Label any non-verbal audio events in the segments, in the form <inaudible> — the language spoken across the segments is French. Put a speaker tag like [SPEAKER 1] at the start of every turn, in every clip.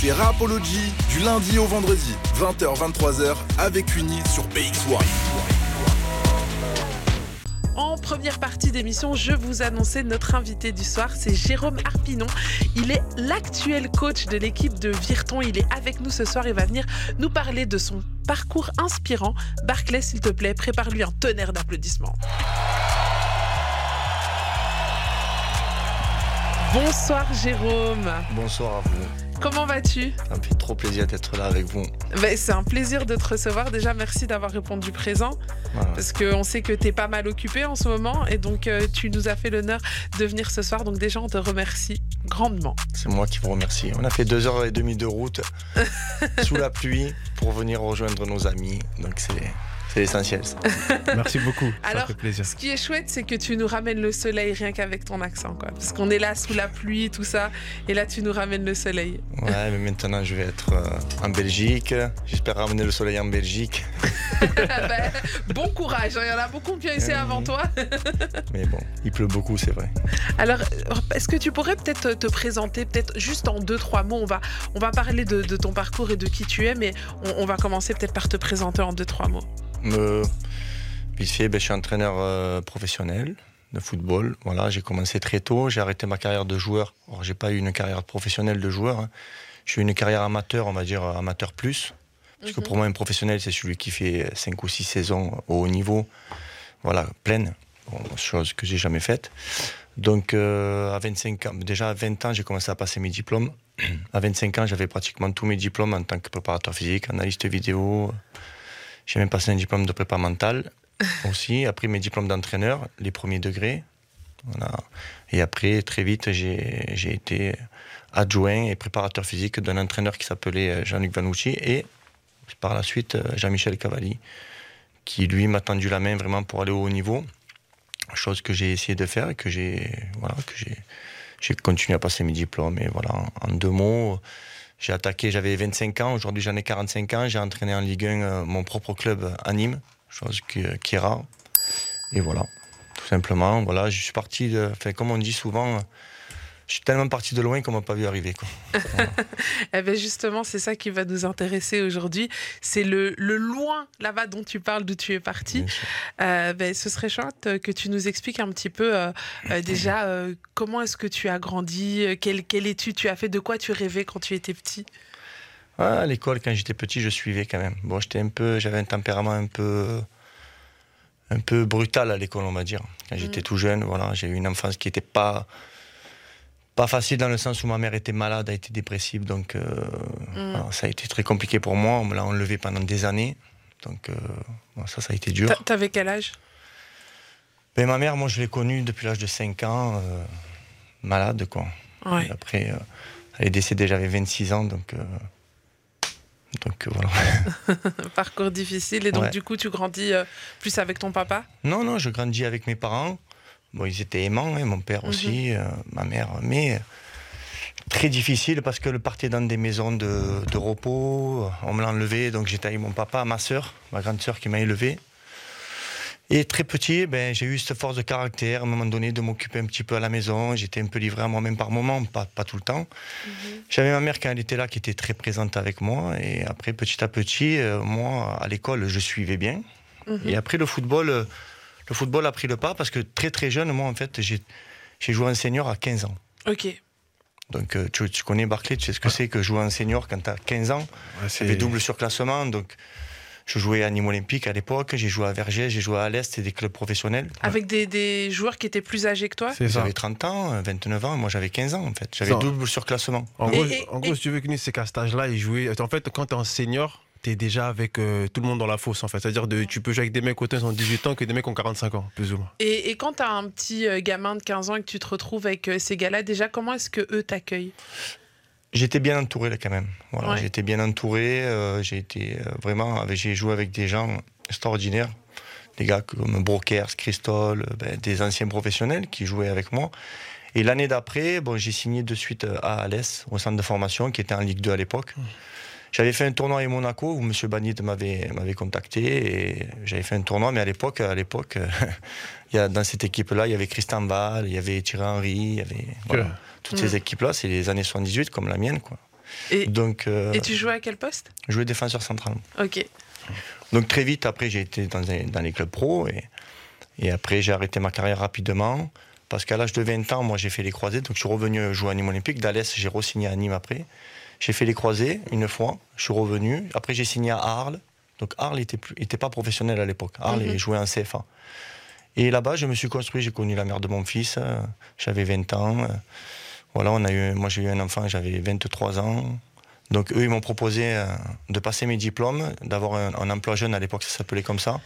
[SPEAKER 1] C'est Rapology du lundi au vendredi, 20h-23h avec Uni sur BX1.
[SPEAKER 2] En première partie d'émission, je vous annonçais notre invité du soir, c'est Jérôme Arpinon. Il est l'actuel coach de l'équipe de Virton. Il est avec nous ce soir et va venir nous parler de son parcours inspirant. Barclay, s'il te plaît, prépare-lui un tonnerre d'applaudissements. Bonsoir Jérôme.
[SPEAKER 3] Bonsoir à vous.
[SPEAKER 2] Comment vas-tu?
[SPEAKER 3] Ça me fait trop plaisir d'être là avec vous.
[SPEAKER 2] Ben, c'est un plaisir de te recevoir. Déjà, merci d'avoir répondu présent.
[SPEAKER 3] Voilà.
[SPEAKER 2] Parce qu'on sait que tu es pas mal occupé en ce moment. Et donc, euh, tu nous as fait l'honneur de venir ce soir. Donc, déjà, on te remercie grandement.
[SPEAKER 3] C'est moi qui vous remercie. On a fait deux heures et demie de route <laughs> sous la pluie pour venir rejoindre nos amis. Donc c'est c'est l'essentiel. ça. <laughs>
[SPEAKER 4] Merci beaucoup. Ça
[SPEAKER 2] Alors,
[SPEAKER 4] fait plaisir.
[SPEAKER 2] Ce qui est chouette, c'est que tu nous ramènes le soleil rien qu'avec ton accent. Quoi. Parce qu'on est là sous la pluie, tout ça. Et là, tu nous ramènes le soleil.
[SPEAKER 3] Ouais, mais maintenant je vais être euh, en Belgique. J'espère ramener le soleil en Belgique. <laughs>
[SPEAKER 2] Ben, bon courage. hein. Il y en a beaucoup qui ont essayé
[SPEAKER 3] Euh,
[SPEAKER 2] avant toi. <laughs>
[SPEAKER 3] Mais bon, il pleut beaucoup, c'est vrai.
[SPEAKER 2] Alors, est-ce que tu pourrais peut-être te présenter, peut-être juste en deux, trois mots? On va, on va parler de, de ton parcours et de qui tu es, mais on, on va commencer peut-être par te présenter en deux, trois mots.
[SPEAKER 3] Me... Vite fait, ben, je suis entraîneur euh, professionnel de football. Voilà, j'ai commencé très tôt. J'ai arrêté ma carrière de joueur. Alors, j'ai pas eu une carrière professionnelle de joueur. hein. J'ai eu une carrière amateur, on va dire amateur plus. Parce que
[SPEAKER 2] Mhm.
[SPEAKER 3] pour moi, un professionnel, c'est celui qui fait 5 ou 6 saisons au haut niveau. Voilà, pleine. Bon, chose que j'ai jamais faite. Donc, euh, à 25 ans, déjà à 20 ans, j'ai commencé à passer mes diplômes. <clears throat> À 25 ans, j'avais pratiquement tous mes diplômes en tant que préparateur physique, analyste vidéo. J'ai même passé un diplôme de prépa mental <laughs> aussi. Après, mes diplômes d'entraîneur, les premiers degrés. Voilà. Et après, très vite, j'ai été adjoint et préparateur physique d'un entraîneur qui s'appelait euh, Jean-Luc Vanucci et par la suite euh, Jean-Michel Cavalli, qui lui m'a tendu la main vraiment pour aller au haut niveau. Chose que j'ai essayé de faire et que j'ai voilà, que j'ai continué à passer mes diplômes. Et voilà, en deux mots, j'ai attaqué, j'avais 25 ans, aujourd'hui j'en ai 45 ans, j'ai entraîné en Ligue 1 euh, mon propre club à Nîmes, chose qui, qui est rare. Et voilà, tout simplement, voilà, je suis parti, de, comme on dit souvent, euh, je suis tellement parti de loin qu'on m'a pas vu arriver. Quoi. <laughs>
[SPEAKER 2] Eh ben justement, c'est ça qui va nous intéresser aujourd'hui. C'est le, le loin là-bas dont tu parles, d'où tu es parti. Euh, ben, ce serait chouette euh, que tu nous expliques un petit peu euh, euh, déjà comment est-ce que tu as grandi, quelle, quelle étude tu as fait, de quoi tu rêvais quand tu étais petit?
[SPEAKER 3] Ah, à l'école, quand j'étais petit, je suivais quand même. Bon, j'étais un peu, j'avais un tempérament un peu, un peu brutal à l'école, on va dire. Quand j'étais tout jeune, voilà, j'ai eu une enfance qui n'était pas, pas facile dans le sens où ma mère était malade, a été dépressive, donc euh, voilà, ça a été très compliqué pour moi. On me l'a enlevé pendant des années, donc euh, bon, ça, ça a été dur.
[SPEAKER 2] T'a- T'avais quel âge?
[SPEAKER 3] Mais ma mère, moi, je l'ai connue depuis l'âge de 5 ans, euh, malade, quoi.
[SPEAKER 2] Ouais.
[SPEAKER 3] Après, elle est décédée, j'avais 26 ans, donc. donc voilà. <laughs>
[SPEAKER 2] Parcours difficile et donc
[SPEAKER 3] Ouais.
[SPEAKER 2] du coup tu grandis plus avec ton papa?
[SPEAKER 3] Non, non, je grandis avec mes parents. Bon, ils étaient aimants, hein, mon père aussi, euh, ma mère, mais très difficile parce qu'elle partait dans des maisons de, de repos. On me l'a enlevé, donc j'étais avec mon papa, ma soeur, ma grande soeur qui m'a élevé. Et très petit, ben, j'ai eu cette force de caractère, à un moment donné, de m'occuper un petit peu à la maison. J'étais un peu livré à moi-même par moment, pas, pas tout le temps. J'avais ma mère quand elle était là, qui était très présente avec moi. Et après, petit à petit, euh, moi, à l'école, je suivais bien. Et après, le football, euh, le football a pris le pas parce que très très jeune, moi, en fait, j'ai j'ai joué en senior à 15 ans.
[SPEAKER 2] Ok.
[SPEAKER 3] Donc, euh, tu, tu connais Barclay, tu sais ce que c'est que jouer en senior quand tu as 15 ans.
[SPEAKER 4] Ouais,
[SPEAKER 3] J'avais double surclassement, donc je jouais à Nîmes Olympique à l'époque, j'ai joué à Vergès, j'ai joué à l'Est, c'est des clubs professionnels.
[SPEAKER 2] Avec des, des joueurs qui étaient plus âgés que toi.
[SPEAKER 4] C'est ça.
[SPEAKER 3] J'avais 30 ans, euh, 29 ans, moi j'avais 15 ans en fait. J'avais double surclassement.
[SPEAKER 4] En
[SPEAKER 2] Et-
[SPEAKER 4] gros,
[SPEAKER 2] et-
[SPEAKER 4] en gros
[SPEAKER 2] et-
[SPEAKER 4] si tu veux, Kuni, c'est qu'à cet âge-là, il jouait. En fait, quand tu es en senior, tu es déjà avec euh, tout le monde dans la fosse. En fait. C'est-à-dire que tu peux jouer avec des mecs autant ils ont 18 ans que des mecs qui ont 45 ans, plus ou moins.
[SPEAKER 2] Et, et quand tu as un petit euh, gamin de 15 ans et que tu te retrouves avec euh, ces gars-là, déjà comment est-ce que eux t'accueillent?
[SPEAKER 3] J'étais bien entouré là quand même. Voilà,
[SPEAKER 2] Ouais.
[SPEAKER 3] J'étais bien entouré, euh, j'ai été euh, vraiment, avec- j'ai joué avec des gens extraordinaires. Des gars comme Brokers, Christol, euh, ben, des anciens professionnels qui jouaient avec moi. Et l'année d'après, bon, j'ai signé de suite à Alès, au centre de formation, qui était en Ligue 2 à l'époque. J'avais fait un tournoi à Monaco où M. Banit m'avait m'avait contacté et j'avais fait un tournoi, mais à l'époque, à l'époque, <laughs> il y a, dans cette équipe-là, il y avait Christian Val, il y avait Thierry Henry, il y avait voilà, toutes
[SPEAKER 2] Mm.
[SPEAKER 3] ces équipes-là, c'est les années 78 comme la mienne, quoi.
[SPEAKER 2] Et,
[SPEAKER 3] Donc, euh,
[SPEAKER 2] et tu jouais à quel poste?
[SPEAKER 3] je jouais défenseur central.
[SPEAKER 2] Ok.
[SPEAKER 3] Donc très vite, après, j'ai été dans, un- dans les clubs pro et, et après, j'ai arrêté ma carrière rapidement parce qu'à l'âge de 20 ans, moi, j'ai fait les croisés. Donc je suis revenu jouer à Nîmes Olympique. D'Alès, j'ai re-signé à Nîmes après. J'ai fait les croisés une fois. Je suis revenu. Après, j'ai signé à Arles. Donc Arles n'était était pas professionnel à l'époque. Arles
[SPEAKER 2] Mhm.
[SPEAKER 3] jouait en CFA. Et là-bas, je me suis construit. J'ai connu la mère de mon fils. J'avais 20 ans. Voilà, on a eu, moi, j'ai eu un enfant, j'avais 23 ans. Donc eux, ils m'ont proposé euh, de passer mes diplômes, d'avoir un, un emploi jeune, à l'époque ça s'appelait comme ça.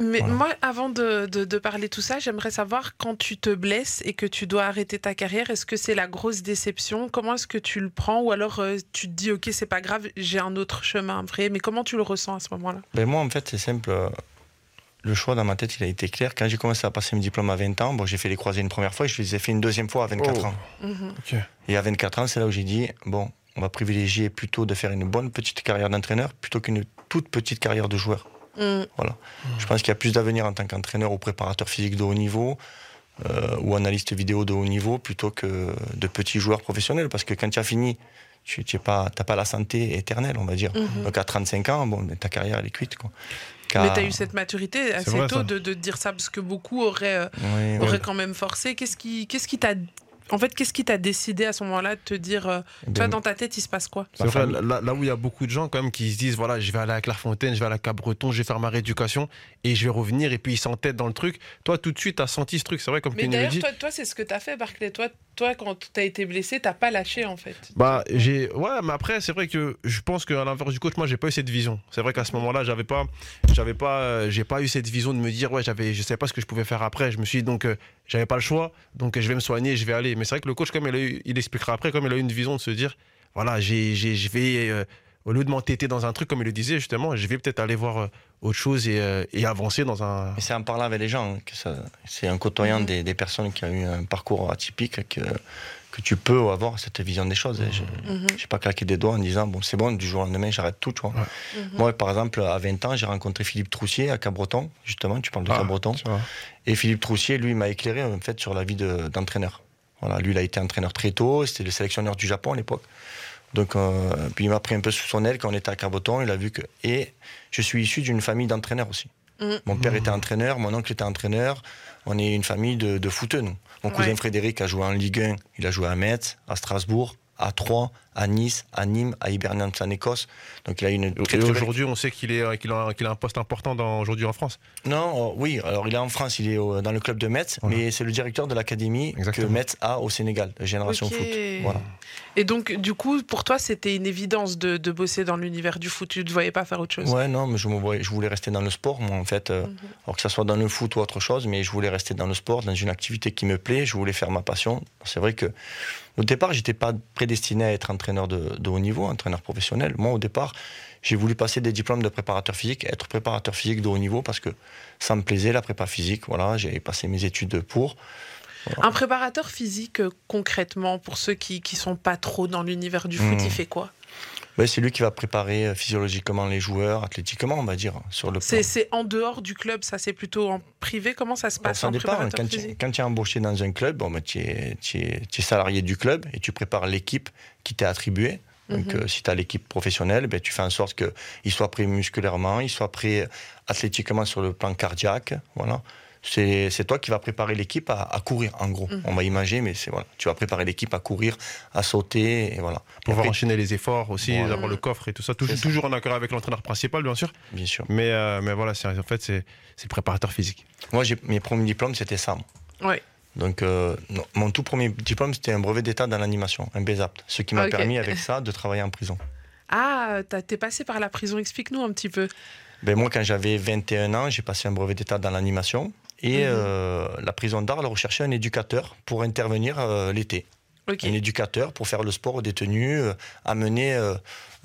[SPEAKER 2] Mais
[SPEAKER 3] Voilà.
[SPEAKER 2] moi, avant de, de, de parler tout ça, j'aimerais savoir quand tu te blesses et que tu dois arrêter ta carrière, est-ce que c'est la grosse déception? Comment est-ce que tu le prends? Ou alors euh, tu te dis, ok, c'est pas grave, j'ai un autre chemin vrai. Mais comment tu le ressens à ce moment-là?
[SPEAKER 3] Ben moi, en fait, c'est simple. euh, Le choix dans ma tête, il a été clair. Quand j'ai commencé à passer mes diplômes à 20 ans, bon, j'ai fait les croisés une première fois et je les ai fait une deuxième fois à 24
[SPEAKER 4] Oh.
[SPEAKER 3] ans.
[SPEAKER 2] Mhm.
[SPEAKER 3] Et à 24 ans, c'est là où j'ai dit, bon, on va privilégier plutôt de faire une bonne petite carrière d'entraîneur plutôt qu'une toute petite carrière de joueur.
[SPEAKER 2] Mm.
[SPEAKER 3] Je pense qu'il y a plus d'avenir en tant qu'entraîneur ou préparateur physique de haut niveau euh, ou analyste vidéo de haut niveau plutôt que de petits joueurs professionnels. Parce que quand tu as fini, tu n'as pas, pas la santé éternelle, on va dire.
[SPEAKER 2] Mhm.
[SPEAKER 3] Donc à 35 ans, bon, ta carrière, elle est cuite. Quoi.
[SPEAKER 2] Mais tu as eu cette maturité assez
[SPEAKER 4] vrai,
[SPEAKER 2] tôt de, de dire ça, parce que beaucoup auraient, euh,
[SPEAKER 3] Oui,
[SPEAKER 2] auraient quand même forcé. Qu'est-ce qui qu'est-ce qui t'a. En fait, qu'est-ce qui t'a décidé à ce moment-là de te dire. euh, toi, dans ta tête, il se passe quoi?
[SPEAKER 4] vrai,
[SPEAKER 3] famille.
[SPEAKER 4] là, là où il y a beaucoup de gens quand même qui se disent voilà, je vais aller à Clairefontaine, je vais aller à Cap-Breton, je vais faire ma rééducation et je vais revenir et puis ils s'entêtent dans le truc. Toi, tout de suite, tu as senti ce truc. C'est vrai, comme
[SPEAKER 2] Mais d'ailleurs,
[SPEAKER 4] dit.
[SPEAKER 2] toi, toi c'est ce que tu as fait, Barclay. Toi, toi quand tu as été blessé, t'as pas lâché, en fait.
[SPEAKER 4] Bah, j'ai. Ouais, mais après, c'est vrai que je pense qu'à l'inverse du coach, moi, j'ai pas eu cette vision. C'est vrai qu'à ce moment-là, j'avais pas. J'avais pas. euh, j'ai pas eu cette vision de me dire, ouais, j'avais. Je savais pas ce que je pouvais faire après. Je me suis dit, donc, euh, j'avais pas le choix. Donc, je vais me soigner, je vais aller. Mais c'est vrai que le coach, comme il, a eu- il expliquera après, comme il a eu une vision de se dire, voilà, j'ai- je vais. euh, au lieu de m'entêter dans un truc, comme il le disait, justement, je vais peut-être aller voir euh, autre chose et, euh, et avancer dans un.
[SPEAKER 3] C'est en parlant avec les gens, hein, que ça, c'est en côtoyant des, des personnes qui ont eu un parcours atypique que, que tu peux avoir cette vision des choses. Et je
[SPEAKER 2] Mhm.
[SPEAKER 3] n'ai pas claqué des doigts en disant, bon, c'est bon, du jour au lendemain, j'arrête tout. Tu vois.
[SPEAKER 4] Ouais.
[SPEAKER 2] Mhm.
[SPEAKER 3] Moi, par exemple, à 20 ans, j'ai rencontré Philippe Troussier à Cabreton, justement, tu parles de
[SPEAKER 4] Ah,
[SPEAKER 3] Cabreton. Et Philippe Troussier, lui, m'a éclairé en fait sur la vie de- d'entraîneur. Voilà, lui, il a été entraîneur très tôt, c'était le sélectionneur du Japon à l'époque. Donc, euh, puis il m'a pris un peu sous son aile quand on était à Cabreton, il a vu que. Et je suis issu d'une famille d'entraîneurs aussi.
[SPEAKER 2] Mhm.
[SPEAKER 3] Mon père était entraîneur, mon oncle était entraîneur. On est une famille de, de footeux, nous. Mon cousin
[SPEAKER 2] Ouais.
[SPEAKER 3] Frédéric a joué en Ligue 1, il a joué à Metz, à Strasbourg, à Troyes, à Nice, à Nîmes, à Hibernian en Écosse. Donc il a une
[SPEAKER 4] Et
[SPEAKER 3] très, très belle
[SPEAKER 4] aujourd'hui, on sait qu'il, est, qu'il, a, qu'il a un poste important dans, aujourd'hui en France.
[SPEAKER 3] Non, euh, oui, alors il est en France, il est au- dans le club de Metz,
[SPEAKER 4] Voilà.
[SPEAKER 3] mais c'est le directeur de l'académie que. Metz a au Sénégal, Génération. Foot. Voilà.
[SPEAKER 2] Et donc, du coup, pour toi, c'était une évidence de, de bosser dans l'univers du foot. Tu ne voyais pas faire autre chose?
[SPEAKER 3] Ouais, non, mais je, me voyais, je voulais rester dans le sport, moi, en fait. euh,
[SPEAKER 2] Mhm.
[SPEAKER 3] Alors que ça soit dans le foot ou autre chose, mais je voulais rester dans le sport, dans une activité qui me plaît, je voulais faire ma passion. C'est vrai que au départ, j'étais pas prédestiné à être entraîneur de, de haut niveau, entraîneur professionnel. Moi, au départ, j'ai voulu passer des diplômes de préparateur physique, être préparateur physique de haut niveau parce que ça me plaisait, la prépa physique. Voilà, j'ai passé mes études pour.
[SPEAKER 2] Un préparateur physique, euh, concrètement, pour ceux qui ne sont pas trop dans l'univers du foot,
[SPEAKER 3] Mhm.
[SPEAKER 2] il fait quoi?
[SPEAKER 3] Ouais, c'est lui qui va préparer euh, physiologiquement les joueurs, athlétiquement, on va dire, sur le plan.
[SPEAKER 2] C'est en dehors du club, ça c'est plutôt en privé? Comment ça se passe
[SPEAKER 3] ça
[SPEAKER 2] en
[SPEAKER 3] dépend. Quand tu, es embauché dans un club, bon, ben, tu, es, salarié du club et tu prépares l'équipe qui t'est attribuée. Donc,
[SPEAKER 2] Mhm.
[SPEAKER 3] euh, si tu as l'équipe professionnelle, ben, tu fais en sorte qu'il soit prêt musculairement, il soit prêt athlétiquement sur le plan cardiaque. Voilà. C'est toi qui vas préparer l'équipe à, à courir, en gros.
[SPEAKER 2] Mhm.
[SPEAKER 3] On va imaginer, mais c'est voilà. Tu vas préparer l'équipe à courir, à sauter, et voilà. Et
[SPEAKER 4] Pouvoir
[SPEAKER 3] après,
[SPEAKER 4] enchaîner les efforts aussi,
[SPEAKER 3] Voilà.
[SPEAKER 4] avoir le coffre et tout ça. Toujours,
[SPEAKER 3] C'est ça.
[SPEAKER 4] toujours en accord avec l'entraîneur principal, bien sûr.
[SPEAKER 3] bien sûr.
[SPEAKER 4] Mais, euh, mais voilà, c'est- en fait, c'est c'est le préparateur physique.
[SPEAKER 3] Moi, j'ai- mes premiers diplômes, c'était ça. moi.
[SPEAKER 2] Ouais.
[SPEAKER 3] Donc, euh, non, mon tout premier diplôme, c'était un brevet d'état dans l'animation, un BESAPT, ce qui m'a
[SPEAKER 2] Ok.
[SPEAKER 3] permis avec ça de travailler en prison.
[SPEAKER 2] Ah, t'as- t'es passé par la prison, explique-nous un petit peu.
[SPEAKER 3] Ben, moi, quand j'avais 21 ans, j'ai passé un brevet d'état dans l'animation. Et
[SPEAKER 2] Mhm.
[SPEAKER 3] euh, la prison d'Arles recherchait un éducateur pour intervenir euh, l'été. Un éducateur pour faire le sport aux détenus, euh, amener euh,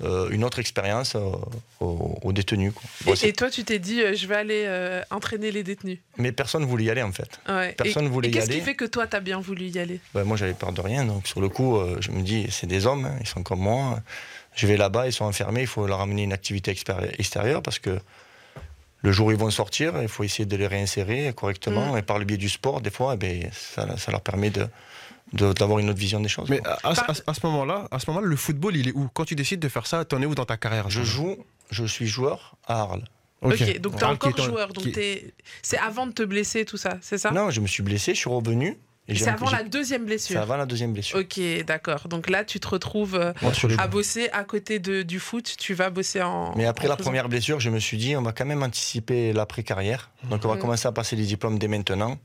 [SPEAKER 3] euh, une autre expérience aux, aux détenus. quoi.
[SPEAKER 2] Et, toi, tu t'es dit, je vais aller entraîner les détenus.
[SPEAKER 3] Mais personne ne voulait y aller en fait.
[SPEAKER 2] Ouais.
[SPEAKER 3] Personne
[SPEAKER 2] et,
[SPEAKER 3] voulait
[SPEAKER 2] et
[SPEAKER 3] y
[SPEAKER 2] Qu'est-ce qui
[SPEAKER 3] aller.
[SPEAKER 2] fait que toi, t'as bien voulu y aller?
[SPEAKER 3] Ben, moi, j'avais peur de rien. Donc, sur le coup, je me dis, c'est des hommes, hein, ils sont comme moi. Je vais là-bas, ils sont enfermés, il faut leur amener une activité extérieure parce que le jour où ils vont sortir, il faut essayer de les réinsérer correctement.
[SPEAKER 2] Mm.
[SPEAKER 3] Et par le biais du sport, des fois, eh ben, ça, ça leur permet de, d'avoir une autre vision des choses.
[SPEAKER 4] Mais
[SPEAKER 3] quoi.
[SPEAKER 4] à, à- à- à ce moment-là, à ce moment-là, le football, il est où? Quand tu décides de faire ça, t'en es où dans ta carrière
[SPEAKER 3] je joue, je suis joueur à Arles.
[SPEAKER 2] Ok, donc t'es
[SPEAKER 4] qui
[SPEAKER 2] encore joueur, donc
[SPEAKER 4] qui-
[SPEAKER 2] t'es- c'est avant de te blesser, tout ça, c'est ça?
[SPEAKER 3] Non, je me suis blessé, je suis revenu.
[SPEAKER 2] C'est avant la deuxième
[SPEAKER 3] C'est
[SPEAKER 2] blessure.
[SPEAKER 3] avant la deuxième blessure.
[SPEAKER 2] Ok, d'accord. Donc là, tu te retrouves euh, à bosser à côté de, du foot. Tu vas bosser en.
[SPEAKER 3] Mais après
[SPEAKER 2] en
[SPEAKER 3] la
[SPEAKER 2] prison.
[SPEAKER 3] première blessure, je me suis dit, on va quand même anticiper l'après-carrière. Donc on va
[SPEAKER 2] Mhm.
[SPEAKER 3] commencer à passer les diplômes dès maintenant.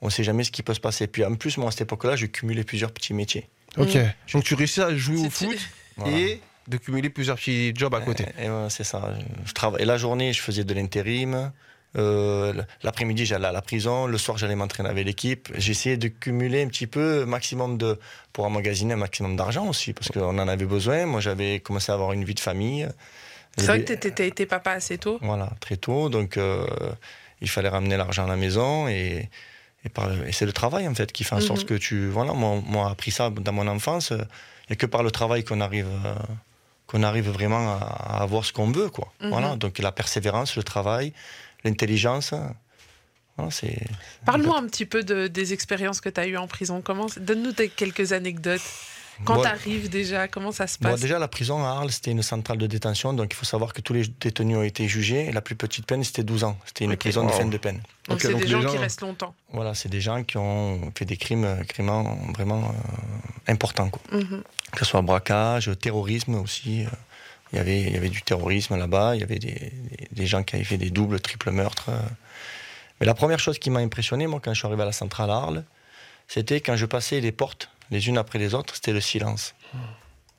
[SPEAKER 3] On ne sait jamais ce qui peut se passer. Puis en plus, moi, à cette époque-là, je cumulais plusieurs petits métiers.
[SPEAKER 4] Ok. Donc tu réussis à jouer au foot <laughs>
[SPEAKER 3] Voilà.
[SPEAKER 4] et de cumuler plusieurs petits jobs à côté.
[SPEAKER 3] Et, ouais, c'est ça. Je travaille. Et la journée, je faisais de l'intérim. Euh, L'après-midi, j'allais à la prison. Le soir, j'allais m'entraîner avec l'équipe. J'essayais de cumuler un petit peu, maximum de, pour emmagasiner un maximum d'argent aussi, parce qu'on en avait besoin. Moi, j'avais commencé à avoir une vie de famille.
[SPEAKER 2] C'est vrai que t'as été papa assez tôt.
[SPEAKER 3] Voilà, très tôt. Donc, euh, il fallait ramener l'argent à la maison. Et, et, et c'est le travail, en fait, qui fait en sorte
[SPEAKER 2] Mhm.
[SPEAKER 3] que tu. Voilà, moi, moi, j'ai appris ça dans mon enfance. A que par le travail qu'on arrive. euh, qu'on arrive vraiment à, à avoir ce qu'on veut, quoi.
[SPEAKER 2] Mhm.
[SPEAKER 3] Voilà, donc la persévérance, le travail, l'intelligence.
[SPEAKER 2] Parle-nous un petit peu de- des expériences que tu as eues en prison. Donne-nous quelques anecdotes. Quand
[SPEAKER 3] Bon,
[SPEAKER 2] tu arrives déjà, comment ça se
[SPEAKER 3] bon,
[SPEAKER 2] passe
[SPEAKER 3] déjà, la prison à Arles, c'était une centrale de détention, donc il faut savoir que tous les détenus ont été jugés, et la plus petite peine, c'était 12 ans. C'était une prison de fin de peine.
[SPEAKER 2] Donc
[SPEAKER 4] Ok,
[SPEAKER 2] c'est des
[SPEAKER 4] les
[SPEAKER 2] gens
[SPEAKER 4] gens-
[SPEAKER 2] qui restent longtemps.
[SPEAKER 3] Voilà, c'est des gens qui ont fait des crimes, crimes vraiment euh, importants, quoi.
[SPEAKER 2] Mhm.
[SPEAKER 3] que ce soit braquage, terrorisme aussi. euh, Il y avait, il y avait du terrorisme là-bas, il y avait des, des- des gens qui avaient fait des doubles, triples meurtres. Mais la première chose qui m'a impressionné, moi, quand je suis arrivé à la centrale à Arles, c'était quand je passais les portes, les unes après les autres, c'était le silence.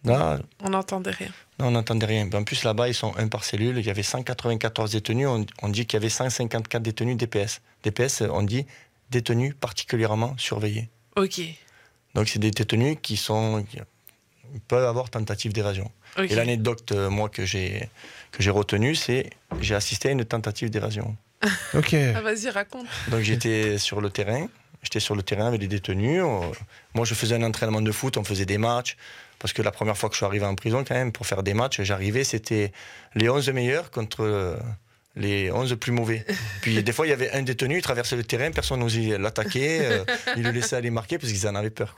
[SPEAKER 3] Là,
[SPEAKER 2] On n'entendait rien.
[SPEAKER 3] là, on n'entendait rien. En plus, là-bas, ils sont un par cellule. Il y avait 194 détenus. On, on dit qu'il y avait 154 détenus DPS. DPS, on dit détenus particulièrement surveillés.
[SPEAKER 2] Ok.
[SPEAKER 3] Donc, c'est des détenus qui sont, qui peuvent avoir tentative d'évasion.
[SPEAKER 2] Ok.
[SPEAKER 3] Et l'anecdote, euh, moi, que j'ai que j'ai retenue, c'est j'ai assisté à une tentative d'évasion. <laughs>
[SPEAKER 4] Ok.
[SPEAKER 2] Ah, vas-y, raconte.
[SPEAKER 3] Donc j'étais sur le terrain, j'étais sur le terrain avec les détenus. euh, Moi, je faisais un entraînement de foot, on faisait des matchs. Parce que la première fois que je suis arrivé en prison, quand même, pour faire des matchs, j'arrivais, c'était les 11 meilleurs contre euh, les 11 plus mauvais. Puis des fois, il y avait un détenu, il traversait le terrain, personne n'osait l'attaquer, euh, il le laissait aller marquer parce qu'ils en avaient peur.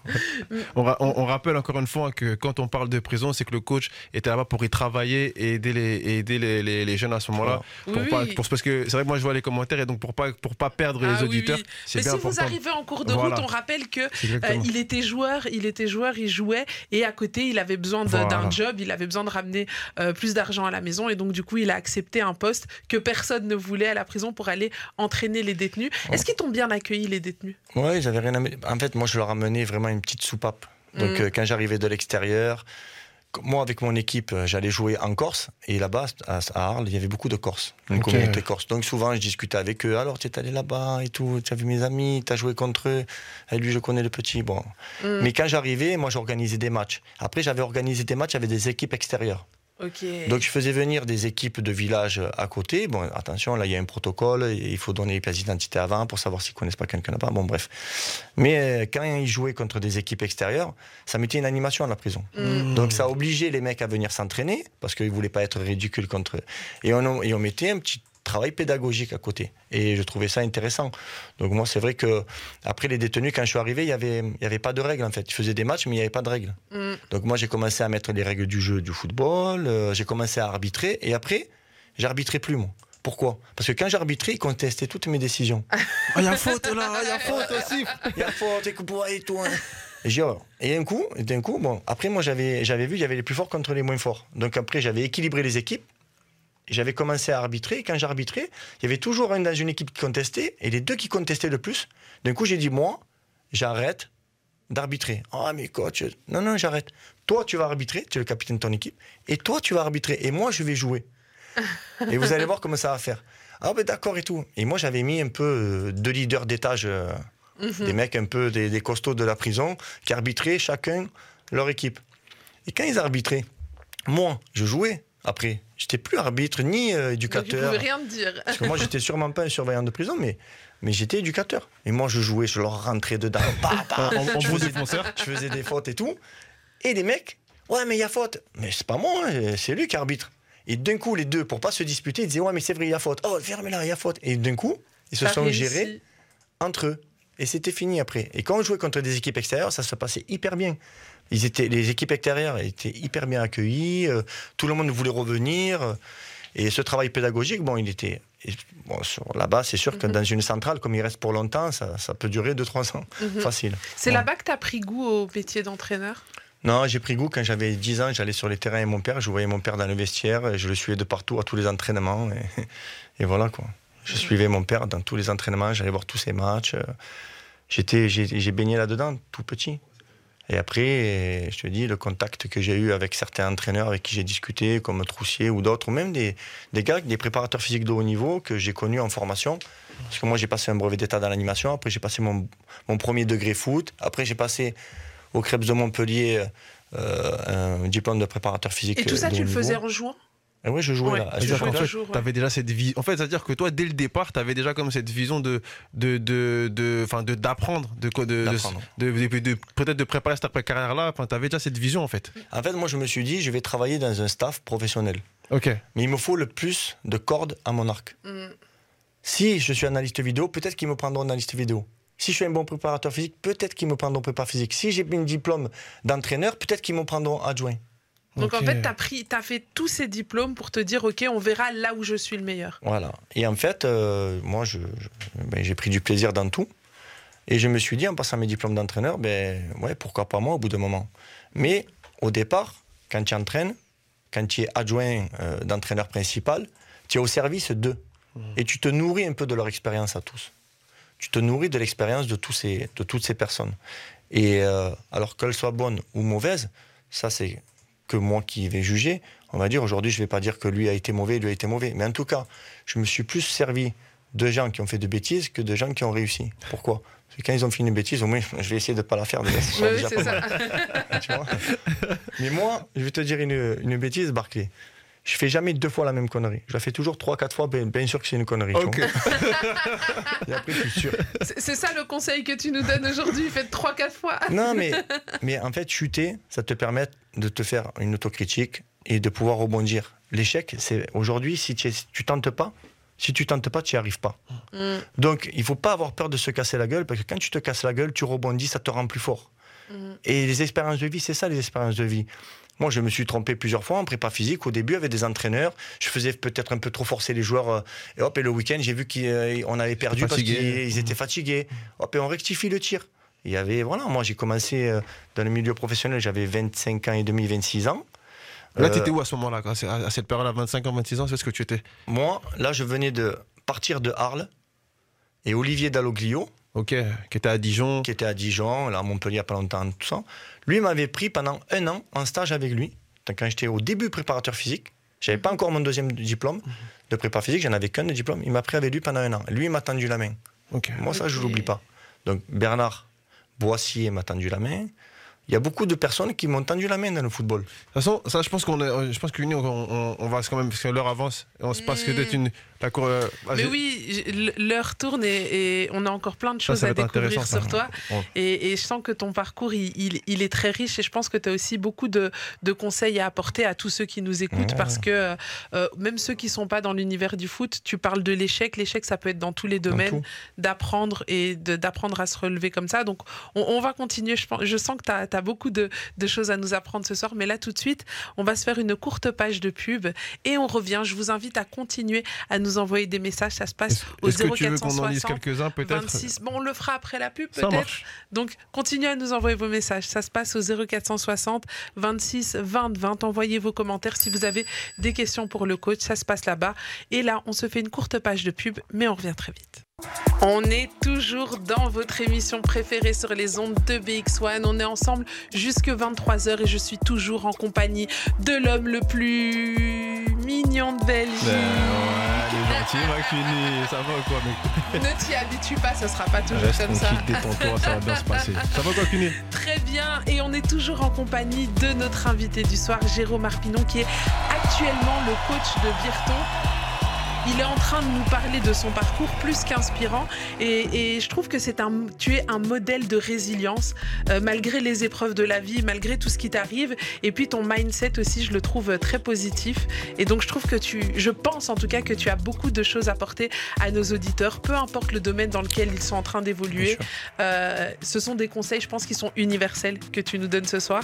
[SPEAKER 4] On, ra- on- on rappelle encore une fois que quand on parle de prison, c'est que le coach était là-bas pour y travailler et aider les, et aider les, les- les jeunes à ce moment-là. Pour
[SPEAKER 2] Oui,
[SPEAKER 4] pas-
[SPEAKER 2] oui.
[SPEAKER 4] pour- parce que c'est vrai que moi je vois les commentaires et donc pour pas, pour pas perdre les
[SPEAKER 2] Ah oui,
[SPEAKER 4] auditeurs,
[SPEAKER 2] oui. Mais
[SPEAKER 4] bien
[SPEAKER 2] si vous arrivez en cours de
[SPEAKER 4] Voilà.
[SPEAKER 2] route, on rappelle que Euh, il était joueur, il était joueur, il jouait et à côté il avait besoin d'un
[SPEAKER 4] Voilà.
[SPEAKER 2] job, il avait besoin de ramener euh, plus d'argent à la maison et donc du coup il a accepté un poste que personne ne voulait à la prison pour aller entraîner les détenus. Est-ce qu'ils t'ont bien accueilli les détenus?
[SPEAKER 3] Ouais, ils avaient rien à me- En fait, moi, je leur amenais vraiment une petite soupape. Donc,
[SPEAKER 2] Mm.
[SPEAKER 3] euh, quand j'arrivais de l'extérieur, moi, avec mon équipe, euh, j'allais jouer en Corse. Et là-bas, à, à Arles, il y avait beaucoup de Corses, une
[SPEAKER 4] Ok.
[SPEAKER 3] communauté corse. Donc, souvent, je discutais avec eux. Alors, tu es allé là-bas et tout, tu as vu mes amis, tu as joué contre eux. Et lui, je connais le petit. Bon.
[SPEAKER 2] Mm.
[SPEAKER 3] Mais quand j'arrivais, moi, j'organisais des matchs. Après, j'avais organisé des matchs avec des équipes extérieures. Donc je faisais venir des équipes de village à côté. Bon, attention, là il y a un protocole, il faut donner les pièces d'identité avant pour savoir s'ils connaissent pas quelqu'un là-bas. Bon, bref. Mais euh, quand ils jouaient contre des équipes extérieures, ça mettait une animation à la prison.
[SPEAKER 2] Mm.
[SPEAKER 3] Donc ça obligeait les mecs à venir s'entraîner parce qu'ils voulaient pas être ridicules contre eux. Et on, et on mettait un petit travail pédagogique à côté. Et je trouvais ça intéressant. Donc moi, c'est vrai que après les détenus, quand je suis arrivé, il y avait, il y avait pas de règles en fait. Ils faisaient des matchs, mais il n'y avait pas de règles.
[SPEAKER 2] Mm.
[SPEAKER 3] Donc moi, j'ai commencé à mettre les règles du jeu du football, euh, j'ai commencé à arbitrer, et après, j'arbitrais plus, moi. Pourquoi? Parce que quand j'arbitrais, ils contestaient toutes mes décisions.
[SPEAKER 4] Ah, il y a faute là, il y a faute aussi.
[SPEAKER 3] Il <laughs> y a faute, et pour et tout. hein. Et j'ai dit, oh. Et un coup, et d'un coup, bon, après moi j'avais, j'avais vu, il y avait les plus forts contre les moins forts. Donc après, j'avais équilibré les équipes. J'avais commencé à arbitrer. Et quand j'arbitrais, il y avait toujours un dans une équipe qui contestait. Et les deux qui contestaient le plus, d'un coup, j'ai dit, moi, j'arrête d'arbitrer. Ah, mais coach, non, non, j'arrête. Toi, tu vas arbitrer, tu es le capitaine de ton équipe. Et toi, tu vas arbitrer. Et moi, je vais jouer. <laughs> et vous allez voir comment ça va faire. Ah, ben d'accord et tout. Et moi, j'avais mis un peu euh, deux leaders d'étage. euh,
[SPEAKER 2] Mhm.
[SPEAKER 3] des mecs un peu des, des costauds de la prison qui arbitraient chacun leur équipe. Et quand ils arbitraient, moi, je jouais après. J'étais plus arbitre ni euh, éducateur.
[SPEAKER 2] pouvaient rien te dire.
[SPEAKER 3] Parce que moi, j'étais sûrement pas un surveillant de prison, mais, mais j'étais éducateur. Et moi, je jouais, je leur rentrais dedans. <laughs> Bah, bah,
[SPEAKER 4] En, en
[SPEAKER 3] je, faisais, je des fautes et tout. Et les mecs, ouais, mais il y a faute. Mais c'est pas moi, hein, c'est lui qui arbitre. Et d'un coup, les deux, pour pas se disputer, ils disaient, ouais, mais c'est vrai, il y a faute. Oh, ferme-la, il y a faute. Et d'un coup, ils se sont
[SPEAKER 2] réussi.
[SPEAKER 3] gérés entre eux. et c'était fini après. Et quand on jouait contre des équipes extérieures, ça se passait hyper bien. Ils étaient, les équipes extérieures étaient hyper bien accueillies, euh, tout le monde voulait revenir. euh, et ce travail pédagogique, bon, il était. et, Bon, là-bas, c'est sûr que
[SPEAKER 2] Mhm.
[SPEAKER 3] dans une centrale, comme il reste pour longtemps, ça, ça peut durer 2-3 ans.
[SPEAKER 2] Mhm.
[SPEAKER 3] Facile.
[SPEAKER 2] C'est
[SPEAKER 3] Ouais.
[SPEAKER 2] là-bas que tu as pris goût au métier d'entraîneur?
[SPEAKER 3] Non, j'ai pris goût quand j'avais 10 ans, j'allais sur les terrains avec mon père, je voyais mon père dans le vestiaire, et je le suivais de partout à tous les entraînements. Et, <laughs> et voilà quoi. Je suivais mon père dans tous les entraînements, j'allais voir tous ses matchs. euh, J'étais, j'ai baigné là-dedans, tout petit. Et après, je te dis, le contact que j'ai eu avec certains entraîneurs avec qui j'ai discuté, comme Troussier ou d'autres, ou même des, des gars, des préparateurs physiques de haut niveau que j'ai connus en formation. Parce que moi, j'ai passé un brevet d'état dans l'animation, après j'ai passé mon, mon premier degré foot, après j'ai passé au Krebs de Montpellier euh, un diplôme de préparateur physique.
[SPEAKER 2] Et tout ça, tu le faisais en jouant
[SPEAKER 3] Ah oui, je jouais
[SPEAKER 2] Ouais.
[SPEAKER 3] là.
[SPEAKER 2] Tu jouais
[SPEAKER 4] fait,
[SPEAKER 2] ouais.
[SPEAKER 4] t'avais déjà cette vie. En fait, c'est-à-dire que toi, dès le départ, tu avais déjà comme cette vision de, de, de, de, enfin, de d'apprendre, de, quoi- de, de,
[SPEAKER 3] D'apprendre.
[SPEAKER 4] de- de- de- peut-être de préparer cette carrière-là. Enfin, t'avais déjà cette vision en fait.
[SPEAKER 3] En fait, moi, je me suis dit, je vais travailler dans un staff professionnel.
[SPEAKER 4] Ok.
[SPEAKER 3] Mais il me faut le plus de cordes à mon arc.
[SPEAKER 2] Mm.
[SPEAKER 3] Si je suis analyste vidéo, peut-être qu'ils me prendront analyste vidéo. Si je suis un bon préparateur physique, peut-être qu'ils me prendront prépa physique. Si j'ai un diplôme d'entraîneur, peut-être qu'ils me prendront adjoint.
[SPEAKER 2] Donc en fait, tu as, pris, as fait tous ces diplômes pour te dire, OK, on verra là où je suis le meilleur.
[SPEAKER 3] Voilà. Et en fait, euh, moi, je- je- ben, j'ai pris du plaisir dans tout. Et je me suis dit, en passant mes diplômes d'entraîneur, ben, ouais, pourquoi pas moi au bout d'un moment. Mais au départ, quand tu entraînes, quand tu es adjoint euh, d'entraîneur principal, tu es au service d'eux. Et tu te nourris un peu de leur expérience à tous. Tu te nourris de l'expérience de, tous ces, de toutes ces personnes. Et euh, alors qu'elles soient bonnes ou mauvaises, ça c'est que moi qui vais juger. On va dire aujourd'hui, je ne vais pas dire que lui a été mauvais, lui a été mauvais. Mais en tout cas, je me suis plus servi de gens qui ont fait de bêtises que de gens qui ont réussi. Pourquoi? Parce que quand ils ont fait une bêtise, au moins, <laughs> je vais essayer de ne pas la faire. déjà,
[SPEAKER 2] Oui,
[SPEAKER 3] déjà
[SPEAKER 2] ça.
[SPEAKER 3] mal, <laughs> tu vois? Mais moi, je vais te dire une, une bêtise, Barclay. Je fais jamais deux fois la même connerie. Je la fais toujours trois, quatre fois, bien, bien sûr que c'est une connerie. tu
[SPEAKER 4] Ok.
[SPEAKER 3] vois. <laughs> Et après, je suis sûr.
[SPEAKER 2] C'est ça le conseil que tu nous donnes aujourd'hui. Faites 3-4 fois.
[SPEAKER 3] Non, <laughs> mais, mais en fait, chuter, ça te permet de te faire une autocritique et de pouvoir rebondir. L'échec, c'est aujourd'hui, si tu, tu tentes pas, si tu tentes pas, tu n'y arrives pas.
[SPEAKER 2] Mm,
[SPEAKER 3] Donc, il faut pas avoir peur de se casser la gueule, parce que quand tu te casses la gueule, tu rebondis, ça te rend plus fort.
[SPEAKER 2] mm.
[SPEAKER 3] Et les expériences de vie, c'est ça les expériences de vie. Moi, je me suis trompé plusieurs fois en prépa physique. Au début, avec des entraîneurs, je faisais peut-être un peu trop forcer les joueurs. euh, Et hop, et le week-end, j'ai vu qu'on avait perdu parce qu'ils ils étaient fatigués. Hop, et on rectifie le tir. Il y avait, voilà, moi, j'ai commencé euh, dans le milieu professionnel, j'avais 25 ans et demi, 26 ans.
[SPEAKER 4] Là,
[SPEAKER 3] Euh,
[SPEAKER 4] tu étais où à ce moment-là à cette période-là, 25 ans, 26 ans, c'est ce que tu étais?
[SPEAKER 3] Moi, là, je venais de partir de Arles. Et Olivier Dalloglio,
[SPEAKER 4] Ok. Qui était à Dijon.
[SPEAKER 3] qui était à Dijon, là, à Montpellier, il n'y a pas longtemps, tout ça. Lui m'avait pris pendant un an en stage avec lui. Donc, quand j'étais au début préparateur physique, j'avais pas encore mon deuxième diplôme de prépa physique, j'en avais qu'un de diplôme. Il m'a pris avec lui pendant un an. Lui, il m'a tendu la main.
[SPEAKER 4] Ok.
[SPEAKER 3] Moi, ça, je
[SPEAKER 2] Ok.
[SPEAKER 3] l'oublie pas. Donc, Bernard Boissier m'a tendu la main. Il y a beaucoup de personnes qui m'ont tendu la main dans le football.
[SPEAKER 4] De toute façon, ça, je pense qu'on est, je pense qu'Uni, on, on, on va quand même, parce que l'heure avance, et on se passe que
[SPEAKER 2] Mm.
[SPEAKER 4] d'être une, la cour- euh,
[SPEAKER 2] Mais oui, l'heure tourne et, et on a encore plein de choses
[SPEAKER 4] ça
[SPEAKER 2] à découvrir sur toi.
[SPEAKER 4] Ouais.
[SPEAKER 2] Et, et je sens que ton parcours, il, il- il est très riche et je pense que tu as aussi beaucoup de, de conseils à apporter à tous ceux qui nous écoutent
[SPEAKER 3] Ouais.
[SPEAKER 2] parce que euh, même ceux qui sont pas dans l'univers du foot, tu parles de l'échec. L'échec, ça peut être dans tous les domaines, d'apprendre et d'apprendre à se relever comme ça. Donc, on, on va continuer. Je, pense- je sens que tu as, beaucoup de, de choses à nous apprendre ce soir. Mais là, tout de suite, on va se faire une courte page de pub et on revient. Je vous invite à continuer à nous envoyer des messages. Ça se passe au
[SPEAKER 4] est-ce que tu veux qu'on en lise
[SPEAKER 2] 0460
[SPEAKER 4] quelques-uns, peut-être
[SPEAKER 2] 26. Bon, on le fera après la pub, peut-être. Donc, continuez à nous envoyer vos messages. Ça se passe au 0460 26 20 20. Envoyez vos commentaires si vous avez des questions pour le coach. Ça se passe là-bas. Et là, on se fait une courte page de pub, mais on revient très vite. On est toujours dans votre émission préférée sur les ondes de BX1. On est ensemble jusque 23h et je suis toujours en compagnie de l'homme le plus mignon de Belgique.
[SPEAKER 4] Ben ouais, Macuni, ça va quoi, mec <laughs>
[SPEAKER 2] Ne t'y habitue pas, ce sera pas toujours
[SPEAKER 4] Reste
[SPEAKER 2] comme ça.
[SPEAKER 4] détends-toi, ça va bien se passer. Ça va quoi, Cuny <laughs>
[SPEAKER 2] Très bien, et on est toujours en compagnie de notre invité du soir, Jérôme Arpinon, qui est actuellement le coach de Virton. Il est en train de nous parler de son parcours plus qu'inspirant et, et, je trouve que c'est un, tu es un modèle de résilience euh, malgré les épreuves de la vie, malgré tout ce qui t'arrive. Et puis ton mindset aussi, je le trouve très positif. Et donc je trouve que tu, je pense en tout cas que tu as beaucoup de choses à porter à nos auditeurs, peu importe le domaine dans lequel ils sont en train d'évoluer. Euh, ce sont des conseils, je pense, qui sont universels que tu nous donnes ce soir.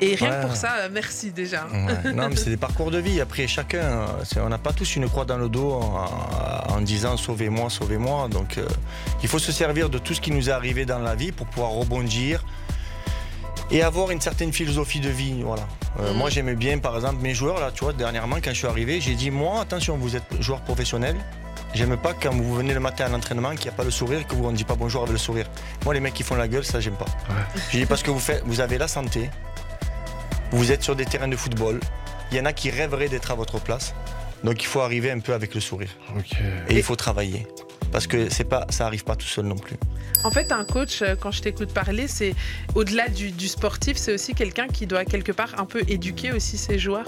[SPEAKER 2] Et rien que pour ça, euh, merci déjà.
[SPEAKER 3] Non, mais c'est des parcours de vie. Après, chacun, euh, on n'a pas tous une croix dans le dos en, disant sauvez-moi, sauvez-moi. Donc, euh, il faut se servir de tout ce qui nous est arrivé dans la vie pour pouvoir rebondir et avoir une certaine philosophie de vie. Voilà. Mm. Moi, j'aimais bien, par exemple, mes joueurs, là, tu vois, dernièrement, quand je suis arrivé, j'ai dit moi, attention, vous êtes joueur professionnel. J'aime pas quand vous venez le matin à l'entraînement qu'il n'y a pas le sourire, que vous ne dit pas bonjour avec le sourire. Moi, les mecs qui font la gueule, ça, j'aime pas. J'ai dit parce que vous, faites, vous avez la santé, vous êtes sur des terrains de football. Il y en a qui rêveraient d'être à votre place. Donc il faut arriver un peu avec le sourire. Et il faut travailler. Parce que c'est pas, ça arrive pas tout seul non plus.
[SPEAKER 2] En fait, un coach, euh, quand je t'écoute parler, c'est au-delà du, sportif, c'est aussi quelqu'un qui doit quelque part un peu éduquer aussi ses joueurs.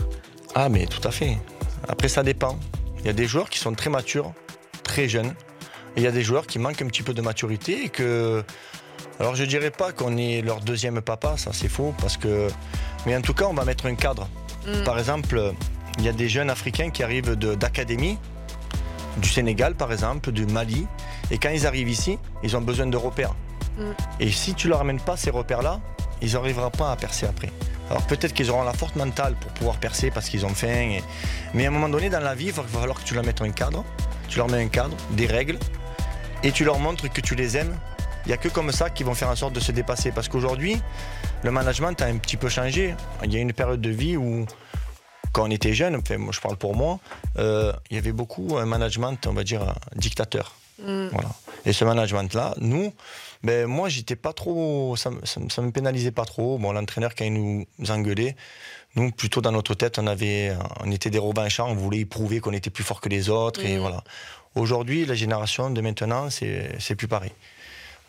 [SPEAKER 3] Ah, mais tout à fait. Après, ça dépend. Il y a des joueurs qui sont très matures, très jeunes. Et il y a des joueurs qui manquent un petit peu de maturité et que. Alors, je dirais pas qu'on est leur deuxième papa, ça c'est faux, parce que mais en tout cas, on va mettre un cadre. Mm. Par exemple, il y a des jeunes Africains qui arrivent d'académie, du Sénégal par exemple, du Mali, et quand ils arrivent ici, ils ont besoin de repères. Mm. Et si tu leur amènes pas ces repères-là, ils n'arriveront pas à percer après. Alors peut-être qu'ils auront la force mentale pour pouvoir percer parce qu'ils ont faim. Mais à un moment donné dans la vie, il va falloir que tu leur mettes un cadre. Tu leur mets un cadre, des règles, et tu leur montres que tu les aimes. Il n'y a que comme ça qu'ils vont faire en sorte de se dépasser. Parce qu'aujourd'hui, le management a un petit peu changé. Il y a une période de vie où, quand on était jeune, enfin, moi, je parle pour moi, euh, il y avait beaucoup un management, on va dire, dictateur. Mm. Voilà. Et ce management-là, nous, ben, moi, j'étais pas trop. Ça, ça, me pénalisait pas trop. Bon, l'entraîneur, quand il nous engueulait, nous, plutôt dans notre tête, on, avait, on était des champ, on voulait prouver qu'on était plus fort que les autres. Et mm. voilà. Aujourd'hui, la génération de maintenant, c'est plus pareil.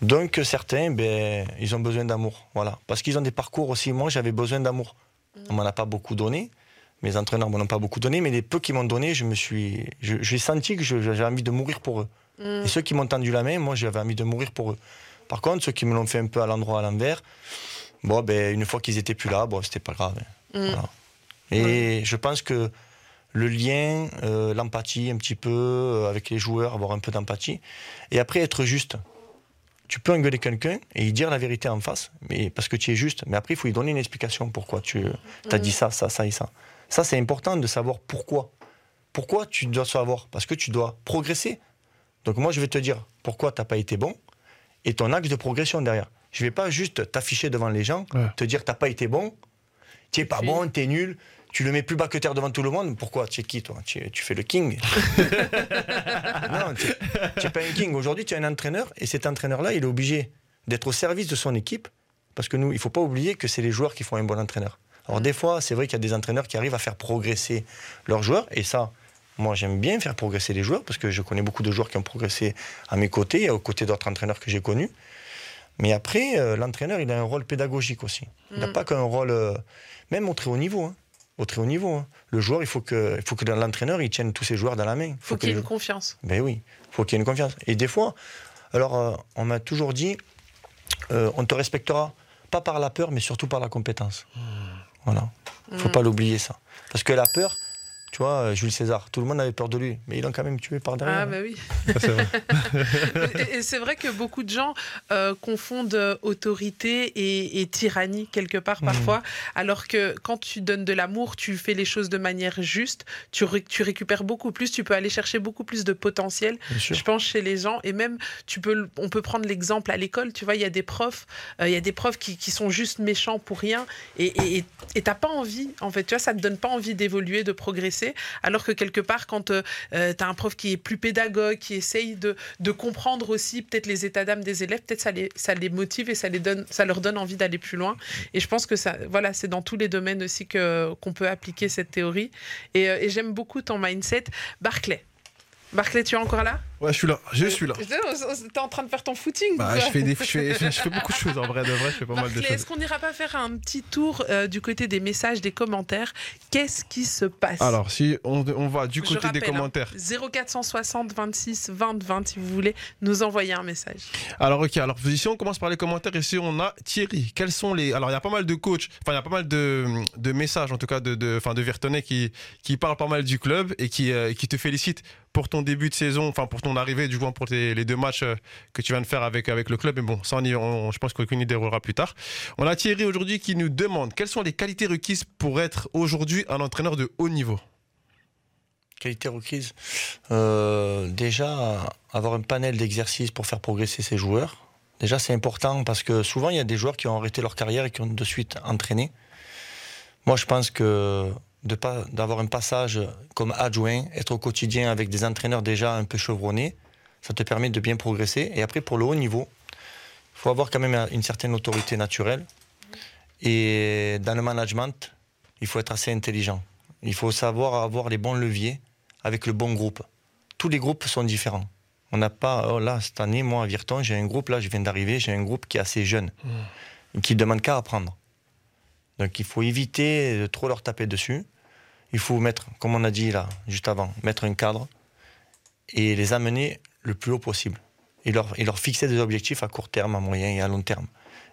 [SPEAKER 3] Donc certains, ben, ils ont besoin d'amour, voilà, parce qu'ils ont des parcours aussi. Moi, j'avais besoin d'amour. On m'en a pas beaucoup donné. Mes entraîneurs m'en ont pas beaucoup donné, mais les peu qui m'ont donné, je me suis, j'ai senti que j'avais envie de mourir pour eux. Mm. Et ceux qui m'ont tendu la main, moi, j'avais envie de mourir pour eux. Par contre, ceux qui me l'ont fait un peu à l'endroit, à l'envers, bon, ben, une fois qu'ils étaient plus là, bon, c'était pas grave. Hein. Mm. Et je pense que le lien, euh, l'empathie un petit peu euh, avec les joueurs, avoir un peu d'empathie, et après être juste tu peux engueuler quelqu'un et lui dire la vérité en face, mais parce que tu es juste. Mais après, il faut lui donner une explication pourquoi tu as dit ça, ça, ça et ça. Ça, c'est important de savoir pourquoi. Pourquoi tu dois savoir? Parce que tu dois progresser. Donc moi, je vais te dire pourquoi tu n'as pas été bon et ton axe de progression derrière. Je ne vais pas juste t'afficher devant les gens, te dire tu n'as pas été bon, tu n'es pas bon, tu es nul, tu le mets plus bas que terre devant tout le monde. Pourquoi? Tu es qui, toi? Tu, fais le king. <laughs> non, tu n'es pas un king. Aujourd'hui, tu es un entraîneur et cet entraîneur-là, il est obligé d'être au service de son équipe parce que nous, il ne faut pas oublier que c'est les joueurs qui font un bon entraîneur. Alors, des fois, c'est vrai qu'il y a des entraîneurs qui arrivent à faire progresser leurs joueurs et ça, moi, j'aime bien faire progresser les joueurs parce que je connais beaucoup de joueurs qui ont progressé à mes côtés et aux côtés d'autres entraîneurs que j'ai connus. Mais après, euh, l'entraîneur, il a un rôle pédagogique aussi. Il n'a mm. pas qu'un rôle, euh, même au très haut niveau. Hein au très haut niveau. Hein. Le joueur, il faut que, il faut que l'entraîneur il tienne tous ses joueurs dans la main. Il
[SPEAKER 2] faut, qu'il y ait une confiance.
[SPEAKER 3] Ben oui, il faut qu'il y ait une confiance. Et des fois, alors euh, on m'a toujours dit, euh, on te respectera pas par la peur, mais surtout par la compétence. Mmh. Voilà. Il faut mmh. pas l'oublier ça, parce que la peur, tu vois, euh, Jules César, tout le monde avait peur de lui, mais ils l'ont quand même tué par derrière.
[SPEAKER 2] Ah, bah oui. <laughs> et, c'est vrai que beaucoup de gens euh, confondent autorité et, tyrannie quelque part mmh. parfois, alors que quand tu donnes de l'amour, tu fais les choses de manière juste, tu, tu récupères beaucoup plus, tu peux aller chercher beaucoup plus de potentiel, je pense, chez les gens. Et même, tu peux, on peut prendre l'exemple à l'école, tu vois, il y a des profs, euh, il y a des profs qui, qui, sont juste méchants pour rien, et tu n'as pas envie, en fait, tu vois, ça ne te donne pas envie d'évoluer, de progresser alors que quelque part, quand euh, euh, tu as un prof qui est plus pédagogue, qui essaye de, comprendre aussi peut-être les états d'âme des élèves, peut-être ça les, motive et ça, les donne, ça leur donne envie d'aller plus loin. Et je pense que ça, voilà, c'est dans tous les domaines aussi qu'on peut appliquer cette théorie. Et, euh, et j'aime beaucoup ton mindset. Barclay, Barclay, tu es encore là?
[SPEAKER 4] Ouais, je suis là, je suis là.
[SPEAKER 2] T'es en train de faire ton footing
[SPEAKER 4] bah, je, fais des, je, fais, <laughs> je, fais, beaucoup de choses en vrai, de vrai, je fais pas mal de choses.
[SPEAKER 2] Est-ce qu'on n'ira pas faire un petit tour euh, du côté des messages, des commentaires? Qu'est-ce qui se passe?
[SPEAKER 4] Alors, si on, on va du côté des hein, commentaires.
[SPEAKER 2] 0460 26 20 20 si vous voulez nous envoyer un message.
[SPEAKER 4] Alors, ok, alors si on commence par les commentaires, ici on a Thierry. Quels sont les. Alors, il y a pas mal de coachs, enfin, il y a pas mal de, de messages en tout cas de, de, de Virtonnet qui, qui parlent pas mal du club et qui, euh, qui te félicitent pour ton début de saison, enfin pour ton arrivée, du moins pour les deux matchs euh, que tu viens de faire avec, avec le club. Mais bon, ça, on, je pense qu'aucune idée déroulera plus tard. On a Thierry aujourd'hui qui nous demande quelles sont les qualités requises pour être aujourd'hui un entraîneur de haut niveau?
[SPEAKER 3] Qualités requises euh, Déjà, avoir un panel d'exercices pour faire progresser ses joueurs. Déjà, c'est important parce que souvent, il y a des joueurs qui ont arrêté leur carrière et qui ont de suite entraîné. Moi, je pense que d'avoir un passage comme adjoint, être au quotidien avec des entraîneurs déjà un peu chevronnés, ça te permet de bien progresser. Et après, pour le haut niveau, il faut avoir quand même une certaine autorité naturelle. Et dans le management, il faut être assez intelligent. Il faut savoir avoir les bons leviers avec le bon groupe. Tous les groupes sont différents. On n'a pas, oh là, cette année, moi, à Virton, j'ai un groupe, là, je viens d'arriver, j'ai un groupe qui est assez jeune, mmh. qui ne demande qu'à apprendre. Donc il faut éviter de trop leur taper dessus il faut mettre, comme on a dit là, juste avant, mettre un cadre et les amener le plus haut possible. Et leur, fixer des objectifs à court terme, à moyen et à long terme.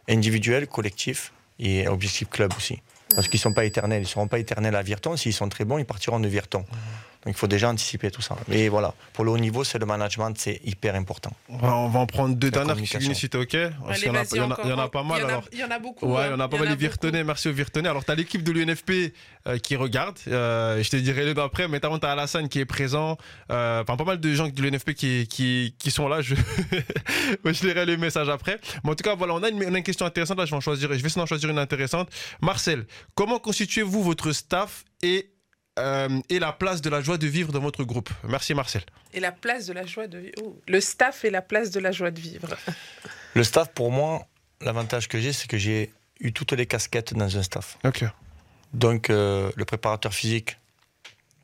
[SPEAKER 3] Individuels, collectifs et objectifs club aussi. Parce qu'ils ne sont pas éternels. Ils ne seront pas éternels à Virton. S'ils sont très bons, ils partiront de Virton. Donc il faut déjà anticiper tout ça. Mais voilà, pour le haut niveau, c'est le management, c'est hyper important.
[SPEAKER 4] On va, en prendre deux dernières qui finissent si t'es OK. il, y en a, pas mal.
[SPEAKER 2] Il y en a, beaucoup.
[SPEAKER 4] Ouais, il y en a pas mal les Virtonais. Merci aux Virtonais. Alors, tu as l'équipe de l'UNFP euh, qui regarde. Euh, je te dirai les deux après. Mais tu as Alassane qui est présent. Euh, enfin, pas mal de gens de l'UNFP qui, qui, qui, sont là. Je, <laughs> je lirai les messages après. Mais en tout cas, voilà, on a une, une question intéressante. Là, je vais, en choisir, je vais essayer d'en choisir une intéressante. Marcel, comment constituez-vous votre staff et euh, et la place de la joie de vivre dans votre groupe. Merci Marcel.
[SPEAKER 2] Et la place de la joie de vivre. Oh, le staff et la place de la joie de vivre. <laughs>
[SPEAKER 3] Le staff, pour moi, l'avantage que j'ai, c'est que j'ai eu toutes les casquettes dans un staff.
[SPEAKER 4] Ok.
[SPEAKER 3] Donc, euh, le préparateur physique,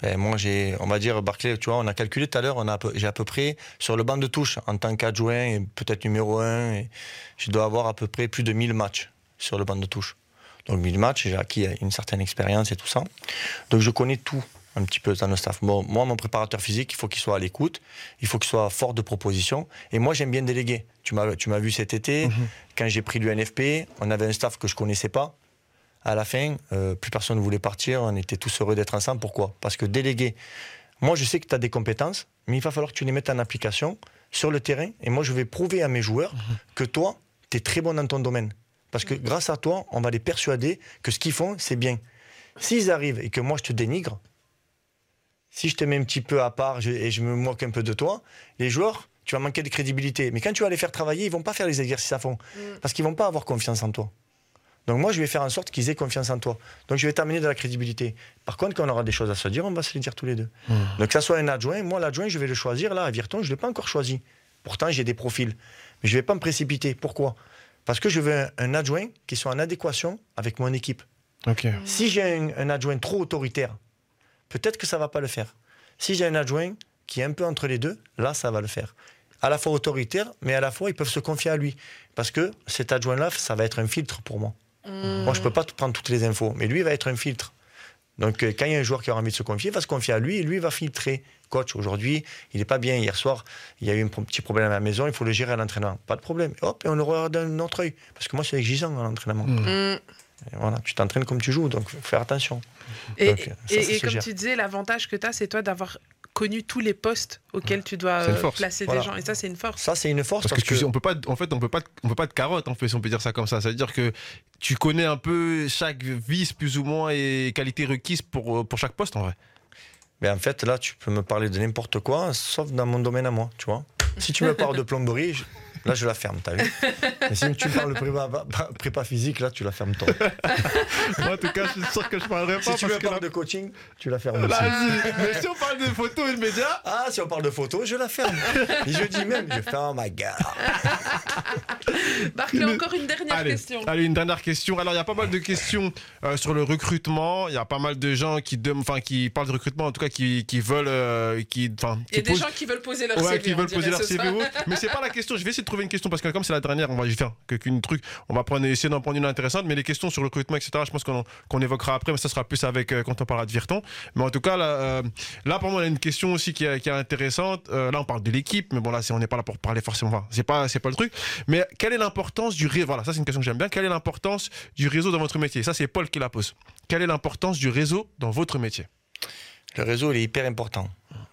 [SPEAKER 3] ben, moi, j'ai, on va dire, Barclay, tu vois, on a calculé tout à l'heure, j'ai à peu près, sur le banc de touche, en tant qu'adjoint et peut-être numéro un, et je dois avoir à peu près plus de 1000 matchs sur le banc de touche donc 1000 matchs, j'ai acquis une certaine expérience et tout ça. Donc je connais tout un petit peu dans le staff. moi, mon préparateur physique, il faut qu'il soit à l'écoute, il faut qu'il soit fort de propositions. Et moi, j'aime bien déléguer. Tu m'as, tu m'as vu cet été, mhm. quand j'ai pris l'UNFP, on avait un staff que je connaissais pas. À la fin, euh, plus personne ne voulait partir, on était tous heureux d'être ensemble. Pourquoi? Parce que déléguer, moi je sais que tu as des compétences, mais il va falloir que tu les mettes en application sur le terrain. Et moi, je vais prouver à mes joueurs mhm. que toi, tu es très bon dans ton domaine. Parce que grâce à toi, on va les persuader que ce qu'ils font, c'est bien. S'ils arrivent et que moi, je te dénigre, si je te mets un petit peu à part et je me moque un peu de toi, les joueurs, tu vas manquer de crédibilité. Mais quand tu vas les faire travailler, ils vont pas faire les exercices à fond. Mm. Parce qu'ils vont pas avoir confiance en toi. Donc moi, je vais faire en sorte qu'ils aient confiance en toi. Donc je vais t'amener de la crédibilité. Par contre, quand on aura des choses à se dire, on va se les dire tous les deux. Mm. Donc que ça soit un adjoint, moi l'adjoint, je vais le choisir. Là, à Virton, je ne l'ai pas encore choisi. Pourtant, j'ai des profils. Mais je ne vais pas me précipiter. Pourquoi? Parce que je veux un, adjoint qui soit en adéquation avec mon équipe. Si j'ai un, adjoint trop autoritaire, peut-être que ça va pas le faire. Si j'ai un adjoint qui est un peu entre les deux, là, ça va le faire. À la fois autoritaire, mais à la fois, ils peuvent se confier à lui. Parce que cet adjoint-là, ça va être un filtre pour moi. Mmh. Moi, je peux pas prendre toutes les infos, mais lui, il va être un filtre. Donc, euh, quand il y a un joueur qui a envie de se confier, il va se confier à lui et lui va filtrer. Coach, aujourd'hui, il n'est pas bien. Hier soir, il y a eu un petit problème à la maison, il faut le gérer à l'entraînement. Pas de problème. Hop, et on le regarde d'un autre œil. Parce que moi, c'est exigeant à l'entraînement. Mmh. Voilà, tu t'entraînes comme tu joues, donc faut faire attention.
[SPEAKER 2] Et, et comme tu disais, l'avantage que tu as, c'est toi d'avoir connu tous les postes auxquels tu dois placer des gens. Et ça, c'est une force.
[SPEAKER 3] Ça, c'est une force
[SPEAKER 4] parce, que, on peut pas, en fait, on peut pas, on peut pas de carotte, en fait, si on peut dire ça comme ça. C'est-à-dire que tu connais un peu chaque vice plus ou moins et qualité requise pour euh, pour chaque poste, en vrai.
[SPEAKER 3] Mais en fait, là, tu peux me parler de n'importe quoi, sauf dans mon domaine à moi, tu vois. Si tu me parles de <laughs> plomberie, Là, je la ferme, t'as vu <laughs> Mais si tu parles de prépa, prépa, physique, là, tu la fermes toi. <laughs>
[SPEAKER 4] Moi, en tout cas, je suis sûr que je parlerai pas.
[SPEAKER 3] Si tu
[SPEAKER 4] parce
[SPEAKER 3] veux
[SPEAKER 4] que
[SPEAKER 3] parler
[SPEAKER 4] là-
[SPEAKER 3] de coaching, tu la fermes aussi.
[SPEAKER 4] Mais si on parle de photos et de médias,
[SPEAKER 3] Ah, si on parle de photos, je la ferme. Et je dis même, je ferme ma gare.
[SPEAKER 2] Barclay, encore une dernière
[SPEAKER 4] Allez,
[SPEAKER 2] question.
[SPEAKER 4] allez, une dernière question. Alors, il y a pas mal de questions euh, sur le recrutement. Il y a pas mal de gens qui, enfin, qui parlent de recrutement, en tout cas, qui, qui veulent, euh, qui, enfin,
[SPEAKER 2] Il y a
[SPEAKER 4] qui
[SPEAKER 2] des
[SPEAKER 4] posent-
[SPEAKER 2] gens qui veulent poser leur
[SPEAKER 4] Ouais,
[SPEAKER 2] CV.
[SPEAKER 4] qui veulent poser leur CV. Mais c'est pas la question. Je vais essayer de une question parce que comme c'est la dernière, on va y faire qu'une truc. On va essayer d'en prendre une intéressante. Mais les questions sur le recrutement, etc. Je pense qu'on qu'on évoquera après, mais ça sera plus avec euh, quand on parlera de Virton. Mais en tout cas, là, euh, là pour moi, on a une question aussi qui est, qui est intéressante. Euh, là, on parle de l'équipe, mais bon, là, c'est- on n'est pas là pour parler forcément. Enfin, c'est pas, c'est pas le truc. Mais quelle est l'importance du réseau Voilà, ça c'est une question que j'aime bien. Quelle est l'importance du réseau dans votre métier? Ça, c'est Paul qui la pose. Quelle est l'importance du réseau dans votre métier?
[SPEAKER 3] Le réseau, il est hyper important.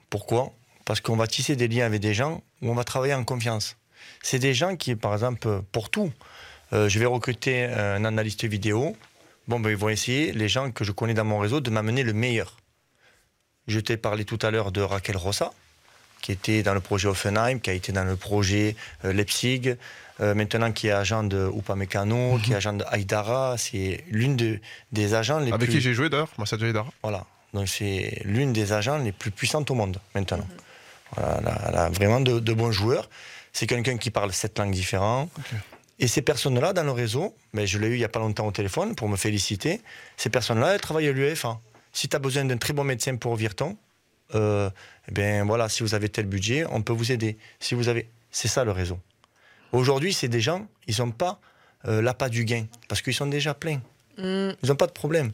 [SPEAKER 3] Pourquoi? Parce qu'on va tisser des liens avec des gens où on va travailler en confiance. C'est des gens qui, par exemple, pour tout, euh, je vais recruter un analyste vidéo. Bon, ben, ils vont essayer, les gens que je connais dans mon réseau, de m'amener le meilleur. Je t'ai parlé tout à l'heure de Raquel Rossa, qui était dans le projet Offenheim, qui a été dans le projet euh, Leipzig, euh, maintenant qui est agent de Upamecano, qui est agent de Haïdara. C'est l'une de- des agents les
[SPEAKER 4] Avec
[SPEAKER 3] plus...
[SPEAKER 4] qui j'ai joué d'ailleurs Moi, ça Haidara.
[SPEAKER 3] Voilà. Donc c'est l'une des agents les plus puissantes au monde maintenant. Voilà, elle, a, elle a vraiment de, de bons joueurs. C'est quelqu'un qui parle sept langues différentes. Et ces personnes-là, dans le réseau, mais je l'ai eu il n'y a pas longtemps au téléphone pour me féliciter, ces personnes-là, elles travaillent à l'UEFA. Si tu as besoin d'un très bon médecin pour Virton, euh, eh bien voilà, si vous avez tel budget, on peut vous aider. Si vous avez, c'est ça le réseau. Aujourd'hui, c'est des gens, ils n'ont pas euh, l'appât du gain parce qu'ils sont déjà pleins.
[SPEAKER 2] Mm.
[SPEAKER 3] Ils n'ont pas de problème.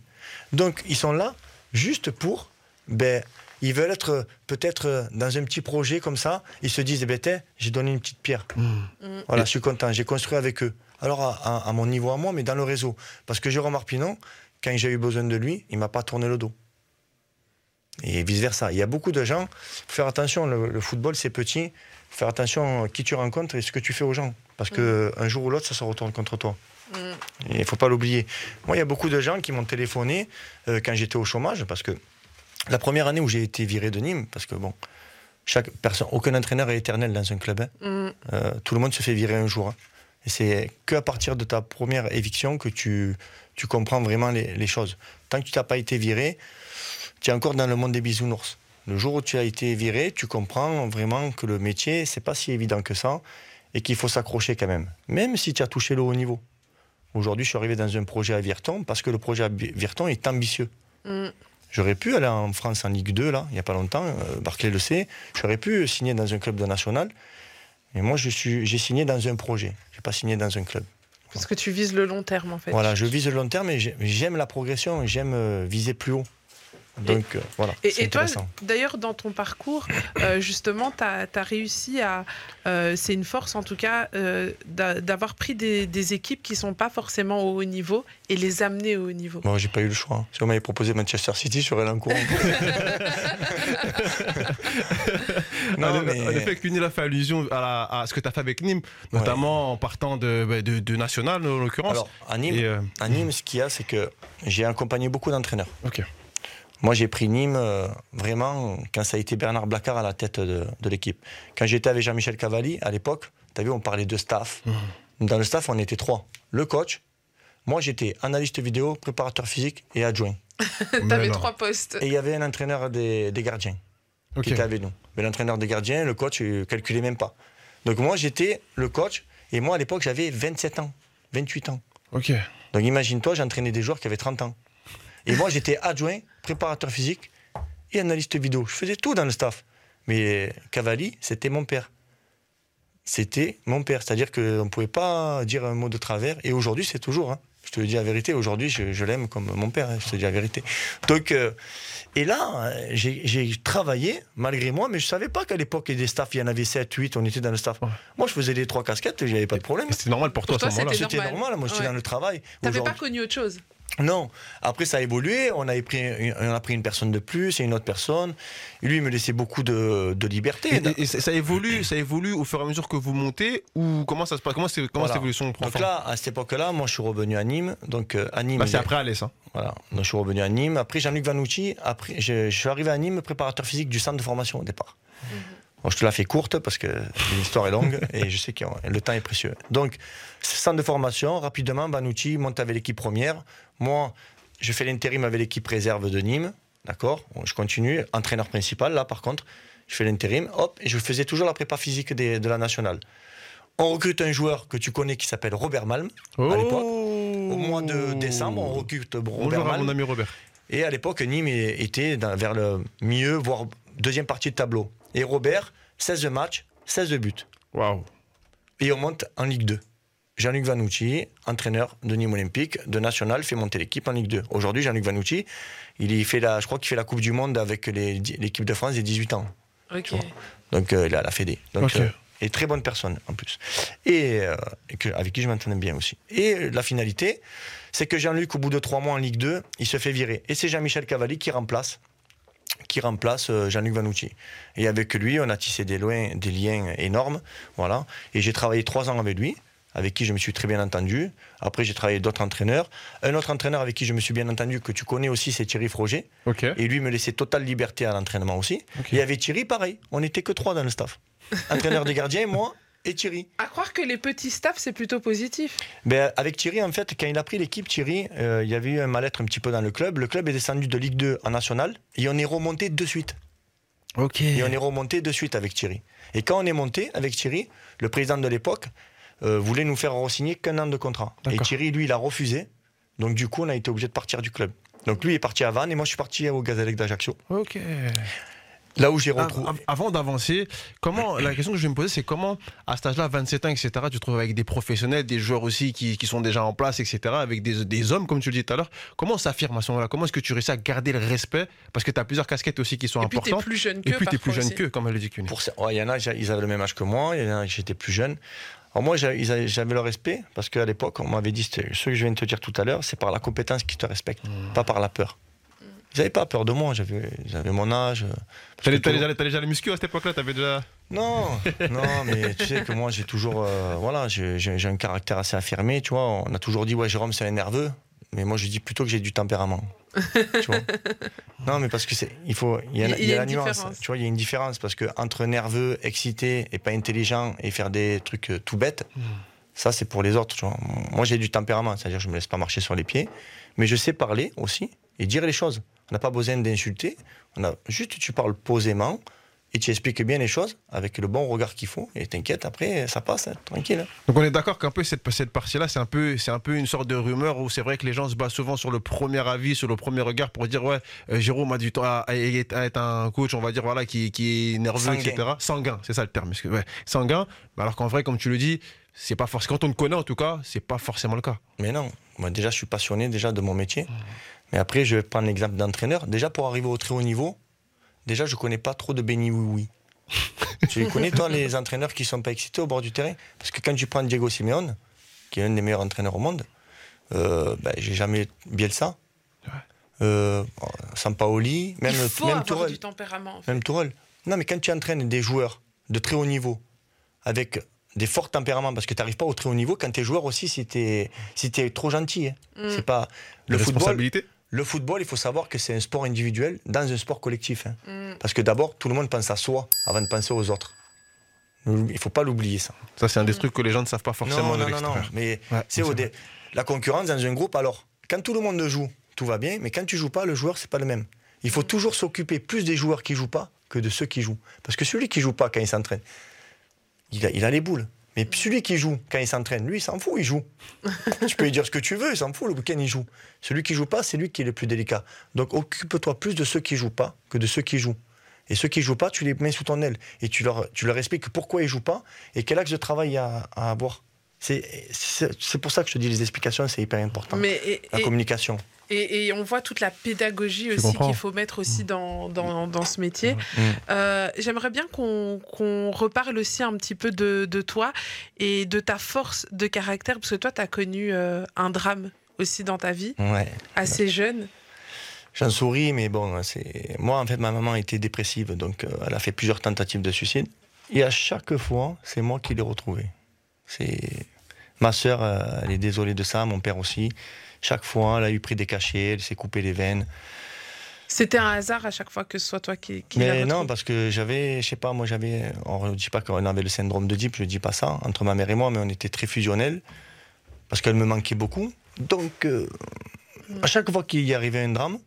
[SPEAKER 3] Donc, ils sont là juste pour. Ben, ils veulent être peut-être dans un petit projet comme ça. Ils se disent, eh ben, j'ai donné une petite pierre. Voilà, je suis content. J'ai construit avec eux. Alors, à, à- à mon niveau à moi, mais dans le réseau. Parce que Jérôme Arpinon, quand j'ai eu besoin de lui, il m'a pas tourné le dos. Et vice-versa. Il y a beaucoup de gens. faut faire attention, le, le football, c'est petit. faut faire attention à qui tu rencontres et ce que tu fais aux gens. Parce que un jour ou l'autre, ça se retourne contre toi. Il ne faut pas l'oublier. Moi, il y a beaucoup de gens qui m'ont téléphoné euh, quand j'étais au chômage, parce que la première année où j'ai été viré de Nîmes, parce que bon, chaque personne, aucun entraîneur est éternel dans un club. hein.
[SPEAKER 2] Mm.
[SPEAKER 3] Euh, tout le monde se fait virer un jour. hein. Et c'est qu'à partir de ta première éviction que tu, tu comprends vraiment les, les choses. Tant que tu n'as pas été viré, tu es encore dans le monde des bisounours. Le jour où tu as été viré, tu comprends vraiment que le métier, c'est pas si évident que ça et qu'il faut s'accrocher quand même. Même si tu as touché le haut niveau. Aujourd'hui, je suis arrivé dans un projet à Virton parce que le projet à Virton est ambitieux.
[SPEAKER 2] Mm.
[SPEAKER 3] J'aurais pu aller en France en Ligue 2, là, il n'y a pas longtemps, euh, Barclay le sait. J'aurais pu signer dans un club de national. Mais moi, je suis- j'ai signé dans un projet. Je n'ai pas signé dans un club.
[SPEAKER 2] Parce que tu vises le long terme, en fait.
[SPEAKER 3] Voilà, je vise le long terme et j'ai- j'aime la progression, j'aime euh, viser plus haut. Donc euh, voilà,
[SPEAKER 2] Et, et toi, d'ailleurs, dans ton parcours, euh, <coughs> justement, tu as, réussi à. euh, c'est une force, en tout cas, euh, d'a- d'avoir pris des, des équipes qui sont pas forcément au haut niveau et les amener au haut niveau.
[SPEAKER 3] Moi, j'ai pas eu le choix. hein. Si on m'avait proposé Manchester City, là en courant. non,
[SPEAKER 4] en,
[SPEAKER 3] mais...
[SPEAKER 4] en effet, Cuny a fait allusion à, la- à ce que tu as fait avec Nîmes, notamment en partant de, bah, de, de National, en l'occurrence.
[SPEAKER 3] Alors, à Nîmes,
[SPEAKER 4] Et, euh,
[SPEAKER 3] à Nîmes, ce qu'il y a, c'est que j'ai accompagné beaucoup d'entraîneurs.
[SPEAKER 4] Ok.
[SPEAKER 3] Moi, j'ai pris Nîmes euh, vraiment quand ça a été Bernard Blacard à la tête de, de l'équipe. Quand j'étais avec Jean-Michel Cavalli, à l'époque, tu as vu, on parlait de staff. Dans le staff, on était trois. Le coach, moi, j'étais analyste vidéo, préparateur physique et adjoint. <laughs>
[SPEAKER 2] tu
[SPEAKER 4] Mais
[SPEAKER 2] avais
[SPEAKER 4] non.
[SPEAKER 2] trois postes.
[SPEAKER 3] Et il y avait un entraîneur des, des gardiens qui était avec nous. Mais l'entraîneur des gardiens, le coach, il calculait même pas. Donc moi, j'étais le coach. Et moi, à l'époque, j'avais 27 ans, 28 ans.
[SPEAKER 4] Ok.
[SPEAKER 3] Donc imagine-toi, j'entraînais des joueurs qui avaient 30 ans. Et moi, j'étais adjoint, préparateur physique et analyste vidéo. Je faisais tout dans le staff. Mais Cavalli, c'était mon père. C'était mon père. C'est-à-dire qu'on ne pouvait pas dire un mot de travers. Et aujourd'hui, c'est toujours. hein. Je te le dis la vérité. Aujourd'hui, je, je l'aime comme mon père. hein. Je te dis la vérité. Donc, euh, et là, j'ai j'ai travaillé malgré moi, mais je ne savais pas qu'à l'époque, il y avait des staffs, il y en avait 7, 8, on était dans le staff.
[SPEAKER 4] Ouais.
[SPEAKER 3] Moi, je faisais les trois casquettes, j'avais pas de problème.
[SPEAKER 4] C'était normal pour toi
[SPEAKER 2] Pour
[SPEAKER 4] à ce
[SPEAKER 2] toi,
[SPEAKER 4] moment-là.
[SPEAKER 2] c'était normal.
[SPEAKER 3] normal. Moi, j'étais
[SPEAKER 2] Ouais.
[SPEAKER 3] dans le travail.
[SPEAKER 2] T'avais pas
[SPEAKER 3] Aujourd'hui-
[SPEAKER 2] connu autre chose.
[SPEAKER 3] Non. Après, ça a évolué. On, avait pris, on a pris une personne de plus et une autre personne. Et lui, il me laissait beaucoup de, de liberté.
[SPEAKER 4] Et, et- et ça évolue, ça évolue au fur et à mesure que vous montez ou comment ça se passe? Comment, c'est- comment
[SPEAKER 3] Voilà.
[SPEAKER 4] cette évolution prend
[SPEAKER 3] Donc là, à cette époque-là, moi, je suis revenu à Nîmes. Donc, euh, à Nîmes.
[SPEAKER 4] Là, c'est après Alès. Hein.
[SPEAKER 3] Voilà. Donc, je suis revenu à Nîmes. Après, Jean-Luc Vanucci. Après, je, je suis arrivé à Nîmes, préparateur physique du centre de formation au départ. je te la fais courte parce que l'histoire est longue <laughs> et je sais que le temps est précieux. Donc, centre de formation, rapidement, Banucci monte avec l'équipe première. Moi, je fais l'intérim avec l'équipe réserve de Nîmes. D'accord Je continue. Entraîneur principal, là, par contre, je fais l'intérim. Hop, et je faisais toujours la prépa physique de la nationale. On recrute un joueur que tu connais qui s'appelle Robert Malm à l'époque. Au mois de décembre, on recrute Robert
[SPEAKER 4] Bonjour à mon ami Robert.
[SPEAKER 3] Et à l'époque, Nîmes était vers le milieu, voire deuxième partie de tableau. Et Robert, 16 matchs, 16 buts.
[SPEAKER 4] Waouh.
[SPEAKER 3] Et on monte en Ligue 2. Jean-Luc Vanucci, entraîneur de Nîmes Olympique, de National, fait monter l'équipe en Ligue 2. Aujourd'hui, Jean-Luc Vanucci, il fait la, je crois qu'il fait la Coupe du Monde avec l'équipe de France des 18 ans. Donc euh, il a la Fédé. Donc,
[SPEAKER 4] Ok.
[SPEAKER 3] euh, et très bonne personne en plus. Et, euh, et que- avec qui je m'entendais bien aussi. Et la finalité, c'est que Jean-Luc, au bout de trois mois en Ligue 2, il se fait virer. Et c'est Jean-Michel Cavalli qui remplace qui remplace Jean-Luc Vanucci. Et avec lui, on a tissé des, loin- des liens énormes. Voilà. Et j'ai travaillé trois ans avec lui, avec qui je me suis très bien entendu. Après, j'ai travaillé avec d'autres entraîneurs. Un autre entraîneur avec qui je me suis bien entendu, que tu connais aussi, c'est Thierry Froger. Et lui me laissait totale liberté à l'entraînement aussi.
[SPEAKER 4] Ok.
[SPEAKER 3] Et avec Thierry, pareil. On n'était que trois dans le staff. <laughs> Entraîneur des gardiens, moi et Thierry.
[SPEAKER 2] À croire que les petits staffs, c'est plutôt positif.
[SPEAKER 3] Ben, avec Thierry, en fait, quand il a pris l'équipe, Thierry, euh, il y avait eu un mal-être un petit peu dans le club. Le club est descendu de Ligue 2 en National et on est remonté de suite. Et on est remonté de suite avec Thierry. Et quand on est monté avec Thierry, le président de l'époque euh, voulait nous faire re-signer qu'un an de contrat. Et. Thierry, lui, il a refusé. Donc du coup, on a été obligé de partir du club. Donc lui est parti à Vannes et moi je suis parti au Gazélec d'Ajaccio.
[SPEAKER 4] Ok.
[SPEAKER 3] Là où j'ai
[SPEAKER 4] Ah,
[SPEAKER 3] retrouvé.
[SPEAKER 4] av- Avant d'avancer, comment la question que je vais me poser, c'est comment à cet âge-là, 27 ans, etc., tu te trouves avec des professionnels, des joueurs aussi qui, qui sont déjà en place, etc., avec des, des hommes, comme tu le dis tout à l'heure. Comment on s'affirme à ce moment-là? Comment est-ce que tu réussis à garder le respect? Parce que tu as plusieurs casquettes aussi qui sont
[SPEAKER 2] Et puis, t'es
[SPEAKER 4] importantes.
[SPEAKER 2] plus jeune
[SPEAKER 4] Et
[SPEAKER 2] qu'eux.
[SPEAKER 4] puis tu es plus jeune qu'eux, comme elle le dit
[SPEAKER 3] ouais, il y en a, ils avaient le même âge que moi, il y en a, j'étais plus jeune. Alors moi, j'avais le respect, parce qu'à l'époque, on m'avait dit, ce que je viens de te dire tout à l'heure, c'est par la compétence qu'ils te respectent,
[SPEAKER 4] Mmh.
[SPEAKER 3] pas par la peur. Ils n'avaient pas peur de moi, j'avais mon âge. euh,
[SPEAKER 4] T'allais déjà, déjà les muscu à cette époque-là T'avais déjà.
[SPEAKER 3] Non, non, mais tu sais que moi, j'ai toujours, euh, voilà, j'ai un caractère assez affirmé, tu vois. On a toujours dit, ouais, Jérôme, c'est un nerveux, mais moi, je dis plutôt que j'ai du tempérament. tu vois. <laughs> Non, mais parce que c'est, il faut, il y a,
[SPEAKER 2] Il y a-
[SPEAKER 3] il y
[SPEAKER 2] il y a
[SPEAKER 3] a la nuance.
[SPEAKER 2] différence.
[SPEAKER 3] Tu vois, il y a une différence parce que entre nerveux, excité et pas intelligent et faire des trucs euh, tout bêtes, ça, c'est pour les autres. Tu vois. Moi, j'ai du tempérament, c'est-à-dire, je me laisse pas marcher sur les pieds, mais je sais parler aussi et dire les choses. On n'a pas besoin d'insulter. On a juste, tu parles posément et tu expliques bien les choses avec le bon regard qu'il faut. Et t'inquiète, après, ça passe, hein, tranquille.
[SPEAKER 4] Donc on est d'accord qu'un peu cette, cette partie-là, c'est un peu, c'est un peu une sorte de rumeur où c'est vrai que les gens se basent souvent sur le premier avis, sur le premier regard pour dire ouais, euh, Jérôme a du temps à, à- être un coach, on va dire voilà, qui, qui est nerveux,
[SPEAKER 3] Sanguin.
[SPEAKER 4] etc. Sanguin, c'est ça le terme. ouais, sanguin. Mais alors qu'en vrai, comme tu le dis, c'est pas forcément. Quand on te connaît en tout cas, c'est pas forcément le cas.
[SPEAKER 3] Mais non, moi déjà je suis passionné déjà de mon métier. Mais après je vais prendre l'exemple d'entraîneur. Déjà pour arriver au très haut niveau, déjà je connais pas trop de béni oui oui. tu les connais toi les entraîneurs qui sont pas excités au bord du terrain? Parce que quand tu prends Diego Simeone, qui est un des meilleurs entraîneurs au monde, euh, ben, j'ai jamais Bielsa, euh, Sampaoli, même,
[SPEAKER 2] Il faut
[SPEAKER 3] même
[SPEAKER 2] avoir
[SPEAKER 3] Tourelle.
[SPEAKER 2] du tempérament. en fait.
[SPEAKER 3] Même Tourelle. Non, mais quand tu entraînes des joueurs de très haut niveau, avec des forts tempéraments, parce que tu n'arrives pas au très haut niveau quand tu es joueur aussi si tu es, si trop gentil. hein.
[SPEAKER 2] Mm.
[SPEAKER 3] C'est pas... Le
[SPEAKER 4] La
[SPEAKER 3] football,
[SPEAKER 4] responsabilité.
[SPEAKER 3] Le football, il faut savoir que c'est un sport individuel dans un sport collectif. hein.
[SPEAKER 2] Mm.
[SPEAKER 3] Parce que d'abord, tout le monde pense à soi avant de penser aux autres. Il faut pas l'oublier, ça.
[SPEAKER 4] Ça, c'est un des trucs que les gens ne savent pas forcément
[SPEAKER 3] non,
[SPEAKER 4] de
[SPEAKER 3] non, non, non. Mais
[SPEAKER 4] Ouais,
[SPEAKER 3] c'est dé- la concurrence dans un groupe. Alors, quand tout le monde joue, tout va bien, mais quand tu joues pas, le joueur, c'est pas le même. Il faut toujours s'occuper plus des joueurs qui jouent pas que de ceux qui jouent. Parce que celui qui joue pas quand il s'entraîne, il a, il a les boules. Mais celui qui joue quand il s'entraîne, lui, il s'en fout, il joue. <laughs> tu peux lui dire ce que tu veux, il s'en fout, le week-end, il joue. Celui qui joue pas, c'est lui qui est le plus délicat. Donc occupe-toi plus de ceux qui jouent pas que de ceux qui jouent. Et ceux qui jouent pas, tu les mets sous ton aile. Et tu leur, tu leur expliques pourquoi ils jouent pas et quel axe de travail il y a à avoir. C'est pour ça que je te dis les explications, c'est hyper important.
[SPEAKER 2] Mais et,
[SPEAKER 3] La
[SPEAKER 2] et-
[SPEAKER 3] communication.
[SPEAKER 2] Et- et on voit toute la pédagogie aussi qu'il faut mettre aussi dans, dans, dans ce métier.
[SPEAKER 3] Mm.
[SPEAKER 2] Euh, J'aimerais bien qu'on qu'on reparle aussi un petit peu de, de toi et de ta force de caractère, parce que toi, tu as connu euh, un drame aussi dans ta vie,
[SPEAKER 3] Ouais.
[SPEAKER 2] assez jeune.
[SPEAKER 3] J'en souris, mais bon, c'est moi en fait ma maman était dépressive, donc euh, elle a fait plusieurs tentatives de suicide. Et à chaque fois, c'est moi qui l'ai retrouvée. C'est ma sœur, elle est désolée de ça, mon père aussi. Chaque fois, elle a eu pris des cachets, elle s'est coupé les veines.
[SPEAKER 2] C'était un hasard à chaque fois que ce soit toi qui, qui
[SPEAKER 3] Mais non, parce que j'avais, je sais pas, moi j'avais, on ne dit pas qu'on avait le syndrome de Deep, je dis pas ça, entre ma mère et moi, mais on était très fusionnels, parce qu'elle me manquait beaucoup. Donc, euh, à chaque fois qu'il y arrivait un drame,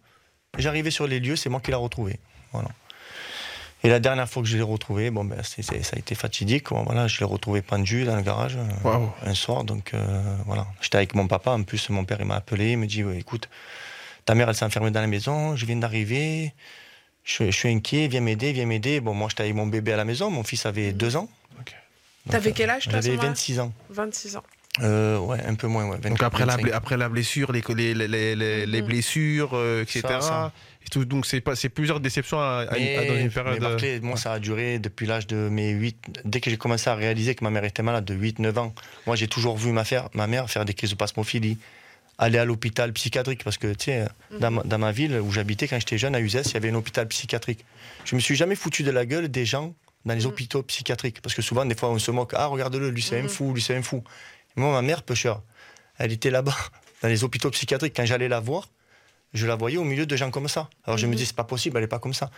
[SPEAKER 3] j'arrivais sur les lieux, c'est moi qui l'a retrouvé. Voilà. Et la dernière fois que je l'ai retrouvé, bon, ben, ça a été fatidique. Voilà, je l'ai retrouvé pendu dans le garage euh, un soir. Donc euh, voilà, j'étais avec mon papa. En plus, mon père il m'a appelé, il me dit ouais, écoute, ta mère elle s'est enfermée dans la maison, je viens d'arriver, je, je suis inquiet, viens m'aider, viens m'aider. Bon, moi j'étais avec mon bébé à la maison, mon fils avait deux ans.
[SPEAKER 4] Ok.
[SPEAKER 3] Donc,
[SPEAKER 2] T'avais
[SPEAKER 3] euh,
[SPEAKER 2] quel âge,
[SPEAKER 3] J'avais
[SPEAKER 2] moment-là
[SPEAKER 3] 26 ans.
[SPEAKER 2] 26 ans.
[SPEAKER 3] Euh, ouais, un peu moins. Ouais,
[SPEAKER 4] Donc
[SPEAKER 3] 24,
[SPEAKER 4] après la,
[SPEAKER 3] 25.
[SPEAKER 4] bla- après la blessure, les, les, les, les- les- les
[SPEAKER 2] Mhm.
[SPEAKER 4] blessures, euh, etc.
[SPEAKER 3] Ça, ça.
[SPEAKER 4] Et tout, donc c'est pas- c'est plusieurs déceptions à, à-
[SPEAKER 3] Mais,
[SPEAKER 4] à- dans une
[SPEAKER 3] mais
[SPEAKER 4] période. euh,
[SPEAKER 3] Barclay, moi, ça a duré depuis l'âge de mes 8. Dès que j'ai commencé à réaliser que ma mère était malade, de 8-9 ans, moi, j'ai toujours vu ma, faire- ma mère faire des crises de plasmophilie, aller à l'hôpital psychiatrique. Parce que, tu sais, dans, ma, dans ma ville où j'habitais quand j'étais jeune, à Uzès, il y avait un hôpital psychiatrique. Je me suis jamais foutu de la gueule des gens dans les
[SPEAKER 2] Mhm.
[SPEAKER 3] hôpitaux psychiatriques. Parce que souvent, des fois, on se moque. Ah, regarde-le, lui, c'est un
[SPEAKER 2] Mhm.
[SPEAKER 3] fou, lui, c'est un fou. Moi, ma mère, pêcheur, elle était là-bas, <laughs> dans les hôpitaux psychiatriques. Quand j'allais la voir, je la voyais au milieu de gens comme ça. Alors je me
[SPEAKER 2] Mhm.
[SPEAKER 3] dis, c'est pas possible, elle est pas comme ça.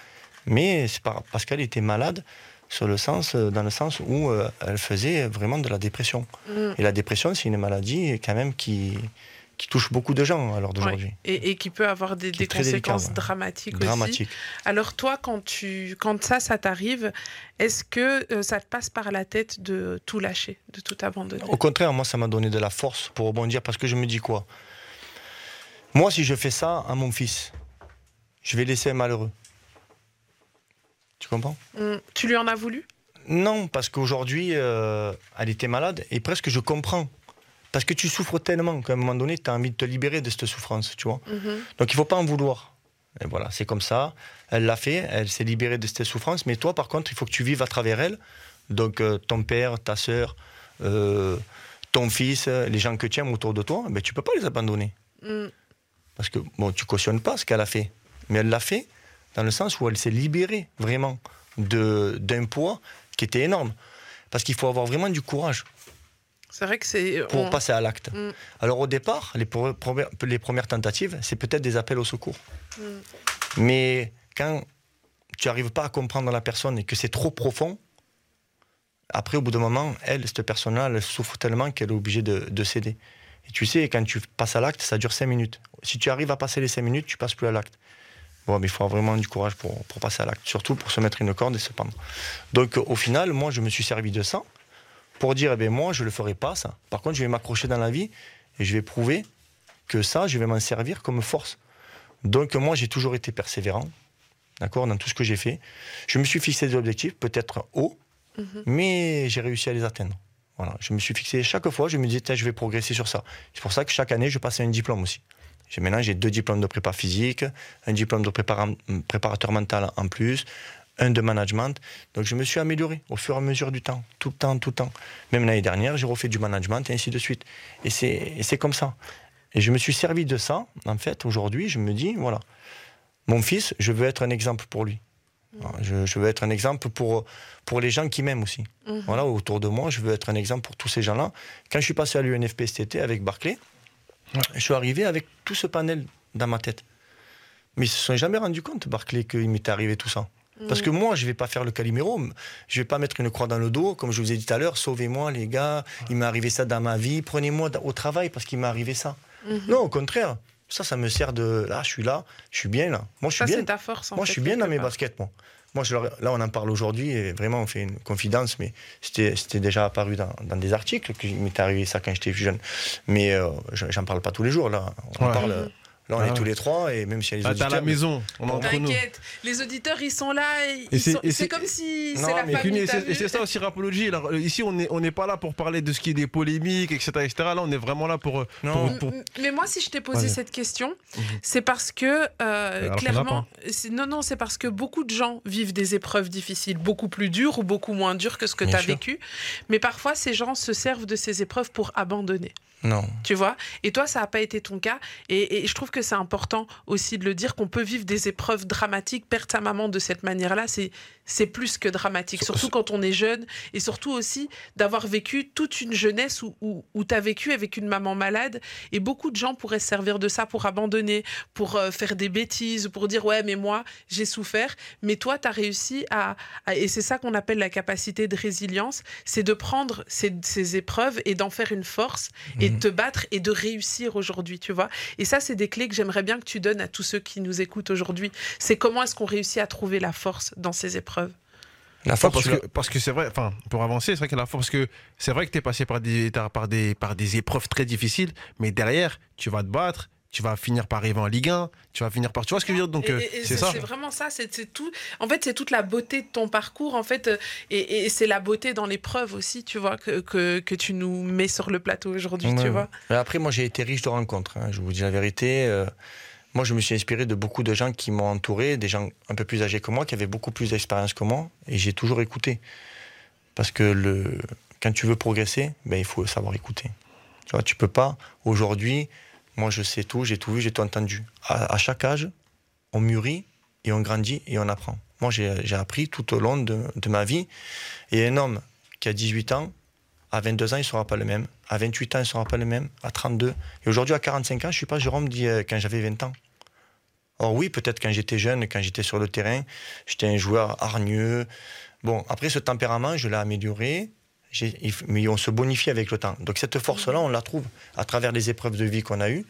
[SPEAKER 3] Mais c'est parce qu'elle était malade, sur le sens, euh, dans le sens où euh, elle faisait vraiment de la dépression.
[SPEAKER 2] Mm.
[SPEAKER 3] Et la dépression, c'est une maladie quand même qui, qui touche beaucoup de gens à l'heure d'aujourd'hui.
[SPEAKER 2] Et, et qui peut avoir des, des
[SPEAKER 3] délicat,
[SPEAKER 2] conséquences
[SPEAKER 3] ouais.
[SPEAKER 2] dramatiques aussi.
[SPEAKER 3] Dramatique.
[SPEAKER 2] Alors toi, quand, tu, quand ça, ça t'arrive, est-ce que euh, ça te passe par la tête de tout lâcher, de tout abandonner?
[SPEAKER 3] Au contraire, moi, ça m'a donné de la force pour rebondir parce que je me dis quoi? Moi, si je fais ça à mon fils, je vais laisser un malheureux. Tu comprends?
[SPEAKER 2] Mm. Tu lui en as voulu?
[SPEAKER 3] Non, parce qu'aujourd'hui, euh, elle était malade et presque je comprends. Parce que tu souffres tellement qu'à un moment donné, tu as envie de te libérer de cette souffrance, tu vois.
[SPEAKER 2] Mhm.
[SPEAKER 3] Donc il faut pas en vouloir. Et voilà, c'est comme ça. Elle l'a fait, elle s'est libérée de cette souffrance. Mais toi, par contre, il faut que tu vives à travers elle. Donc euh, ton père, ta sœur, euh, ton fils, euh, les gens que tu aimes autour de toi, ben, tu peux pas les abandonner.
[SPEAKER 2] Mm.
[SPEAKER 3] Parce que bon, tu cautionnes pas ce qu'elle a fait. Mais elle l'a fait dans le sens où elle s'est libérée vraiment d'un poids qui était énorme. Parce qu'il faut avoir vraiment du courage
[SPEAKER 2] C'est vrai que c'est...
[SPEAKER 3] pour
[SPEAKER 2] on-
[SPEAKER 3] passer à l'acte.
[SPEAKER 2] Mm.
[SPEAKER 3] Alors au départ, les, premières- les premières tentatives, c'est peut-être des appels au secours.
[SPEAKER 2] Mm.
[SPEAKER 3] Mais quand tu n'arrives pas à comprendre la personne et que c'est trop profond, après, au bout d'un moment, elle, cette personne-là, elle souffre tellement qu'elle est obligée de, de céder. Et tu sais, quand tu passes à l'acte, ça dure 5 minutes. Si tu arrives à passer les 5 minutes, tu passes plus à l'acte. Bon, mais il faut vraiment du courage pour, pour passer à l'acte, surtout pour se mettre une corde et se pendre. Donc, au final, moi, je me suis servi de ça pour dire, eh bien, moi, je ne le ferai pas, ça. Par contre, je vais m'accrocher dans la vie et je vais prouver que ça, je vais m'en servir comme force. Donc, moi, j'ai toujours été persévérant, d'accord, dans tout ce que j'ai fait. Je me suis fixé des objectifs, peut-être hauts,
[SPEAKER 2] Mhm.
[SPEAKER 3] mais j'ai réussi à les atteindre. Voilà, je me suis fixé chaque fois, je me disais, je vais progresser sur ça. C'est pour ça que chaque année, je passais un diplôme aussi. Maintenant, j'ai deux diplômes de prépa physique, un diplôme de prépara- préparateur mental en plus, un de management. Donc, je me suis amélioré au fur et à mesure du temps, tout le temps, tout le temps. Même l'année dernière, j'ai refait du management et ainsi de suite. Et c'est comme ça. Et je me suis servi de ça, en fait, aujourd'hui, je me dis, voilà, mon fils, je veux être un exemple pour lui. Je, je veux être un exemple pour, pour les gens qui m'aiment aussi.
[SPEAKER 2] Mhm.
[SPEAKER 3] Voilà, autour de moi, je veux être un exemple pour tous ces gens-là. Quand je suis passé à l'UNFP cet été avec Barclay,
[SPEAKER 4] Ouais.
[SPEAKER 3] je suis arrivé avec tout ce panel dans ma tête. Mais ils se sont jamais rendu compte, Barclay, qu'il m'était arrivé tout ça. Parce que moi, je vais pas faire le Calimero, je vais pas mettre une croix dans le dos, comme je vous ai dit tout à l'heure, sauvez-moi les gars, il m'est arrivé ça dans ma vie, prenez-moi au travail parce qu'il m'est arrivé ça.
[SPEAKER 2] Mhm.
[SPEAKER 3] Non, au contraire, ça, ça me sert de, là, je suis là, je suis bien là. Moi, je suis
[SPEAKER 2] Ça,
[SPEAKER 3] bien.
[SPEAKER 2] c'est ta force. en
[SPEAKER 3] Moi, je suis bien dans mes baskets, moi. Moi, je là, on en parle aujourd'hui et vraiment, on fait une confidence, mais c'était c'était déjà apparu dans, dans des articles qu'il m'était arrivé ça quand j'étais plus jeune. Mais euh, je- j'en parle pas tous les jours, là. On
[SPEAKER 4] Ouais.
[SPEAKER 3] parle,
[SPEAKER 2] Mhm.
[SPEAKER 3] Là, on
[SPEAKER 4] Ah
[SPEAKER 3] est
[SPEAKER 4] ouais.
[SPEAKER 3] tous les trois, et même si les
[SPEAKER 4] Ah, t'es à la maison, on est entre nous.
[SPEAKER 2] T'inquiète, les auditeurs, ils sont là.
[SPEAKER 4] C'est-
[SPEAKER 2] comme si c'est la famille.
[SPEAKER 4] c'est ça aussi Rapologie. Alors, euh, ici, on n'est on pas là pour parler de ce qui est des polémiques, etc. etc. Là, on est vraiment là pour. euh,
[SPEAKER 3] Non.
[SPEAKER 4] pour- pour-
[SPEAKER 2] M- Mais moi, si je t'ai posé cette question,
[SPEAKER 4] Mhm.
[SPEAKER 2] c'est parce que euh,
[SPEAKER 4] en
[SPEAKER 2] clairement, non, non, c'est parce que beaucoup de gens vivent des épreuves difficiles, beaucoup plus dures ou beaucoup moins dures que ce que tu as
[SPEAKER 3] sûr.
[SPEAKER 2] vécu. Mais parfois, ces gens se servent de ces épreuves pour abandonner.
[SPEAKER 3] Non.
[SPEAKER 2] Tu vois? Et toi, ça n'a pas été ton cas? Et, je trouve que c'est important aussi de le dire qu'on peut vivre des épreuves dramatiques. Perdre sa maman de cette manière-là, c'est c'est plus que dramatique. Surtout quand on est jeune. Et surtout aussi d'avoir vécu toute une jeunesse où, où, où tu as vécu avec une maman malade. Et beaucoup de gens pourraient se servir de ça pour abandonner, pour euh, faire des bêtises, pour dire Ouais, mais moi, j'ai souffert. Mais toi, tu as réussi à, à- Et c'est ça qu'on appelle la capacité de résilience c'est de prendre ces, ces épreuves et d'en faire une force et de te battre et de réussir aujourd'hui, tu vois. Et ça, c'est des clés que j'aimerais bien que tu donnes à tous ceux qui nous écoutent aujourd'hui. C'est comment est-ce qu'on réussit à trouver la force dans ces épreuves?
[SPEAKER 3] La force,
[SPEAKER 4] parce que parce que c'est vrai enfin pour avancer c'est vrai a la force parce que c'est vrai que tu es passé par des par des par des épreuves très difficiles mais derrière tu vas te battre tu vas finir par arriver en Ligue 1 tu vas finir par tu vois ce que je veux dire donc euh, c'est ça
[SPEAKER 2] C'est vraiment ça. C'est tout. En fait, c'est toute la beauté de ton parcours. En fait, euh, et, et c'est la beauté dans l'épreuve aussi, tu vois, que, que, que tu nous mets sur le plateau aujourd'hui,
[SPEAKER 3] Ouais,
[SPEAKER 2] tu
[SPEAKER 3] ouais.
[SPEAKER 2] vois.
[SPEAKER 3] Mais après, moi, j'ai été riche de rencontres. hein, je vous dis la vérité. euh, moi, je me suis inspiré de beaucoup de gens qui m'ont entouré, des gens un peu plus âgés que moi, qui avaient beaucoup plus d'expérience que moi, et j'ai toujours écouté. Parce que quand tu veux progresser, ben, il faut savoir écouter. Tu vois, peux pas. Aujourd'hui, moi, je sais tout, j'ai tout vu, j'ai tout entendu. À, chaque âge, on mûrit et on grandit et on apprend. Moi, j'ai appris tout au long de, ma vie. Et un homme qui a 18 ans, à 22 ans, il ne sera pas le même. À 28 ans, il ne sera pas le même. À 32. Et aujourd'hui, à 45 ans, je ne suis pas Jérôme dit quand j'avais 20 ans. Or oui, peut-être quand j'étais jeune, quand j'étais sur le terrain, j'étais un joueur hargneux. Bon, après, ce tempérament, je l'ai amélioré. Mais on se bonifie avec le temps. Donc cette force-là, on la trouve à travers les épreuves de vie qu'on a eues.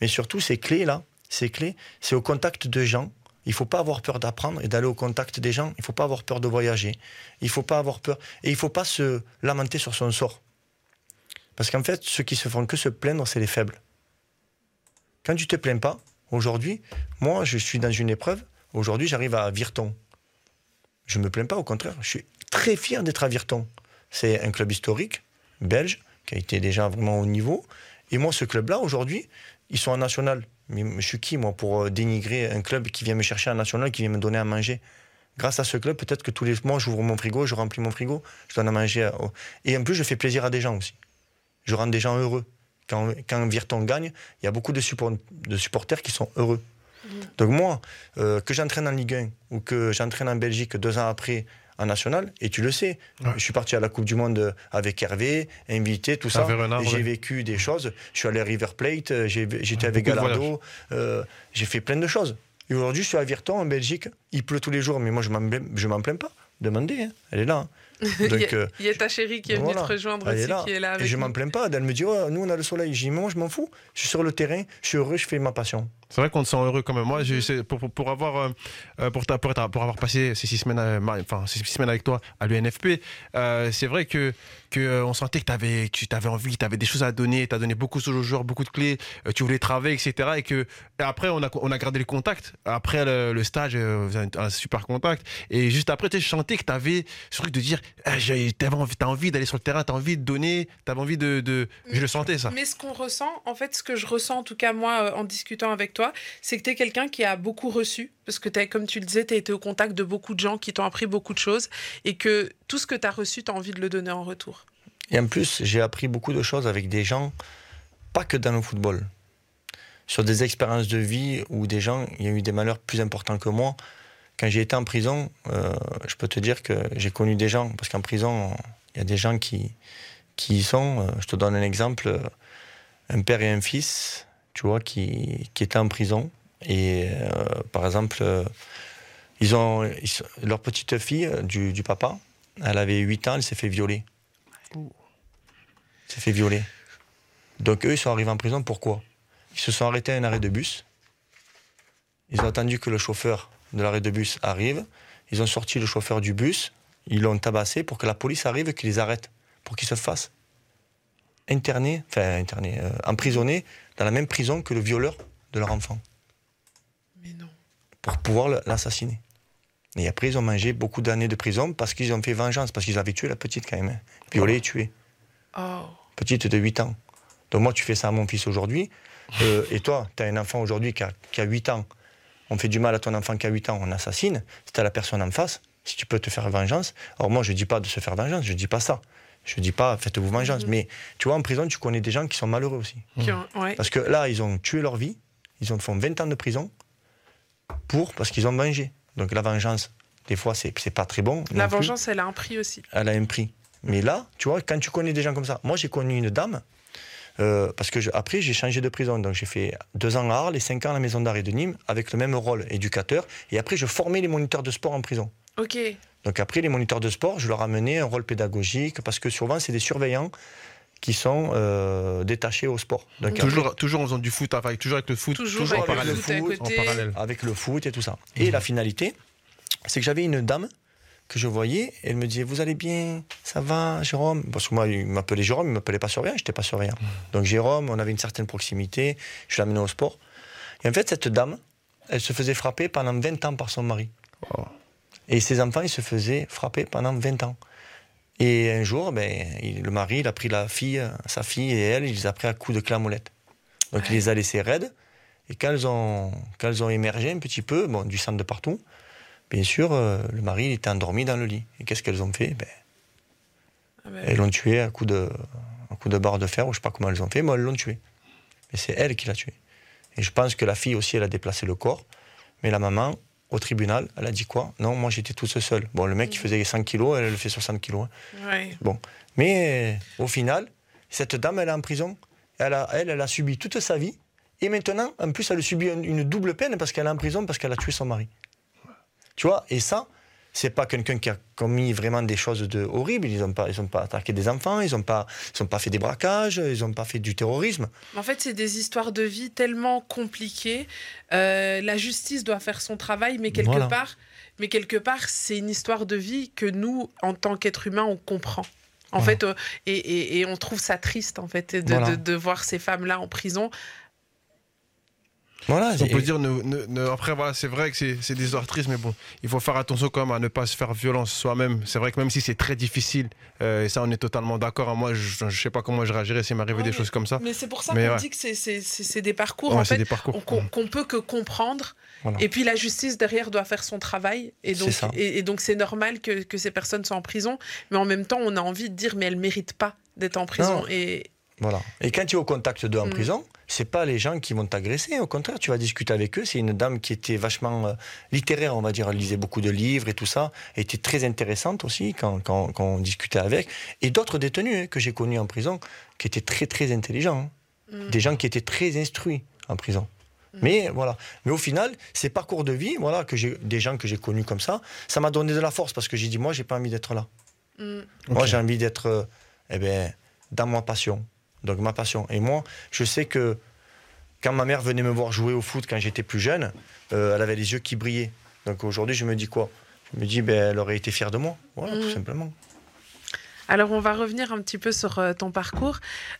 [SPEAKER 3] Mais surtout, ces clés-là, ces clés, c'est au contact de gens. Il ne faut pas avoir peur d'apprendre et d'aller au contact des gens. Il ne faut pas avoir peur de voyager. Il ne faut pas avoir peur. Et il ne faut pas se lamenter sur son sort. Parce qu'en fait, ceux qui se font que se plaindre, c'est les faibles. Quand tu te plains pas, aujourd'hui, moi, je suis dans une épreuve. Aujourd'hui, j'arrive à Virton. Je me plains pas, au contraire. Je suis très fier d'être à Virton. C'est un club historique, belge, qui a été déjà vraiment au niveau. Et moi, ce club-là, aujourd'hui, ils sont en national. Mais je suis qui, moi, pour euh, dénigrer un club qui vient me chercher en national, qui vient me donner à manger? Grâce à ce club, peut-être que tous les mois, j'ouvre mon frigo, je remplis mon frigo, je donne à manger. à- au- Et en plus, je fais plaisir à des gens aussi. Je rends des gens heureux. Quand, quand Virton gagne, il y a beaucoup de, support- de supporters qui sont heureux. Donc moi, euh, que j'entraîne en Ligue 1 ou que j'entraîne en Belgique deux ans après en national, et tu le sais,
[SPEAKER 4] Ouais.
[SPEAKER 3] je suis parti à la Coupe du Monde avec Hervé, invité, tout ça. J'ai vécu des choses. Je suis allé à River Plate, euh, j'étais avec Gallardo, euh, j'ai fait plein de choses. Et aujourd'hui, je suis à Virton, en Belgique. Il pleut tous les jours, mais moi, je je m'en plains pas. Demandez, hein. elle est là. hein. <laughs>
[SPEAKER 2] Il y,
[SPEAKER 3] Donc,
[SPEAKER 2] a-
[SPEAKER 3] euh,
[SPEAKER 2] il y a ta chérie qui est venue
[SPEAKER 3] voilà.
[SPEAKER 2] te rejoindre
[SPEAKER 3] Elle est
[SPEAKER 2] aussi,
[SPEAKER 3] là.
[SPEAKER 2] qui est là
[SPEAKER 3] Et
[SPEAKER 2] avec
[SPEAKER 3] je
[SPEAKER 2] nous.
[SPEAKER 3] m'en plains pas. Elle me dit, oh, nous, on a le soleil. J'ai dit, moi, je m'en fous. Je suis sur le terrain, je suis heureux, je fais ma passion.
[SPEAKER 4] C'est vrai qu'on te sent heureux quand même. Moi, pour, pour, pour avoir, euh, euh, pour, ta- pour, être- pour avoir passé ces six semaines, à- enfin, ces six semaines avec toi à l'UNFP, euh, c'est vrai que, que euh, on sentait que, avais, que tu avais envie, tu avais des choses à donner, tu as donné beaucoup aux joueurs, beaucoup de clés, euh, tu voulais travailler, etc. Et que et après, on a, on a gardé le contact. Après le, le stage, euh, vous avez un, un super contact. Et juste après, tu sais, je sentais que tu avais ce truc de dire, ah, j'ai- t'avais envie, as envie d'aller sur le terrain, tu as envie de donner, tu avais envie de, de... Je le sentais, ça.
[SPEAKER 2] Mais ce qu'on ressent, en fait, ce que je ressens, en tout cas moi, euh, en discutant avec toi, c'est que tu es quelqu'un qui a beaucoup reçu, parce que as, comme tu le disais, tu as été au contact de beaucoup de gens qui t'ont appris beaucoup de choses, et que tout ce que tu as reçu, tu as envie de le donner en retour.
[SPEAKER 3] Et en plus, j'ai appris beaucoup de choses avec des gens, pas que dans le football. Sur des expériences de vie où des gens, il y a eu des malheurs plus importants que moi. Quand j'ai été en prison, euh, je peux te dire que j'ai connu des gens, parce qu'en prison, il y a des gens qui, qui y sont. Euh, Je te donne un exemple, un père et un fils, tu vois, qui, qui étaient en prison. Et euh, par exemple, ils ont, leur petite fille du, du papa, elle avait 8 ans, elle s'est fait violer s'est fait violer. Donc eux, ils sont arrivés en prison, pourquoi? Ils se sont arrêtés à un arrêt de bus. Ils ont attendu que le chauffeur de l'arrêt de bus arrive. Ils ont sorti le chauffeur du bus. Ils l'ont tabassé pour que la police arrive et qu'ils les arrête. Pour qu'ils se fassent interner, enfin interner, euh, emprisonner dans la même prison que le violeur de leur enfant.
[SPEAKER 2] Mais non.
[SPEAKER 3] Pour pouvoir l'assassiner. Et après, ils ont mangé beaucoup d'années de prison parce qu'ils ont fait vengeance, parce qu'ils avaient tué la petite quand même. hein. Violé et tué.
[SPEAKER 2] Oh.
[SPEAKER 3] petite de 8 ans. Donc moi, tu fais ça à mon fils aujourd'hui. euh, et toi, tu as un enfant aujourd'hui qui a, qui a 8 ans. On fait du mal à ton enfant qui a 8 ans, on assassine. Si tu la personne en face, si tu peux te faire vengeance. Alors moi, je dis pas de se faire vengeance, je dis pas ça. Je dis pas, faites-vous vengeance.
[SPEAKER 2] Mhm.
[SPEAKER 3] Mais tu vois, en prison, tu connais des gens qui sont malheureux aussi.
[SPEAKER 2] Ouais.
[SPEAKER 3] Parce que là, ils ont tué leur vie, ils ont font 20 ans de prison pour parce qu'ils ont vengé. Donc la vengeance, des fois, c'est c'est pas très bon.
[SPEAKER 2] La
[SPEAKER 3] plus.
[SPEAKER 2] vengeance, elle a un prix aussi.
[SPEAKER 3] Elle a un prix. Mais là, tu vois, quand tu connais des gens comme ça, moi j'ai connu une dame, euh, parce que je- après j'ai changé de prison, donc j'ai fait deux ans à Arles et cinq ans à la maison d'arrêt de Nîmes avec le même rôle, éducateur, et après je formais les moniteurs de sport en prison.
[SPEAKER 2] Ok.
[SPEAKER 3] Donc après les moniteurs de sport, je leur amenais un rôle pédagogique, parce que souvent c'est des surveillants qui sont euh, détachés au sport. Donc après,
[SPEAKER 4] Toujours, toujours en faisant du foot, avec, toujours avec le foot.
[SPEAKER 2] Toujours,
[SPEAKER 3] toujours
[SPEAKER 2] avec
[SPEAKER 3] avec
[SPEAKER 2] le
[SPEAKER 3] le
[SPEAKER 2] foot
[SPEAKER 4] en parallèle.
[SPEAKER 3] avec le foot et tout ça. Et la finalité, c'est que j'avais une dame que je voyais, elle me disait Vous allez bien? Ça va, Jérôme Parce que moi, il m'appelait Jérôme, il ne m'appelait pas surveillant, je n'étais pas surveillant. Donc Jérôme, on avait une certaine proximité, je l'amenais au sport. Et en fait, cette dame, elle se faisait frapper pendant 20 ans par son mari. Et ses enfants, ils se faisaient frapper pendant 20 ans. Et un jour, ben, il- le mari, il a pris la fille, sa fille et elle, il les a pris à coups de clamolette. Donc il les a laissés raides. Et quand elles ont, quand elles ont émergé un petit peu, bon, du sang de partout, bien sûr, euh, le mari il était endormi dans le lit. Et qu'est-ce qu'elles ont fait? Ben,
[SPEAKER 2] Ah ben,
[SPEAKER 3] Elles l'ont tué à coup de, à coup de barre de fer, ou je sais pas comment elles ont fait, mais elles l'ont tué. Et c'est elle qui l'a tué. Et je pense que la fille aussi, elle a déplacé le corps. Mais la maman, au tribunal, elle a dit quoi? Non, moi j'étais toute seule. Bon, le mec, il faisait 100 kilos, elle, elle fait 60 kilos. hein.
[SPEAKER 2] ouais.
[SPEAKER 3] Bon. Mais euh, au final, cette dame, elle est en prison. Elle, a, elle, elle a subi toute sa vie. Et maintenant, en plus, elle subit une double peine parce qu'elle est en prison, parce qu'elle a tué son mari. Tu vois Et ça, c'est pas quelqu'un qui a commis vraiment des choses de horribles. Ils n'ont pas, ils ont pas attaqué des enfants, ils n'ont pas, ils ont pas fait des braquages, ils n'ont pas fait du terrorisme.
[SPEAKER 2] En fait, c'est des histoires de vie tellement compliquées. Euh, la justice doit faire son travail, mais quelque
[SPEAKER 3] Voilà.
[SPEAKER 2] part, mais quelque part, c'est une histoire de vie que nous, en tant qu'êtres humains, on comprend. En
[SPEAKER 3] Voilà.
[SPEAKER 2] fait, euh, et, et- et on trouve ça triste, en fait, de,
[SPEAKER 3] Voilà.
[SPEAKER 2] de- de voir ces femmes-là en prison.
[SPEAKER 3] Voilà.
[SPEAKER 4] On peut dire, ne- ne- ne- après, voilà, c'est vrai que c'est des histoires tristes, mais bon, il faut faire attention quand même à ne pas se faire violence soi-même. C'est vrai que même si c'est très difficile, euh, et ça, on est totalement d'accord. hein, Moi, je ne sais pas comment je réagirais s'il m'arrivait
[SPEAKER 2] Ouais,
[SPEAKER 4] des
[SPEAKER 2] mais-
[SPEAKER 4] choses comme ça.
[SPEAKER 2] Mais c'est pour ça qu'on
[SPEAKER 4] ouais.
[SPEAKER 2] dit que c'est- des parcours,
[SPEAKER 4] Ouais,
[SPEAKER 2] en
[SPEAKER 4] c'est
[SPEAKER 2] fait,
[SPEAKER 4] des parcours.
[SPEAKER 2] on- qu'on qu'on peut que comprendre.
[SPEAKER 3] Voilà.
[SPEAKER 2] Et puis la justice derrière doit faire son travail. Et donc,
[SPEAKER 3] C'est ça.
[SPEAKER 2] et, et donc c'est normal que, que ces personnes soient en prison. Mais en même temps, on a envie de dire, mais elles méritent pas d'être en prison.
[SPEAKER 3] Non.
[SPEAKER 2] Et
[SPEAKER 3] Voilà. Et quand tu es au contact d'eux en
[SPEAKER 2] Mm.
[SPEAKER 3] prison, c'est pas les gens qui vont t'agresser. Au contraire, tu vas discuter avec eux. C'est une dame qui était vachement euh, littéraire, on va dire. Elle lisait beaucoup de livres et tout ça. Elle était très intéressante aussi quand, quand- quand on discutait avec. Et d'autres détenus hein, que j'ai connus en prison qui étaient très très intelligents. hein.
[SPEAKER 2] Mm.
[SPEAKER 3] Des gens qui étaient très instruits en prison.
[SPEAKER 2] Mm.
[SPEAKER 3] Mais voilà. Mais au final, ces parcours de vie, voilà, que j'ai des gens que j'ai connus comme ça, ça m'a donné de la force parce que j'ai dit moi, j'ai pas envie d'être là.
[SPEAKER 2] mm,
[SPEAKER 3] Moi, j'ai envie d'être euh, eh ben, dans ma passion. Donc, ma passion. Et moi, je sais que quand ma mère venait me voir jouer au foot quand j'étais plus jeune, euh, elle avait les yeux qui brillaient. Donc, aujourd'hui, je me dis quoi? Je me dis, ben, elle aurait été fière de moi. Voilà, tout
[SPEAKER 2] Mhm.
[SPEAKER 3] simplement.
[SPEAKER 2] Alors, on va revenir un petit peu sur euh, ton parcours.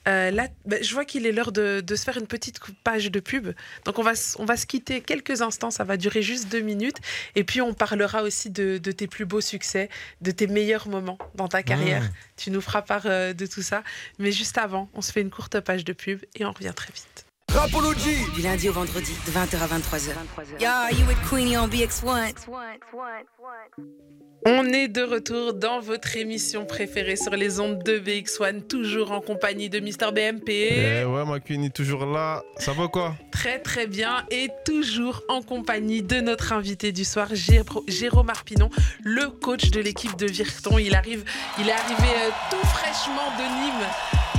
[SPEAKER 2] Euh, là, bah, je vois qu'il est l'heure de, de se faire une petite page de pub. Donc, on va, on va se quitter quelques instants. Ça va durer juste deux minutes. Et puis, on parlera aussi de, de tes plus beaux succès, de tes meilleurs moments dans ta carrière.
[SPEAKER 3] Mmh.
[SPEAKER 2] Tu nous feras part euh, de tout ça. Mais juste avant, on se fait une courte page de pub et on revient très vite.
[SPEAKER 1] Rapology
[SPEAKER 5] Du lundi au vendredi, de 20h à 23h. Yo, you with Queenie on BX1.
[SPEAKER 2] On est de retour dans votre émission préférée sur les ondes de BX1, toujours en compagnie de Mister BMP.
[SPEAKER 4] Eh ouais, ma Queenie, toujours là. Ça va quoi?
[SPEAKER 2] Très très bien et toujours en compagnie de notre invité du soir, Jérôme Arpinon, le coach de l'équipe de Virton. Il arrive, il est arrivé euh, tout fraîchement de Nîmes.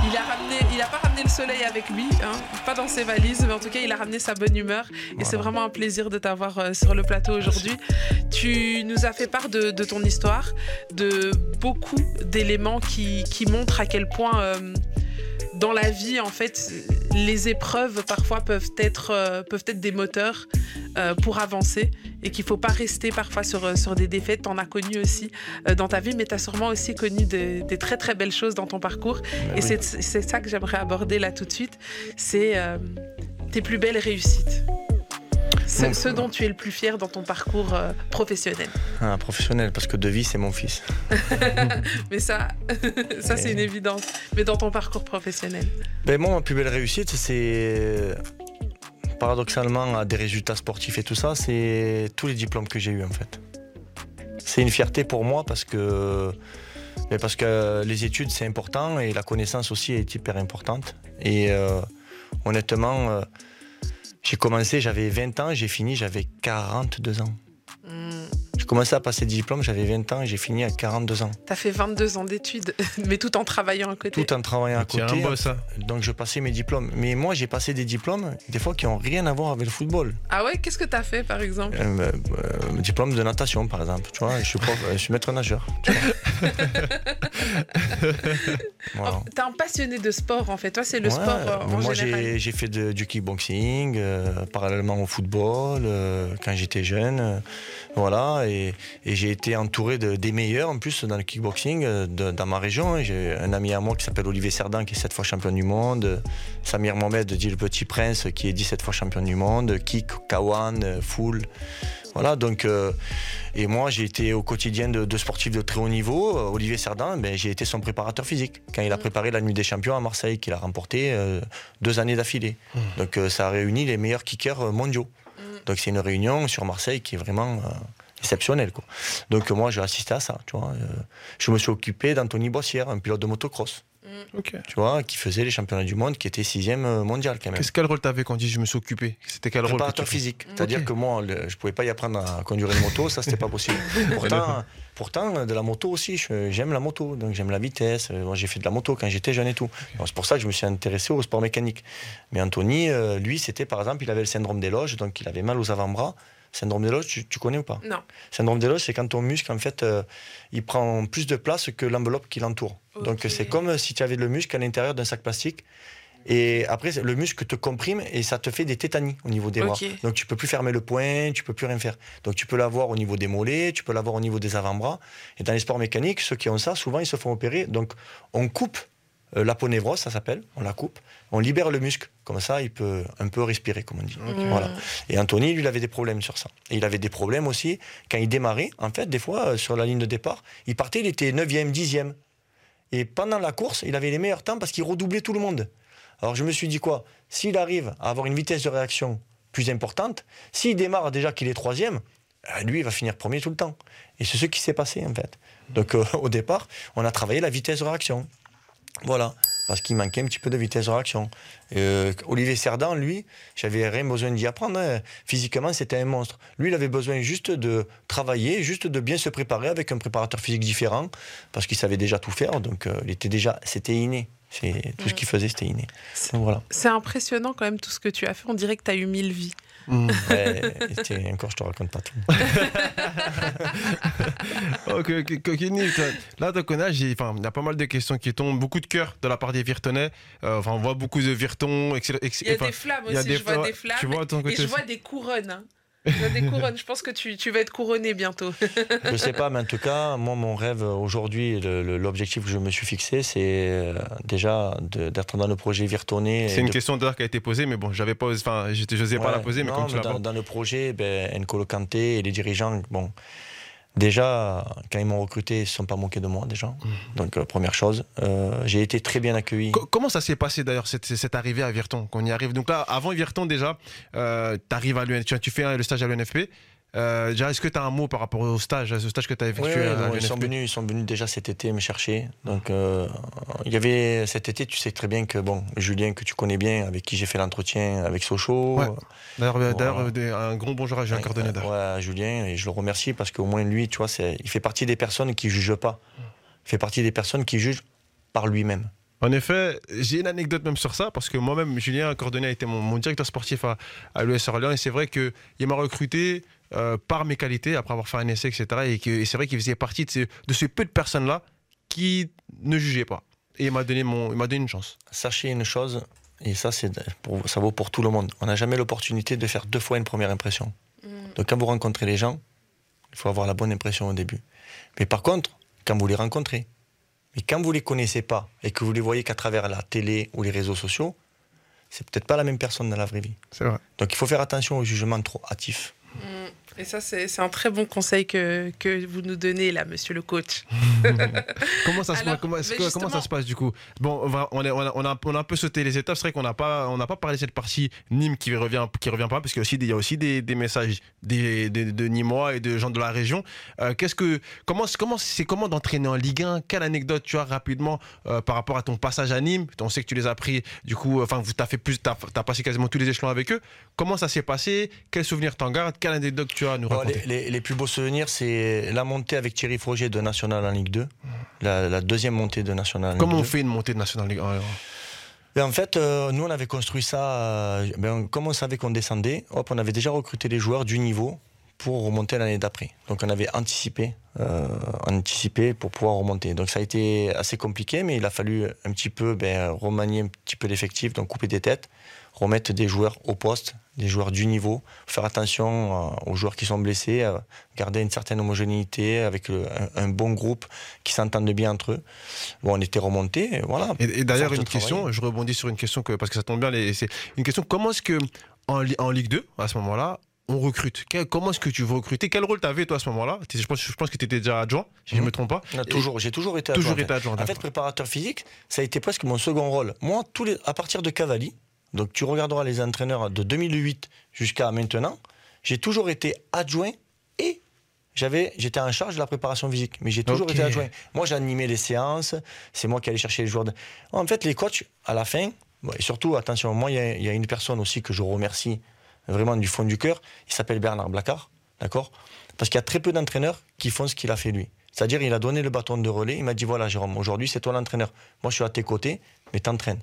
[SPEAKER 2] Il a ramené, il a pas ramené le soleil avec lui, hein, pas dans ses valises, mais en tout cas il a ramené sa bonne humeur. Et c'est vraiment un plaisir de t'avoir euh, sur le plateau aujourd'hui. Tu nous as fait part de, de ton histoire, de beaucoup d'éléments qui, qui montrent à quel point euh, dans la vie, en fait, les épreuves parfois peuvent être, euh, peuvent être des moteurs euh, pour avancer et qu'il faut pas rester parfois sur, sur des défaites. Tu en as connu aussi euh, dans ta vie, mais tu as sûrement aussi connu des, très très belles choses dans ton parcours. et
[SPEAKER 3] oui.
[SPEAKER 2] c'est c'est ça que j'aimerais aborder là tout de suite. C'est tes plus belles réussites. Ce, dont tu es le plus fier dans ton parcours euh, professionnel.
[SPEAKER 3] Un professionnel, parce que de vie, c'est mon fils. <laughs>
[SPEAKER 2] Mais ça, ça c'est une évidence. Mais dans ton parcours professionnel.
[SPEAKER 3] Ben, moi, ma plus belle réussite, c'est paradoxalement à des résultats sportifs et tout ça, c'est tous les diplômes que j'ai eus en fait. C'est une fierté pour moi parce que Mais parce que les études, c'est important et la connaissance aussi est hyper importante. Et euh, honnêtement, euh, j'ai commencé, j'avais 20 ans, j'ai fini, j'avais 42 ans.
[SPEAKER 2] Hmm.
[SPEAKER 3] J'ai commencé à passer des diplômes, j'avais 20 ans et j'ai fini à 42 ans.
[SPEAKER 2] T'as fait 22 ans d'études, <laughs> mais tout en travaillant à côté.
[SPEAKER 3] Tout en travaillant à côté.
[SPEAKER 4] un boss, hein.
[SPEAKER 3] Donc je passais mes diplômes. Mais moi, j'ai passé des diplômes, des fois, qui n'ont rien à voir avec le football.
[SPEAKER 2] Ah ouais, qu'est-ce que t'as fait par exemple?
[SPEAKER 3] Euh, euh, euh, diplôme de natation, par exemple. Tu vois, je suis, prof- je suis maître nageur. tu. <laughs> Voilà.
[SPEAKER 2] T'es un passionné de sport en fait. Toi, c'est le
[SPEAKER 3] Ouais,
[SPEAKER 2] sport euh, en
[SPEAKER 3] moi,
[SPEAKER 2] général.
[SPEAKER 3] j'ai j'ai fait de- du kickboxing, euh, parallèlement au football, euh, quand j'étais jeune. Voilà, et, et j'ai été entouré de, des meilleurs en plus dans le kickboxing euh, de- dans ma région. J'ai un ami à moi qui s'appelle Olivier Cerdan, qui est sept fois champion du monde. Samir Mohamed, dit le petit prince, qui est 17 fois champion du monde. Kick, Kawan, euh, Full. Voilà, donc, euh, et moi j'ai été au quotidien de, de sportifs de très haut niveau. Olivier Cerdan, ben, j'ai été son préparateur physique quand il a préparé la Nuit des Champions à Marseille, qu'il a remporté euh, deux années d'affilée. Donc euh, ça a réuni les meilleurs kickers mondiaux. Donc c'est une réunion sur Marseille qui est vraiment euh, exceptionnelle. Quoi. Donc moi j'ai assisté à ça. Tu vois. Euh, je me suis occupé d'Anthony Bossière, un pilote de motocross,
[SPEAKER 4] Ok.
[SPEAKER 3] tu vois, qui faisait les championnats du monde, qui était sixième euh, mondial quand même.
[SPEAKER 4] Qu'est-ce quel rôle t'avais quand dit je me suis occupé? C'était quel rôle que
[SPEAKER 3] Préparateur physique. C'est-à-dire que moi, le- je pouvais pas y apprendre à conduire une moto, ça c'était pas possible. <laughs> Pourtant, pourtant, de la moto aussi, j'aime la moto, donc j'aime la vitesse. Euh, Moi, j'ai fait de la moto quand j'étais jeune et tout. C'est pour ça que je me suis intéressé au sport mécanique. Mais Anthony, euh, lui, c'était par exemple, il avait le syndrome des loges, donc il avait mal aux avant-bras. Syndrome des loges, tu, tu connais ou pas?
[SPEAKER 2] Non.
[SPEAKER 3] Syndrome des loges, c'est quand ton muscle, en fait, euh, il prend plus de place que l'enveloppe qui l'entoure. Donc c'est comme si tu avais le muscle à l'intérieur d'un sac plastique. Et après, le muscle te comprime et ça te fait des tétanies au niveau des bras. Donc tu peux plus fermer le poing, tu peux plus rien faire. Donc tu peux l'avoir au niveau des mollets, tu peux l'avoir au niveau des avant-bras. Et dans les sports mécaniques, ceux qui ont ça, souvent ils se font opérer. Donc on coupe euh, l'aponévrose, ça s'appelle, on la coupe, on libère le muscle. Comme ça, il peut un peu respirer, comme on dit. Voilà. Et Anthony, lui, il avait des problèmes sur ça. Et il avait des problèmes aussi quand il démarrait. En fait, des fois, euh, sur la ligne de départ, il partait, il était 9e, 10e. Et pendant la course, il avait les meilleurs temps parce qu'il redoublait tout le monde. Alors je me suis dit quoi? S'il arrive à avoir une vitesse de réaction plus importante, s'il démarre déjà qu'il est troisième, euh, lui, il va finir premier tout le temps. Et c'est ce qui s'est passé, en fait. Donc euh, <laughs> au départ, on a travaillé la vitesse de réaction. Voilà. Parce qu'il manquait un petit peu de vitesse de réaction. Euh, Olivier Cerdan, lui, j'avais rien besoin d'y apprendre. hein. Physiquement, c'était un monstre. Lui, il avait besoin juste de travailler, juste de bien se préparer avec un préparateur physique différent, parce qu'il savait déjà tout faire. Donc, il était déjà, c'était inné. C'est tout ce qu'il faisait, c'était inné. Voilà.
[SPEAKER 2] C'est impressionnant quand même tout ce que tu as fait. On dirait que tu as eu mille vies.
[SPEAKER 3] Ouais, tiens, encore, je te raconte pas tout. <laughs>
[SPEAKER 4] Ok, ok, ok, Kenny, toi, là, ton connais, il y a pas mal de questions qui tombent, beaucoup de cœur de la part des Virtonais. Euh, enfin, on voit beaucoup de Virtons.
[SPEAKER 2] Il y a des flammes aussi, je vois des flammes.
[SPEAKER 4] tu vois,
[SPEAKER 2] et je
[SPEAKER 4] aussi.
[SPEAKER 2] vois des couronnes. hein. <laughs> Je vois des couronnes. Je pense que tu, tu vas être couronné bientôt. <laughs>
[SPEAKER 3] Je sais pas, mais en tout cas, moi, mon rêve aujourd'hui, l'objectif que je me suis fixé, c'est euh, déjà d'être dans le projet Virtonné. et
[SPEAKER 4] C'est une
[SPEAKER 3] de-
[SPEAKER 4] question d'ailleurs qui a été posée, mais bon, j'avais pas, enfin, je n'osais pas la poser, mais
[SPEAKER 3] non,
[SPEAKER 4] comme tu
[SPEAKER 3] dans, le projet, ben, Kanté et les dirigeants, bon, déjà, quand ils m'ont recruté, ils ne se sont pas moqués de moi, déjà. Donc, euh, première chose. Euh, j'ai été très bien accueilli.
[SPEAKER 4] Co- Comment ça s'est passé d'ailleurs cette, cette arrivée à Virton Qu'on y arrive? Donc là, avant Virton déjà, euh, tu arrives à l'UNFP, tu, fais le stage à l'UNFP. Euh, est-ce que tu as un mot par rapport au stage, à ce stage que tu as effectué à
[SPEAKER 3] ils, sont venus, ils sont venus déjà cet été me chercher. Donc, euh, il y avait cet été, tu sais très bien que, bon, Julien, que tu connais bien, avec qui j'ai fait l'entretien avec Sochaux.
[SPEAKER 4] Ouais. D'ailleurs, euh,
[SPEAKER 3] Voilà.
[SPEAKER 4] un grand bonjour à Julien d'ailleurs.
[SPEAKER 3] Ouais, à Julien, et je le remercie parce qu'au moins lui, tu vois, il fait partie des personnes qui jugent pas. Il fait partie des personnes qui jugent par lui-même.
[SPEAKER 4] En effet, j'ai une anecdote même sur ça, parce que moi-même, Julien Cordonnet a été mon, mon directeur sportif à, à l'US Orléans, et c'est vrai qu'il m'a recruté euh, par mes qualités, après avoir fait un essai, etc. Et, que- et c'est vrai qu'il faisait partie de ces, de ces peu de personnes-là qui ne jugeaient pas. Et il m'a donné, mon, il m'a donné une chance.
[SPEAKER 3] Sachez une chose, et ça, c'est pour- ça vaut pour tout le monde. On n'a jamais l'opportunité de faire deux fois une première impression. Donc, quand vous rencontrez les gens, il faut avoir la bonne impression au début. Mais par contre, quand vous les rencontrez, mais quand vous les connaissez pas et que vous les voyez qu'à travers la télé ou les réseaux sociaux, c'est peut-être pas la même personne dans la vraie vie.
[SPEAKER 4] C'est vrai.
[SPEAKER 3] Donc, il faut faire attention au jugement trop hâtif.
[SPEAKER 2] Et ça, c'est un très bon conseil que, que vous nous donnez là, monsieur le coach. <laughs>
[SPEAKER 4] Comment ça se
[SPEAKER 2] Alors,
[SPEAKER 4] passe? Comment, est-ce
[SPEAKER 2] mais
[SPEAKER 4] que- comment
[SPEAKER 2] justement-
[SPEAKER 4] ça se passe du coup? Bon, on, va- on, est- on a, on, a, on a un peu sauté les étapes. C'est vrai qu'on n'a pas, on pas parlé de cette partie Nîmes qui revient, qui revient pas, parce qu'il y a aussi des, il y a aussi des, des messages des, des- de Nîmois et de gens de la région. Euh, qu'est-ce que, comment, c'est comment d'entraîner en Ligue 1 Quelle anecdote tu as rapidement euh, par rapport à ton passage à Nîmes? On sait que tu les as pris, du coup, enfin, tu as fait plus, as passé quasiment tous les échelons avec eux. Comment ça s'est passé? Quels souvenirs t'en gardes? Quelle anecdote tu as à nous
[SPEAKER 3] Bon,
[SPEAKER 4] raconter
[SPEAKER 3] les, les- les plus beaux souvenirs, c'est la montée avec Thierry Froger de National en Ligue 2. La, la deuxième montée de National en Ligue
[SPEAKER 4] Comment on
[SPEAKER 3] 2.
[SPEAKER 4] fait une montée de National League 1
[SPEAKER 3] Ben, en fait, euh, nous, on avait construit ça. euh, ben, comme on savait qu'on descendait, hop, on avait déjà recruté les joueurs du niveau pour remonter l'année d'après. Donc, on avait anticipé, euh, anticipé pour pouvoir remonter. Donc, ça a été assez compliqué, mais il a fallu un petit peu ben, remanier un petit peu l'effectif, donc couper des têtes, remettre des joueurs au poste, des joueurs du niveau, faire attention euh, aux joueurs qui sont blessés, euh, garder une certaine homogénéité avec le- un, un bon groupe qui s'entendent bien entre eux. Bon, on était remonté, voilà.
[SPEAKER 4] Et, et d'ailleurs, une question,
[SPEAKER 3] travail.
[SPEAKER 4] je rebondis sur une question que, parce que ça tombe bien, c'est une question comment est-ce que en, en Ligue 2, à ce moment-là, on recrute? Comment est-ce que tu veux recruter? Quel rôle t'avais toi à ce moment-là? Je pense, je pense que tu étais déjà adjoint, si je ne
[SPEAKER 3] Mhm.
[SPEAKER 4] me trompe pas.
[SPEAKER 3] Non, toujours, j'ai toujours été
[SPEAKER 4] Toujours
[SPEAKER 3] adjoint,
[SPEAKER 4] été adjoint.
[SPEAKER 3] En fait, préparateur physique, ça a été presque mon second rôle. Moi, tous les, à partir de Cavalli, donc tu regarderas les entraîneurs de 2008 jusqu'à maintenant, j'ai toujours été adjoint et j'avais, j'étais en charge de la préparation physique. Mais j'ai toujours été adjoint. Moi, j'animais les séances, c'est moi qui allais chercher les joueurs. de- En fait, les coachs, à la fin, et surtout, attention, moi, il y a- il y, a une personne aussi que je remercie vraiment du fond du cœur, il s'appelle Bernard Blacard, d'accord? Parce qu'il y a très peu d'entraîneurs qui font ce qu'il a fait lui. C'est-à-dire, il a donné le bâton de relais, il m'a dit voilà, Jérôme, aujourd'hui, c'est toi l'entraîneur. Moi, je suis à tes côtés, mais t'entraînes.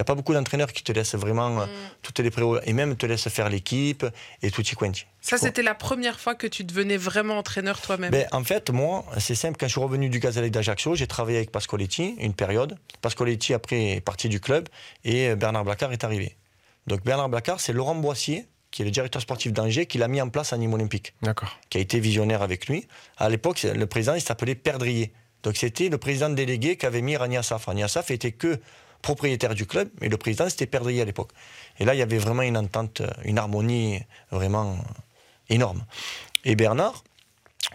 [SPEAKER 3] Il n'y a pas beaucoup d'entraîneurs qui te laissent vraiment
[SPEAKER 2] Mm.
[SPEAKER 3] euh, toutes les préaux, et même te laissent faire l'équipe et tout y quanti.
[SPEAKER 2] Ça, c'était la première fois que tu devenais vraiment entraîneur toi-même.
[SPEAKER 3] Ben, en fait, moi, c'est simple. Quand je suis revenu du Gazelle d'Ajaccio, j'ai travaillé avec Pascoletti une période. Pascoletti, après, est parti du club et Bernard Blacard est arrivé. Donc, Bernard Blacard, c'est Laurent Boissier, qui est le directeur sportif d'Angers, qui l'a mis en place à Nîmes Olympique,
[SPEAKER 4] D'accord.
[SPEAKER 3] qui a été visionnaire avec lui. À l'époque, le président, il s'appelait Perdrier. Donc, c'était le président délégué qu'avait mis Rania Saf. Rania Saf était que propriétaire du club, mais le président, c'était Perdrier à l'époque. Et là, il y avait vraiment une entente, une harmonie vraiment énorme. Et Bernard,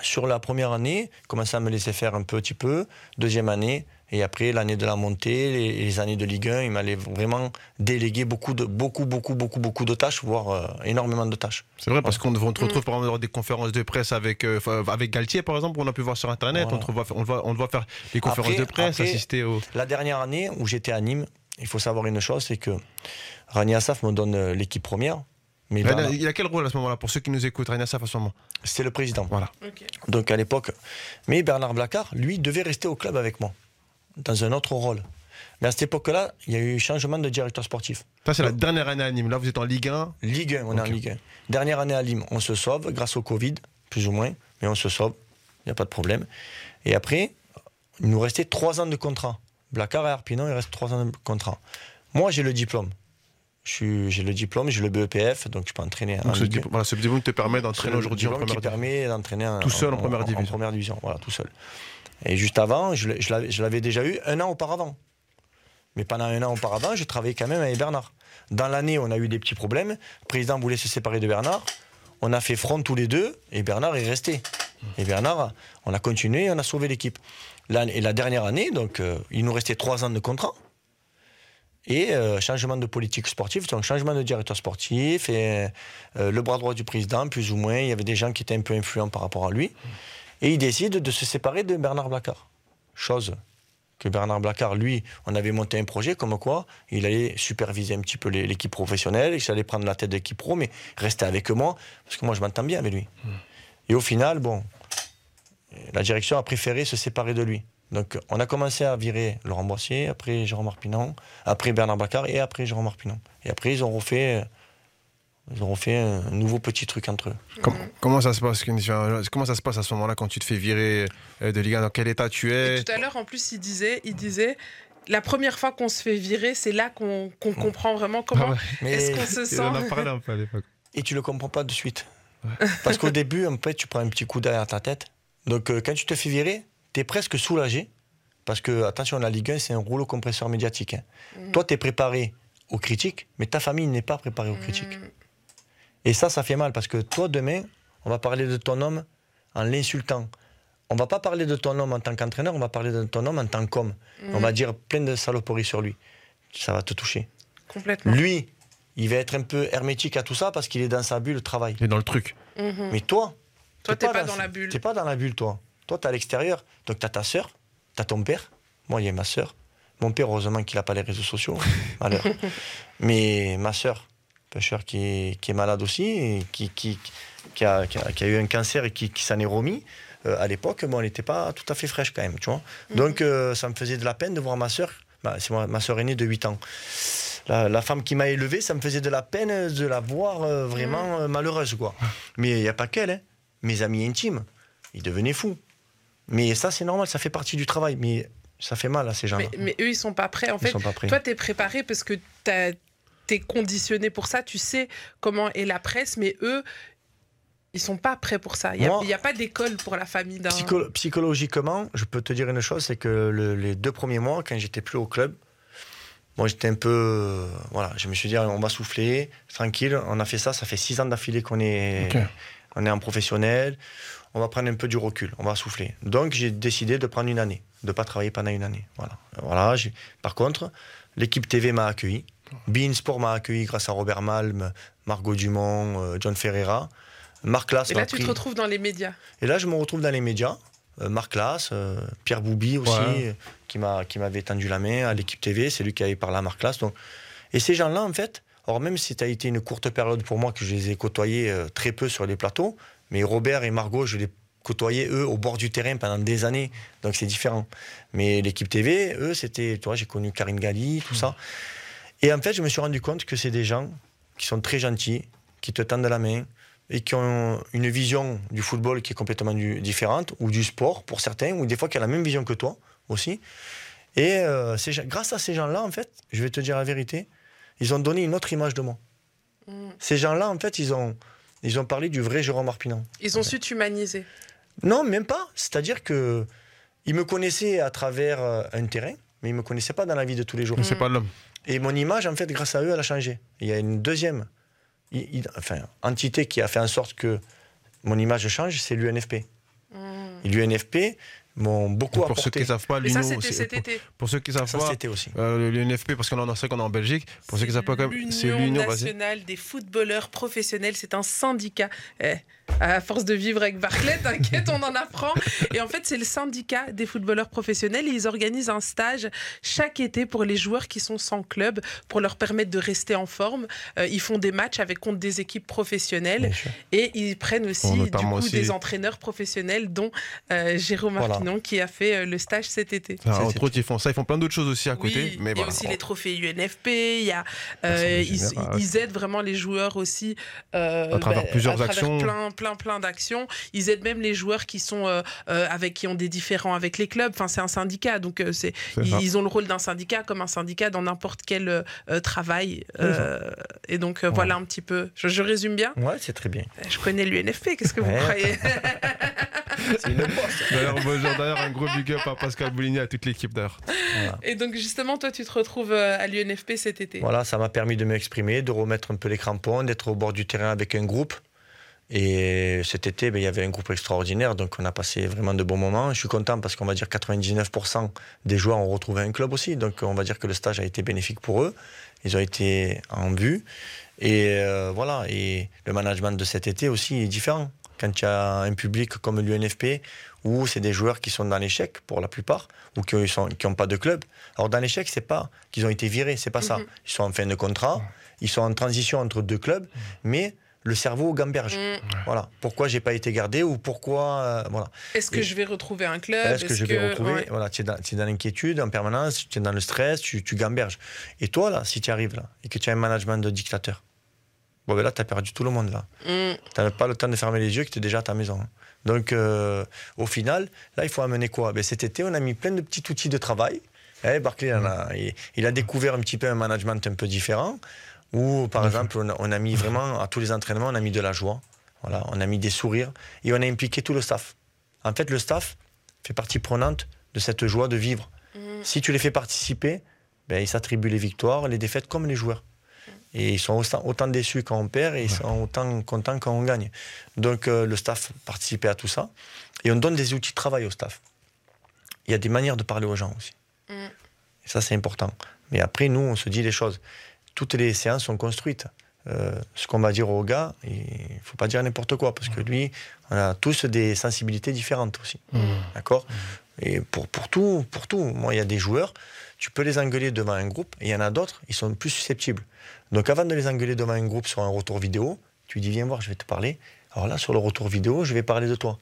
[SPEAKER 3] sur la première année, commençait à me laisser faire un petit peu. Deuxième année, et après l'année de la montée, les, les années de Ligue 1, il m'allait vraiment déléguer beaucoup, de, beaucoup, beaucoup, beaucoup, beaucoup de tâches, voire euh, énormément de tâches.
[SPEAKER 4] C'est vrai parce qu'on on te retrouve
[SPEAKER 2] Mm.
[SPEAKER 4] par exemple dans des conférences de presse avec, euh, avec Galtier par exemple, on a pu voir sur internet,
[SPEAKER 3] Voilà.
[SPEAKER 4] on, te voit, on, le voit, on le voit faire des conférences
[SPEAKER 3] Après-
[SPEAKER 4] de presse,
[SPEAKER 3] après-
[SPEAKER 4] assister au.
[SPEAKER 3] La dernière année où j'étais à Nîmes, il faut savoir une chose, c'est que Rani Assaf me donne euh, l'équipe première, mais
[SPEAKER 4] Il a quel rôle à ce moment-là pour ceux qui nous écoutent, Rania Saf à ce moment?
[SPEAKER 3] C'est le président.
[SPEAKER 4] Voilà.
[SPEAKER 3] Donc à l'époque. Mais Bernard Blacard, lui, devait rester au club avec moi, dans un autre rôle. Mais à cette époque-là, il y a eu changement de directeur sportif.
[SPEAKER 4] Ça c'est la dernière année à Nîmes. Là vous êtes en Ligue 1.
[SPEAKER 3] Ligue 1, on est en Ligue 1. Dernière année à Nîmes, on se sauve grâce au Covid, plus ou moins, mais on se sauve, il n'y a pas de problème. Et après, il nous restait trois ans de contrat. Blacard et Arpinon, il reste trois ans de contrat. Moi, j'ai le diplôme. J'ai le diplôme, j'ai le BEPF, donc je peux entraîner en
[SPEAKER 4] Donc ce,
[SPEAKER 3] Ligue 1.
[SPEAKER 4] diplôme- voilà, ce diplôme te permet d'entraîner aujourd'hui en première division.
[SPEAKER 3] permet d'entraîner en-
[SPEAKER 4] Tout seul en première division.
[SPEAKER 3] première division, voilà, tout seul. Et juste avant, je l'avais déjà eu un an auparavant. Mais pendant un an auparavant, je travaillais quand même avec Bernard. Dans l'année, on a eu des petits problèmes. Le président voulait se séparer de Bernard. On a fait front tous les deux et Bernard est resté. Et Bernard, on a continué et on a sauvé l'équipe. Et la dernière année, donc, euh, il nous restait trois ans de contrat. Et euh, changement de politique sportive, donc changement de directeur sportif et euh, le bras droit du président, plus ou moins. Il y avait des gens qui étaient un peu influents par rapport à lui. Et il décide de se séparer de Bernard Blacard. Chose que Bernard Blacard, lui, on avait monté un projet comme quoi il allait superviser un petit peu l'équipe professionnelle, il allait prendre la tête de l'équipe pro, mais rester avec moi, parce que moi je m'entends bien avec lui. Et au final, bon, la direction a préféré se séparer de lui. Donc on a commencé à virer Laurent Boissier, après Jérôme Arpinon, après Bernard Blacard et après Jérôme Arpinon. Et après ils ont refait, ils ont refait un nouveau petit truc entre eux.
[SPEAKER 4] Com- Comment ça se passe Comment ça se passe à ce moment-là quand tu te fais virer euh, de Ligue 1 Dans quel état tu
[SPEAKER 2] Et
[SPEAKER 4] es
[SPEAKER 2] tout à l'heure, en plus, il disait, il disait, la première fois qu'on se fait virer, c'est là qu'on qu'on comprend vraiment comment
[SPEAKER 4] Ah ouais.
[SPEAKER 3] Mais
[SPEAKER 2] est-ce qu'on se
[SPEAKER 4] Il en a
[SPEAKER 2] sent.
[SPEAKER 4] parlé un peu à l'époque.
[SPEAKER 3] et tu le comprends pas de suite. <laughs> Parce qu'au début, en fait, tu prends un petit coup derrière ta tête. Donc, euh, quand tu te fais virer, tu es presque soulagé. Parce que, attention, la Ligue 1, c'est un rouleau compresseur médiatique. hein.
[SPEAKER 2] Mhm.
[SPEAKER 3] Toi, tu es préparé aux critiques, mais ta famille n'est pas préparée aux critiques.
[SPEAKER 2] Mm.
[SPEAKER 3] Et ça, ça fait mal parce que toi, demain, on va parler de ton homme en l'insultant. On va pas parler de ton homme en tant qu'entraîneur, on va parler de ton homme en tant qu'homme. On va dire plein de saloperies sur lui. Ça va te toucher.
[SPEAKER 2] Complètement.
[SPEAKER 3] Lui, il va être un peu hermétique à tout ça parce qu'il est dans sa bulle travail.
[SPEAKER 4] Il est dans le truc.
[SPEAKER 2] Mhm.
[SPEAKER 3] Mais toi,
[SPEAKER 2] Toi, t'es pas dans la bulle.
[SPEAKER 3] T'es pas dans la bulle, toi. Toi, t'es à l'extérieur. Donc, t'as ta sœur, t'as ton père. Moi, il y a ma sœur. Mon père, heureusement qu'il n'a pas les réseaux sociaux. Malheur. <laughs> Mais ma sœur, pêcheur qui est, qui est malade aussi, et qui, qui, qui, a, qui a- qui a eu un cancer et qui, s'en est remis. euh, à l'époque, bon, elle n'était pas tout à fait fraîche quand même, tu vois. Donc, euh, ça me faisait de la peine de voir ma sœur. Bah, c'est ma sœur aînée de 8 ans. La, la femme qui m'a élevé, ça me faisait de la peine de la voir euh, vraiment euh, malheureuse, quoi. Mais il n'y a pas qu'elle, hein. Mes amis intimes, ils devenaient fous. Mais ça, c'est normal, ça fait partie du travail. Mais ça fait mal à ces gens-là.
[SPEAKER 2] Mais, mais eux, ils sont pas prêts. En
[SPEAKER 3] Ils
[SPEAKER 2] fait,
[SPEAKER 3] sont pas prêts.
[SPEAKER 2] toi, t'es préparé parce que t'as- t'es conditionné pour ça. Tu sais comment est la presse, mais eux, ils sont pas prêts pour ça. Il n'y a, pas d'école pour la famille d'un.
[SPEAKER 3] Psycho- psychologiquement, je peux te dire une chose, c'est que le- les deux premiers mois, quand j'étais plus au club, moi j'étais un peu, euh, voilà, je me suis dit on va souffler, tranquille. On a fait ça, ça fait six ans d'affilée qu'on est, on est en professionnel. On va prendre un peu du recul, on va souffler. Donc j'ai décidé de prendre une année, de pas travailler pendant une année. Voilà. Voilà. j'ai- Par contre, l'équipe TV m'a accueilli. Bein Sport m'a accueilli grâce à Robert Malm, Margot Dumont, euh, John Ferreira. Marc Lass
[SPEAKER 2] Et là, tu
[SPEAKER 3] pris-
[SPEAKER 2] te retrouves dans les médias.
[SPEAKER 3] et là, je me retrouve dans les médias. Euh, Marc Lass, euh, Pierre Boubi aussi,
[SPEAKER 4] Ouais.
[SPEAKER 3] euh, qui m'a qui m'avait tendu la main à l'équipe TV. C'est lui qui avait parlé à Marc Lass. Donc... Et ces gens-là, en fait, alors même si ça a été une courte période pour moi, que je les ai côtoyés euh, très peu sur les plateaux, mais Robert et Margot, je les côtoyais, eux, au bord du terrain pendant des années. Donc c'est différent. Mais l'équipe TV, eux, c'était, tu vois, j'ai connu Karine Galli, tout ça. Et en fait, je me suis rendu compte que c'est des gens qui sont très gentils, qui te tendent la main et qui ont une vision du football qui est complètement du- différente, ou du sport pour certains, ou des fois qui ont la même vision que toi aussi. Et euh, grâce à ces gens-là, en fait, je vais te dire la vérité, ils ont donné une autre image de moi.
[SPEAKER 2] Mm.
[SPEAKER 3] Ces gens-là, en fait, ils ont, ils ont parlé du vrai Jérôme Arpinon.
[SPEAKER 2] Ils ont su t'humaniser.
[SPEAKER 3] Non, même pas. C'est-à-dire que ils me connaissaient à travers euh, un terrain, mais ils me connaissaient pas dans la vie de tous les jours.
[SPEAKER 4] Mais c'est pas l'homme.
[SPEAKER 3] Et mon image, en fait, grâce à eux, elle a changé. Il y a une deuxième enfin, entité qui a fait en sorte que mon image change, c'est l'UNFP. Et l'UNFP m'ont beaucoup
[SPEAKER 4] Pour ceux qui ne savent pas,
[SPEAKER 2] ça,
[SPEAKER 4] l'UNO,
[SPEAKER 2] c'était
[SPEAKER 4] pour,
[SPEAKER 2] été.
[SPEAKER 4] pour ceux qui ne savent
[SPEAKER 3] Ça,
[SPEAKER 4] pas,
[SPEAKER 3] c'était aussi.
[SPEAKER 4] euh, l'UNFP, parce qu'on en sait qu'on est en Belgique, pour ceux qui ne savent pas, quand même, c'est
[SPEAKER 2] l'Union nationale des footballeurs professionnels. C'est un syndicat. Eh, à force de vivre avec Barclay, t'inquiète, on en apprend. Et en fait, c'est le syndicat des footballeurs professionnels. Et ils organisent un stage chaque été pour les joueurs qui sont sans club, pour leur permettre de rester en forme. Euh, ils font des matchs avec contre des équipes professionnelles. Et ils prennent aussi,
[SPEAKER 4] Bon,
[SPEAKER 2] du coup,
[SPEAKER 4] aussi-
[SPEAKER 2] des entraîneurs professionnels, dont euh, Jérôme
[SPEAKER 3] Voilà.
[SPEAKER 2] Arpinon, qui a fait euh, le stage cet été.
[SPEAKER 4] Ah, entre autres, ils font ça, ils font plein d'autres choses aussi à côté.
[SPEAKER 2] Oui,
[SPEAKER 4] mais
[SPEAKER 2] il y a
[SPEAKER 4] voilà.
[SPEAKER 2] aussi les trophées UNFP, il y a, euh,
[SPEAKER 4] Assemblée
[SPEAKER 2] ils, ils aident vraiment les joueurs aussi euh,
[SPEAKER 4] À travers plusieurs
[SPEAKER 2] à travers
[SPEAKER 4] actions.
[SPEAKER 2] plein, plein, plein d'actions. Ils aident même les joueurs qui sont euh, euh, avec qui ont des différends avec les clubs. Enfin, c'est un syndicat, donc euh, c'est ils, ont le rôle d'un syndicat comme un syndicat dans n'importe quel travail. Euh, et donc euh, voilà un petit peu. Je, je résume bien?
[SPEAKER 3] Ouais, c'est très bien.
[SPEAKER 2] Je connais l'UNFP. Qu'est-ce que vous croyez? <laughs>
[SPEAKER 3] C'est une bosse.
[SPEAKER 4] D'ailleurs, bonjour, d'ailleurs, un gros big up à Pascal Bouligny, à toute l'équipe d'ailleurs.
[SPEAKER 2] Et donc justement, toi, tu te retrouves à l'UNFP cet été?
[SPEAKER 3] Voilà, ça m'a permis de m'exprimer, de remettre un peu les crampons, d'être au bord du terrain avec un groupe. Et cet été, ben, il y avait un groupe extraordinaire, donc on a passé vraiment de bons moments. Je suis content parce qu'on va dire 99% des joueurs ont retrouvé un club aussi, donc on va dire que le stage a été bénéfique pour eux. Ils ont été en vue. Et euh, voilà, et le management de cet été aussi est différent. Quand il y a un public comme l'UNFP, où c'est des joueurs qui sont dans l'échec pour la plupart, ou qui n'ont pas de club. Alors dans l'échec, c'est pas qu'ils ont été virés, c'est pas ça.
[SPEAKER 2] Mhm.
[SPEAKER 3] Ils sont en fin de contrat, ils sont en transition entre deux clubs, mais le cerveau gamberge.
[SPEAKER 2] Mm.
[SPEAKER 3] Voilà. Pourquoi j'ai pas été gardé ou pourquoi euh, voilà.
[SPEAKER 2] Est-ce que
[SPEAKER 3] Et-
[SPEAKER 2] je vais retrouver un club?
[SPEAKER 3] Est-ce que je vais retrouver?
[SPEAKER 2] ouais.
[SPEAKER 3] Voilà, tu es dans, l'inquiétude en permanence, tu es dans le stress, tu, tu gamberges. Et toi là, si tu arrives là et que tu as un management de dictateur, bon ben là tu as perdu tout le monde là.
[SPEAKER 2] Mm.
[SPEAKER 3] Tu n'as pas le temps de fermer les yeux que tu es déjà à ta maison. Donc, euh, au final, là, il faut amener quoi? Ben, Cet été, on a mis plein de petits outils de travail. Eh, Barclay, il, en a, il, il a découvert un petit peu un management un peu différent. Où, par exemple, on a, on a mis vraiment, à tous les entraînements, on a mis de la joie. Voilà, on a mis des sourires. Et on a impliqué tout le staff. En fait, le staff fait partie prenante de cette joie de vivre. Si tu les fais participer, ben, ils s'attribuent les victoires, les défaites comme les joueurs. Et ils sont autant, autant déçus quand on perd et ils sont autant contents quand on gagne. Donc euh, le staff participait à tout ça. Et on donne des outils de travail au staff. Il y a des manières de parler aux gens aussi.
[SPEAKER 2] Mm.
[SPEAKER 3] Et ça, c'est important. Mais après, nous, on se dit les choses. Toutes les séances sont construites. Euh, ce qu'on va dire au gars, il faut pas dire n'importe quoi, parce que lui, on a tous des sensibilités différentes aussi. D'accord Et pour, pour, tout, pour tout, moi, il y a des joueurs, tu peux les engueuler devant un groupe, et il y en a d'autres, ils sont plus susceptibles. Donc avant de les engueuler devant un groupe sur un retour vidéo, tu dis viens voir, je vais te parler. Alors là, sur le retour vidéo, je vais parler de toi.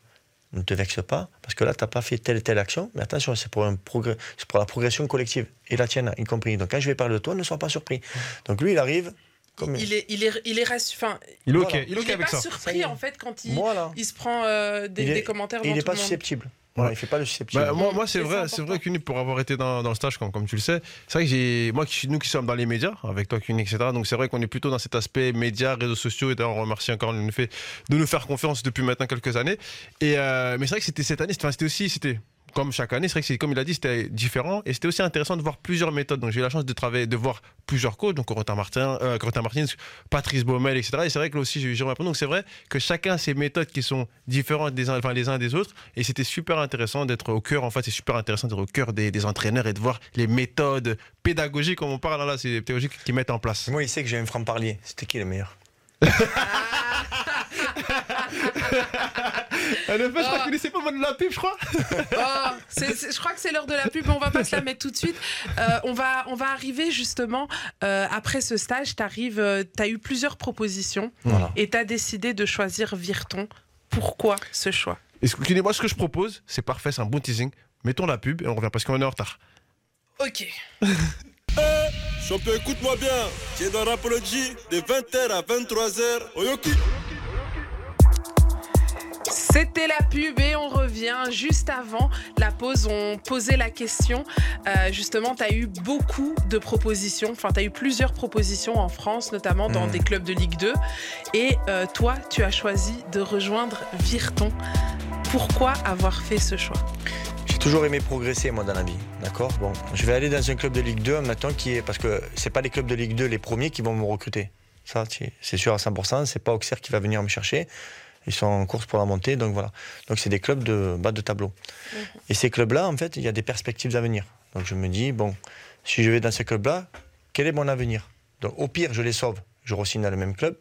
[SPEAKER 3] Ne te vexe pas, parce que là, tu n'as pas fait telle et telle action, mais attention, c'est pour, un progrès, c'est pour la progression collective, et la tienne y compris. Donc quand je vais parler de toi, ne sois pas surpris. Donc lui, il arrive comme...
[SPEAKER 2] Il est, il est, il est rassu- enfin,
[SPEAKER 4] Il est ok,
[SPEAKER 3] Voilà.
[SPEAKER 4] il est
[SPEAKER 2] il est
[SPEAKER 4] avec
[SPEAKER 2] pas
[SPEAKER 4] ça.
[SPEAKER 2] Surpris
[SPEAKER 3] est.
[SPEAKER 2] en fait quand il,
[SPEAKER 3] Voilà.
[SPEAKER 2] il se prend euh, des,
[SPEAKER 3] Il est-
[SPEAKER 2] des commentaires
[SPEAKER 3] il n'est
[SPEAKER 2] tout
[SPEAKER 3] pas
[SPEAKER 2] le monde.
[SPEAKER 3] susceptible. Voilà, il fait pas le susceptible.
[SPEAKER 4] Bah, moi, moi c'est vrai,
[SPEAKER 2] c'est
[SPEAKER 4] vrai pour avoir été dans, dans le stage, comme, comme tu le sais, c'est vrai que j'ai, moi, qui, nous qui sommes dans les médias, avec toi, Cuny, etc. Donc c'est vrai qu'on est plutôt dans cet aspect médias, réseaux sociaux. Et d'ailleurs, on remercie encore le fait de nous faire confiance depuis maintenant quelques années. Et euh, mais c'est vrai que c'était cette année, c'était aussi, c'était comme chaque année, c'est vrai que c'est, comme il a dit, c'était différent et c'était aussi intéressant de voir plusieurs méthodes. Donc j'ai eu la chance de travailler, de voir plusieurs coachs, donc Corentin Martin, euh, Corentin Martins, Patrice Baumel, etc. Et c'est vrai que là aussi j'ai eu Jérôme. Donc c'est vrai que chacun a ses méthodes qui sont différentes des uns, enfin, les uns des autres. Et c'était super intéressant d'être au cœur. En fait, c'est super intéressant d'être au cœur des, des entraîneurs et de voir les méthodes pédagogiques, comme on parle là, c'est les pédagogiques qu'ils mettent en place.
[SPEAKER 3] Moi, il sait que j'ai un franc-parlier. C'était qui le meilleur? <laughs>
[SPEAKER 4] En effet, je crois
[SPEAKER 2] Ah.
[SPEAKER 4] qu'il laissait pas mal de la pub, je crois.
[SPEAKER 2] Oh, c'est- c'est- je crois que c'est l'heure de la pub, mais on va pas se la mettre tout de suite. Euh, on, va, on va arriver justement, euh, après ce stage, tu as eu plusieurs propositions
[SPEAKER 3] Voilà.
[SPEAKER 2] et tu as décidé de choisir Virton. Pourquoi ce choix?
[SPEAKER 4] Excusez-moi, ce que je propose, c'est parfait, c'est un bon teasing. Mettons la pub et on revient parce qu'on est en retard.
[SPEAKER 2] Ok. <laughs>
[SPEAKER 6] Champion, écoute-moi bien. Tu es dans Rapology de 20h à 23h. Oyoki.
[SPEAKER 2] C'était la pub et on revient juste avant la pause. On posait la question. Euh, justement, tu as eu beaucoup de propositions. Enfin, tu as eu plusieurs propositions en France, notamment dans
[SPEAKER 3] Mm.
[SPEAKER 2] des clubs de Ligue 2. Et euh, toi, tu as choisi de rejoindre Virton. Pourquoi avoir fait ce choix?
[SPEAKER 3] J'ai toujours aimé progresser, moi, dans la vie. D'accord? Bon, je vais aller dans un club de Ligue 2 maintenant qui est. Parce que c'est pas les clubs de Ligue 2 les premiers qui vont me recruter. Ça, c'est sûr à 100%. C'est pas Auxerre qui va venir me chercher. Ils sont en course pour la montée, donc voilà. Donc c'est des clubs de bas de tableau. Et ces clubs-là, en fait, il y a des perspectives d'avenir. Donc je me dis, bon, si je vais dans ces clubs-là, quel est mon avenir? Donc au pire, je les sauve. Je re dans le même club.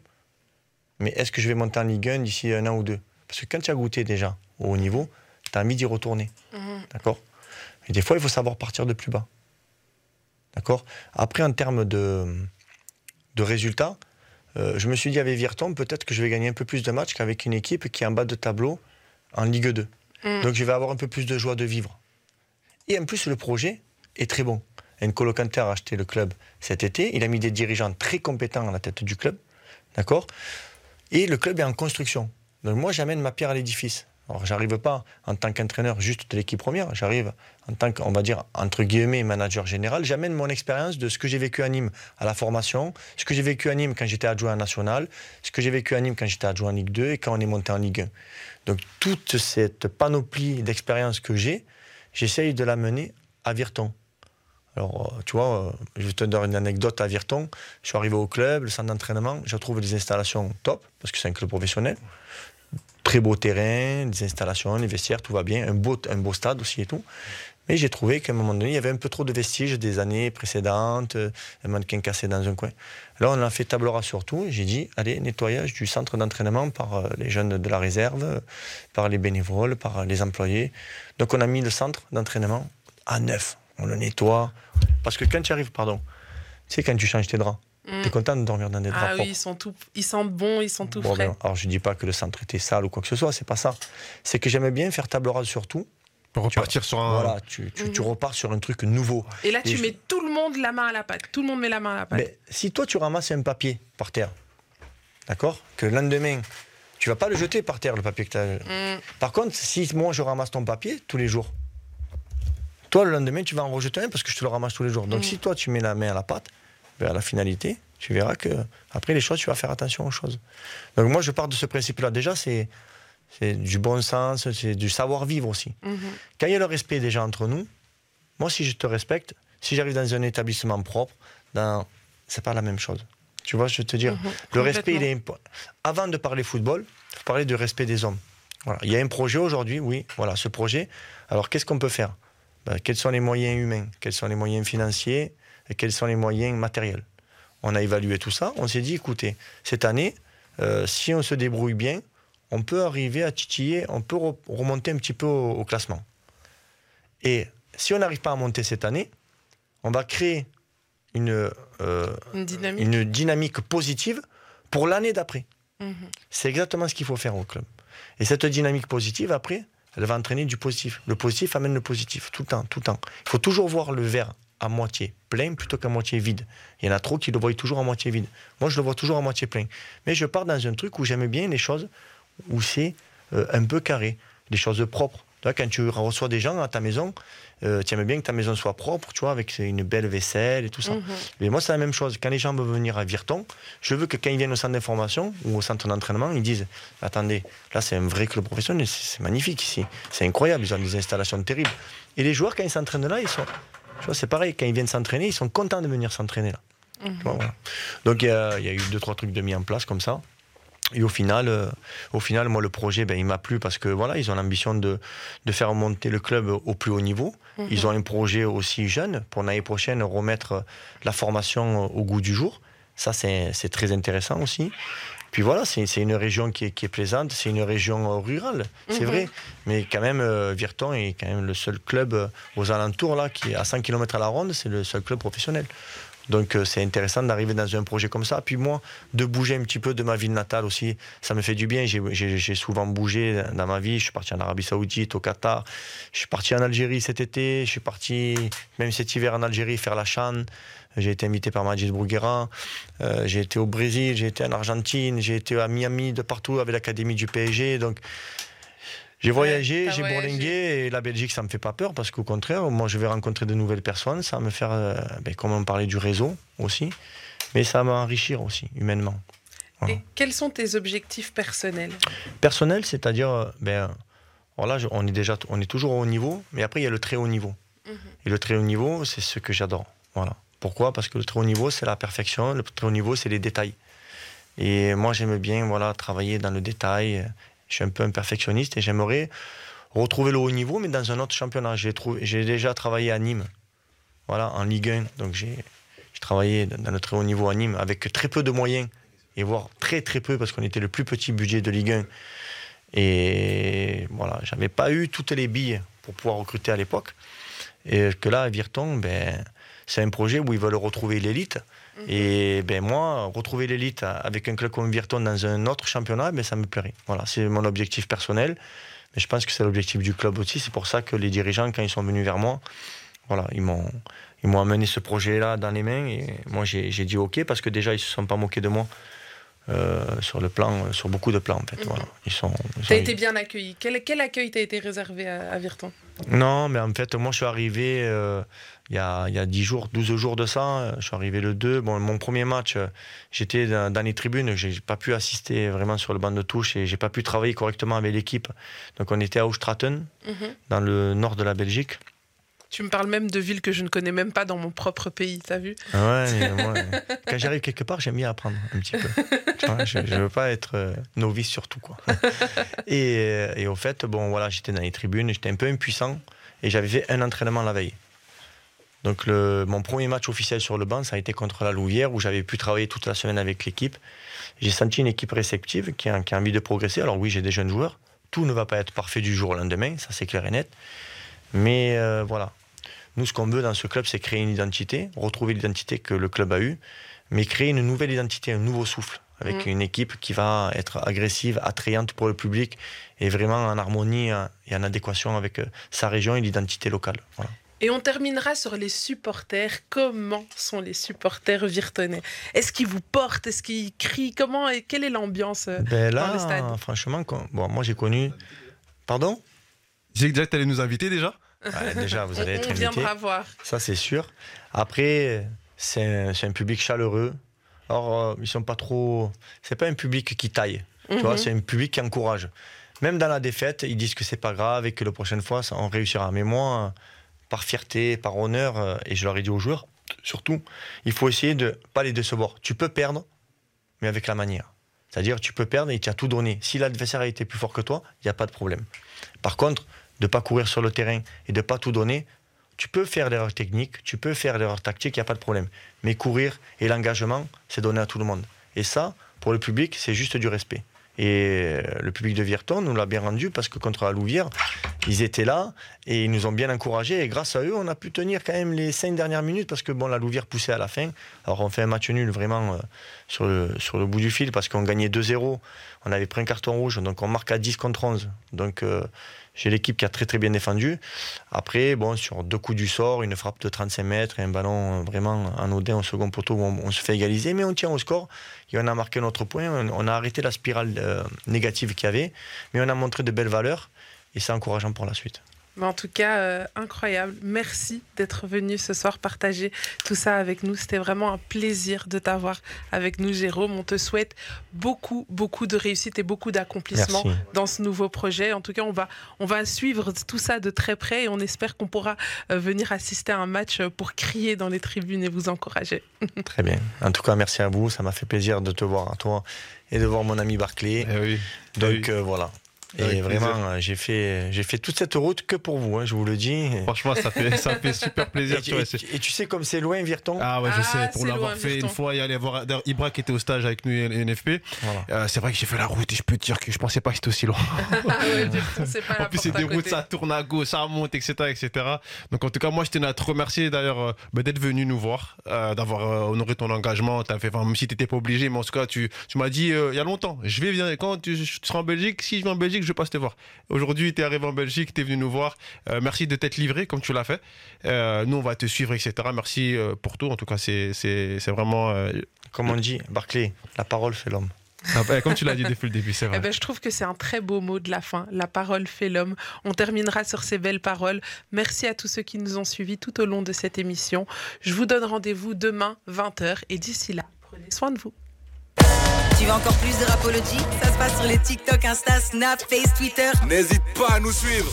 [SPEAKER 3] Mais est-ce que je vais monter en Ligue 1 d'ici un an ou deux? Parce que quand tu as goûté déjà au haut niveau, tu as envie d'y retourner. D'accord? Et des fois, il faut savoir partir de plus bas. D'accord? Après, en termes de, de résultats, euh, je me suis dit avec Virton, peut-être que je vais gagner un peu plus de matchs qu'avec une équipe qui est en bas de tableau en Ligue 2.
[SPEAKER 2] Mm.
[SPEAKER 3] Donc je vais avoir un peu plus de joie de vivre. Et en plus, le projet est très bon. N'Colo Kanté a racheté le club cet été. Il a mis des dirigeants très compétents à la tête du club. D'accord? Et le club est en construction. Donc moi, j'amène ma pierre à l'édifice. Alors, j'arrive pas en tant qu'entraîneur juste de l'équipe première. J'arrive en tant qu'on va dire, entre guillemets, manager général. J'amène mon expérience de ce que j'ai vécu à Nîmes à la formation, ce que j'ai vécu à Nîmes quand j'étais adjoint en national, ce que j'ai vécu à Nîmes quand j'étais adjoint en Ligue 2 et quand on est monté en Ligue 1. Donc, toute cette panoplie d'expérience que j'ai, j'essaye de la mener à Virton. Alors, euh, tu vois, euh, je vais te donner une anecdote à Virton. Je suis arrivé au club, le centre d'entraînement, je trouve des installations top, parce que c'est un club professionnel. Très beau terrain, des installations, les vestiaires, tout va bien. Un beau, un beau stade aussi et tout. Mais j'ai trouvé qu'à un moment donné, il y avait un peu trop de vestiges des années précédentes, euh, un mannequin cassé dans un coin. Là, on a fait table rase sur tout. J'ai dit, allez, nettoyage du centre d'entraînement par euh, les jeunes de la réserve, par les bénévoles, par les employés. Donc, on a mis le centre d'entraînement à neuf. On le nettoie. Parce que quand tu arrives, pardon, sais, quand tu changes tes draps,
[SPEAKER 2] Mm.
[SPEAKER 3] tu es content de dormir dans des draps
[SPEAKER 2] Ah oui, ils, sont tout, ils sentent bon, ils sont tout
[SPEAKER 3] Bon,
[SPEAKER 2] frais.
[SPEAKER 3] ben, alors je dis pas que le centre était sale ou quoi que ce soit, c'est pas ça. C'est que j'aimais bien faire table rase sur tout.
[SPEAKER 4] Pour repartir sur un.
[SPEAKER 3] Voilà, tu, tu- tu
[SPEAKER 2] Mhm.
[SPEAKER 3] repars sur un truc nouveau.
[SPEAKER 2] Et là,
[SPEAKER 3] Et
[SPEAKER 2] tu
[SPEAKER 3] je-
[SPEAKER 2] mets tout le monde la main à la pâte. Tout le monde met la main à la pâte.
[SPEAKER 3] Mais si toi tu ramasses un papier par terre, d'accord Que le lendemain, tu vas pas le jeter par terre le papier que tu as.
[SPEAKER 2] Mm.
[SPEAKER 3] Par contre, si moi je ramasse ton papier tous les jours, toi le lendemain tu vas en rejeter un parce que je te le ramasse tous les jours. Donc
[SPEAKER 2] Mhm.
[SPEAKER 3] si toi tu mets la main à la pâte, à la finalité, tu verras que après les choses, tu vas faire attention aux choses. Donc moi je pars de ce principe-là. Déjà, c'est c'est du bon sens, c'est du savoir-vivre aussi.
[SPEAKER 2] Mhm.
[SPEAKER 3] Quand il y a le respect déjà entre nous, moi si je te respecte, si j'arrive dans un établissement propre, dans... c'est pas la même chose. Tu vois, je veux te dire,
[SPEAKER 2] Mhm,
[SPEAKER 3] le respect, il est impo- Avant de parler football, il faut parler du respect des hommes. Voilà. Il y a un projet aujourd'hui, oui, voilà, ce projet. Alors, qu'est-ce qu'on peut faire? Ben, Quels sont les moyens humains? Quels sont les moyens financiers? Et quels sont les moyens matériels? On a évalué tout ça. On s'est dit, écoutez, cette année, euh, si on se débrouille bien, on peut arriver à titiller, on peut re- remonter un petit peu au, au classement. Et si on n'arrive pas à monter cette année, on va créer une, euh,
[SPEAKER 2] Une dynamique.
[SPEAKER 3] une dynamique positive pour l'année d'après.
[SPEAKER 2] Mhm.
[SPEAKER 3] C'est exactement ce qu'il faut faire au club. Et cette dynamique positive, après, elle va entraîner du positif. Le positif amène le positif, tout le temps, tout le temps. Il faut toujours voir le verre à moitié plein plutôt qu'à moitié vide. Il y en a trop qui le voient toujours à moitié vide. Moi, je le vois toujours à moitié plein. Mais je pars dans un truc où j'aime bien les choses où c'est euh, un peu carré, des choses propres. Quand tu reçois des gens à ta maison, euh, tu aimes bien que ta maison soit propre, tu vois, avec une belle vaisselle et tout ça.
[SPEAKER 2] Mhm.
[SPEAKER 3] Mais moi, c'est la même chose. Quand les gens veulent venir à Virton, je veux que quand ils viennent au centre d'information ou au centre d'entraînement, ils disent Attendez, là, c'est un vrai club professionnel, c'est c'est magnifique ici. C'est incroyable, ils ont des installations terribles. Et les joueurs, quand ils s'entraînent là, ils sont. C'est pareil, quand ils viennent s'entraîner, ils sont contents de venir s'entraîner là.
[SPEAKER 2] Mhm.
[SPEAKER 3] Tu vois, voilà. Donc, il y, a il y a eu deux, trois trucs de mis en place comme ça. Et au final, euh, au final, moi, le projet, ben, il m'a plu parce que voilà, ils ont l'ambition de, de faire monter le club au plus haut niveau.
[SPEAKER 2] Mhm.
[SPEAKER 3] Ils ont un projet aussi jeune pour l'année prochaine remettre la formation au goût du jour. Ça, c'est très intéressant aussi. Puis voilà, c'est une région qui est, qui est plaisante, c'est une région euh, rurale, c'est
[SPEAKER 2] Mhm.
[SPEAKER 3] vrai. Mais quand même, euh, Virton est quand même le seul club euh, aux alentours, là, qui est à 100 km à la ronde, c'est le seul club professionnel. Donc c'est intéressant d'arriver dans un projet comme ça. Puis moi, de bouger un petit peu de ma ville natale aussi, ça me fait du bien. J'ai- souvent bougé dans ma vie. Je suis parti en Arabie Saoudite, au Qatar. Je suis parti en Algérie cet été. Je suis parti même cet hiver en Algérie faire la Chan. J'ai été invité par Majid Bruguera. Euh, j'ai été au Brésil, j'ai été en Argentine, j'ai été à Miami, de partout avec l'académie du PSG. Donc j'ai voyagé, j'ai bourlingué et la Belgique, ça me fait pas peur parce qu'au contraire, moi je vais rencontrer de nouvelles personnes. Ça va me faire, euh, ben, comme on parlait du réseau aussi, mais ça va m'enrichir aussi humainement. Voilà.
[SPEAKER 2] Et quels sont tes objectifs personnels?
[SPEAKER 3] Personnel, c'est-à-dire, euh, ben, alors là, je- on est déjà, on est toujours au haut niveau, mais après il y a le très haut niveau.
[SPEAKER 2] Mhm.
[SPEAKER 3] Et le très haut niveau, c'est ce que j'adore. Voilà. Pourquoi? Parce que le très haut niveau, c'est la perfection. Le très haut niveau, c'est les détails. Et moi, j'aime bien, voilà, travailler dans le détail. Je suis un peu un perfectionniste et j'aimerais retrouver le haut niveau, mais dans un autre championnat. J'ai trouvé, j'ai déjà travaillé à Nîmes, voilà, en Ligue 1. Donc j'ai, travaillé dans le très haut niveau à Nîmes avec très peu de moyens et voire très très peu parce qu'on était le plus petit budget de Ligue 1. Et voilà, j'avais pas eu toutes les billes pour pouvoir recruter à l'époque. Et que là, à Virton, ben, c'est un projet où ils veulent retrouver l'élite. Et ben moi, retrouver l'élite avec un club comme Virton dans un autre championnat, ben, ça me plairait. Voilà, c'est mon objectif personnel. Mais je pense que c'est l'objectif du club aussi. C'est pour ça que les dirigeants, quand ils sont venus vers moi, voilà, ils m'ont, ils m'ont amené ce projet-là dans les mains. Et moi, j'ai, j'ai dit OK parce que déjà, ils se sont pas moqués de moi. euh, sur le plan, sur beaucoup de plans en fait. Voilà. Ils sont,
[SPEAKER 2] T'as été bien accueilli. Quel, quel accueil t'a été réservé à, à Virton?
[SPEAKER 3] Non, mais en fait, moi, je suis arrivé euh, il y, a, il y a 10 jours, 12 jours de ça. euh, Je suis arrivé le 2. Bon, mon premier match, euh, j'étais dans, les tribunes. J'ai pas pu assister vraiment sur le banc de touche et j'ai pas pu travailler correctement avec l'équipe. Donc, on était à Ooststraten,
[SPEAKER 2] Mhm.
[SPEAKER 3] dans le nord de la Belgique.
[SPEAKER 2] Tu me parles même de villes que je ne connais même pas dans mon propre pays, t'as vu?
[SPEAKER 3] Ouais, mais moi, euh, quand j'arrive quelque part, j'aime bien apprendre un petit peu. Tu vois, je ne veux pas être novice surtout. Quoi. Et, et au fait, bon, voilà, j'étais dans les tribunes, j'étais un peu impuissant et j'avais fait un entraînement la veille. Donc le, mon premier match officiel sur le banc, ça a été contre la Louvière où j'avais pu travailler toute la semaine avec l'équipe. J'ai senti une équipe réceptive qui a, qui a envie de progresser. Alors oui, j'ai des jeunes joueurs. Tout ne va pas être parfait du jour au lendemain, ça c'est clair et net. Mais euh, voilà, nous, ce qu'on veut dans ce club, c'est créer une identité, retrouver l'identité que le club a eue, mais créer une nouvelle identité, un nouveau souffle, avec
[SPEAKER 2] Mm.
[SPEAKER 3] une équipe qui va être agressive, attrayante pour le public, et vraiment en harmonie et en adéquation avec euh, sa région et l'identité locale. Voilà.
[SPEAKER 2] Et on terminera sur les supporters. Comment sont les supporters virtonais Est-ce qu'ils vous portent? Est-ce qu'ils crient? Comment et quelle est l'ambiance euh,
[SPEAKER 3] Ben
[SPEAKER 2] dans le stade?
[SPEAKER 3] franchement, quand- bon, moi j'ai connu. Pardon?
[SPEAKER 4] J'ai déjà que t'allais nous inviter déjà
[SPEAKER 3] Ouais, Déjà, vous <laughs>
[SPEAKER 2] On,
[SPEAKER 3] allez être
[SPEAKER 2] on
[SPEAKER 3] invité.
[SPEAKER 2] viendra voir.
[SPEAKER 3] Ça, c'est sûr. Après, c'est un, c'est un public chaleureux. Alors, euh, ils sont pas trop. C'est pas un public qui taille. Tu vois,
[SPEAKER 2] Mhm.
[SPEAKER 3] c'est un public qui encourage. Même dans la défaite, ils disent que c'est pas grave et que la prochaine fois, ça, on réussira. Mais moi, euh, par fierté, par honneur, euh, et je leur ai dit aux joueurs, surtout, il faut essayer de pas les décevoir. Tu peux perdre, mais avec la manière. C'est-à-dire, tu peux perdre et tu as tout donné. Si l'adversaire a été plus fort que toi, il n'y a pas de problème. Par contre, de ne pas courir sur le terrain et de ne pas tout donner, tu peux faire l'erreur technique, tu peux faire l'erreur tactique, il n'y a pas de problème. Mais courir et l'engagement, c'est donné à tout le monde. Et ça, pour le public, c'est juste du respect. Et euh, le public de Virton nous l'a bien rendu parce que contre la Louvière, ils étaient là et ils nous ont bien encouragés. Et grâce à eux, on a pu tenir quand même les cinq dernières minutes parce que bon, la Louvière poussait à la fin. Alors on fait un match nul vraiment euh, sur, le, sur le bout du fil parce qu'on gagnait 2-0. On avait pris un carton rouge, donc on marque à 10 contre 11. Donc euh, j'ai l'équipe qui a très très bien défendu. Après, bon, sur deux coups du sort, une frappe de 35 mètres et un ballon vraiment anodin au second poteau, on, se fait égaliser, mais on tient au score. Et on a marqué notre point. On, a arrêté la spirale euh, négative qu'il y avait, mais on a montré de belles valeurs et c'est encourageant pour la suite.
[SPEAKER 2] Mais en tout cas, euh, incroyable. Merci d'être venu ce soir partager tout ça avec nous. C'était vraiment un plaisir de t'avoir avec nous, Jérôme. On te souhaite beaucoup, beaucoup de réussite et beaucoup d'accomplissement dans ce nouveau projet. En tout cas, on va, on va suivre tout ça de très près et on espère qu'on pourra euh, venir assister à un match euh, pour crier dans les tribunes et vous encourager. <laughs>
[SPEAKER 3] Très bien. En tout cas, merci à vous. Ça m'a fait plaisir de te voir à toi et de voir mon ami Barclay.
[SPEAKER 4] Eh oui.
[SPEAKER 3] Donc
[SPEAKER 4] Eh oui.
[SPEAKER 3] euh, voilà. Et
[SPEAKER 4] Avec
[SPEAKER 3] vraiment,
[SPEAKER 4] plaisir.
[SPEAKER 3] euh, j'ai fait, j'ai fait toute cette route que pour vous, hein, je vous le dis.
[SPEAKER 4] Franchement, ça fait, ça fait super plaisir.
[SPEAKER 3] Et,
[SPEAKER 4] tu vois,
[SPEAKER 3] et-
[SPEAKER 4] c'est-
[SPEAKER 3] et tu sais comme c'est loin, Virton
[SPEAKER 4] Ah ouais, je
[SPEAKER 2] Ah,
[SPEAKER 4] sais, pour l'avoir
[SPEAKER 2] loin,
[SPEAKER 4] fait
[SPEAKER 2] Virton.
[SPEAKER 4] une fois et aller voir d'ailleurs, Ibra qui était au stage avec nous et NFP.
[SPEAKER 3] Voilà.
[SPEAKER 4] Euh, c'est vrai que j'ai fait la route et je peux te dire que je pensais pas que c'était aussi loin. <laughs>
[SPEAKER 2] Ah ouais, Virton, c'est pas
[SPEAKER 4] En plus, c'est des routes, ça tourne à gauche, ça remonte, etc. etc. Donc, en tout cas, moi, je tenais à te remercier d'ailleurs euh, bah, d'être venu nous voir, euh, d'avoir euh, honoré ton engagement. As fait, enfin, même si tu n'étais pas obligé, mais en tout cas, tu, tu m'as dit euh, il y a longtemps, je vais venir, quand tu, tu seras en Belgique, si je vais en Belgique, je passe te voir. Aujourd'hui, tu es arrivé en Belgique, tu es venu nous voir. Euh, merci de t'être livré comme tu l'as fait. Euh, nous, on va te suivre, etc. Merci euh, pour tout. En tout cas, c'est c'est- c'est vraiment. euh,
[SPEAKER 3] Comme on dit, Barclay, la parole fait l'homme.
[SPEAKER 4] ah, comme tu l'as dit depuis le début, c'est vrai.
[SPEAKER 2] Eh ben, je trouve que c'est un très beau mot de la fin. La parole fait l'homme. On terminera sur ces belles paroles. Merci à tous ceux qui nous ont suivis tout au long de cette émission. Je vous donne rendez-vous demain, 20h. Et d'ici là, prenez soin de vous.
[SPEAKER 5] Tu veux encore plus de Rapology Ça se passe sur les TikTok, Insta, Snap, Face, Twitter.
[SPEAKER 1] N'hésite pas à nous suivre.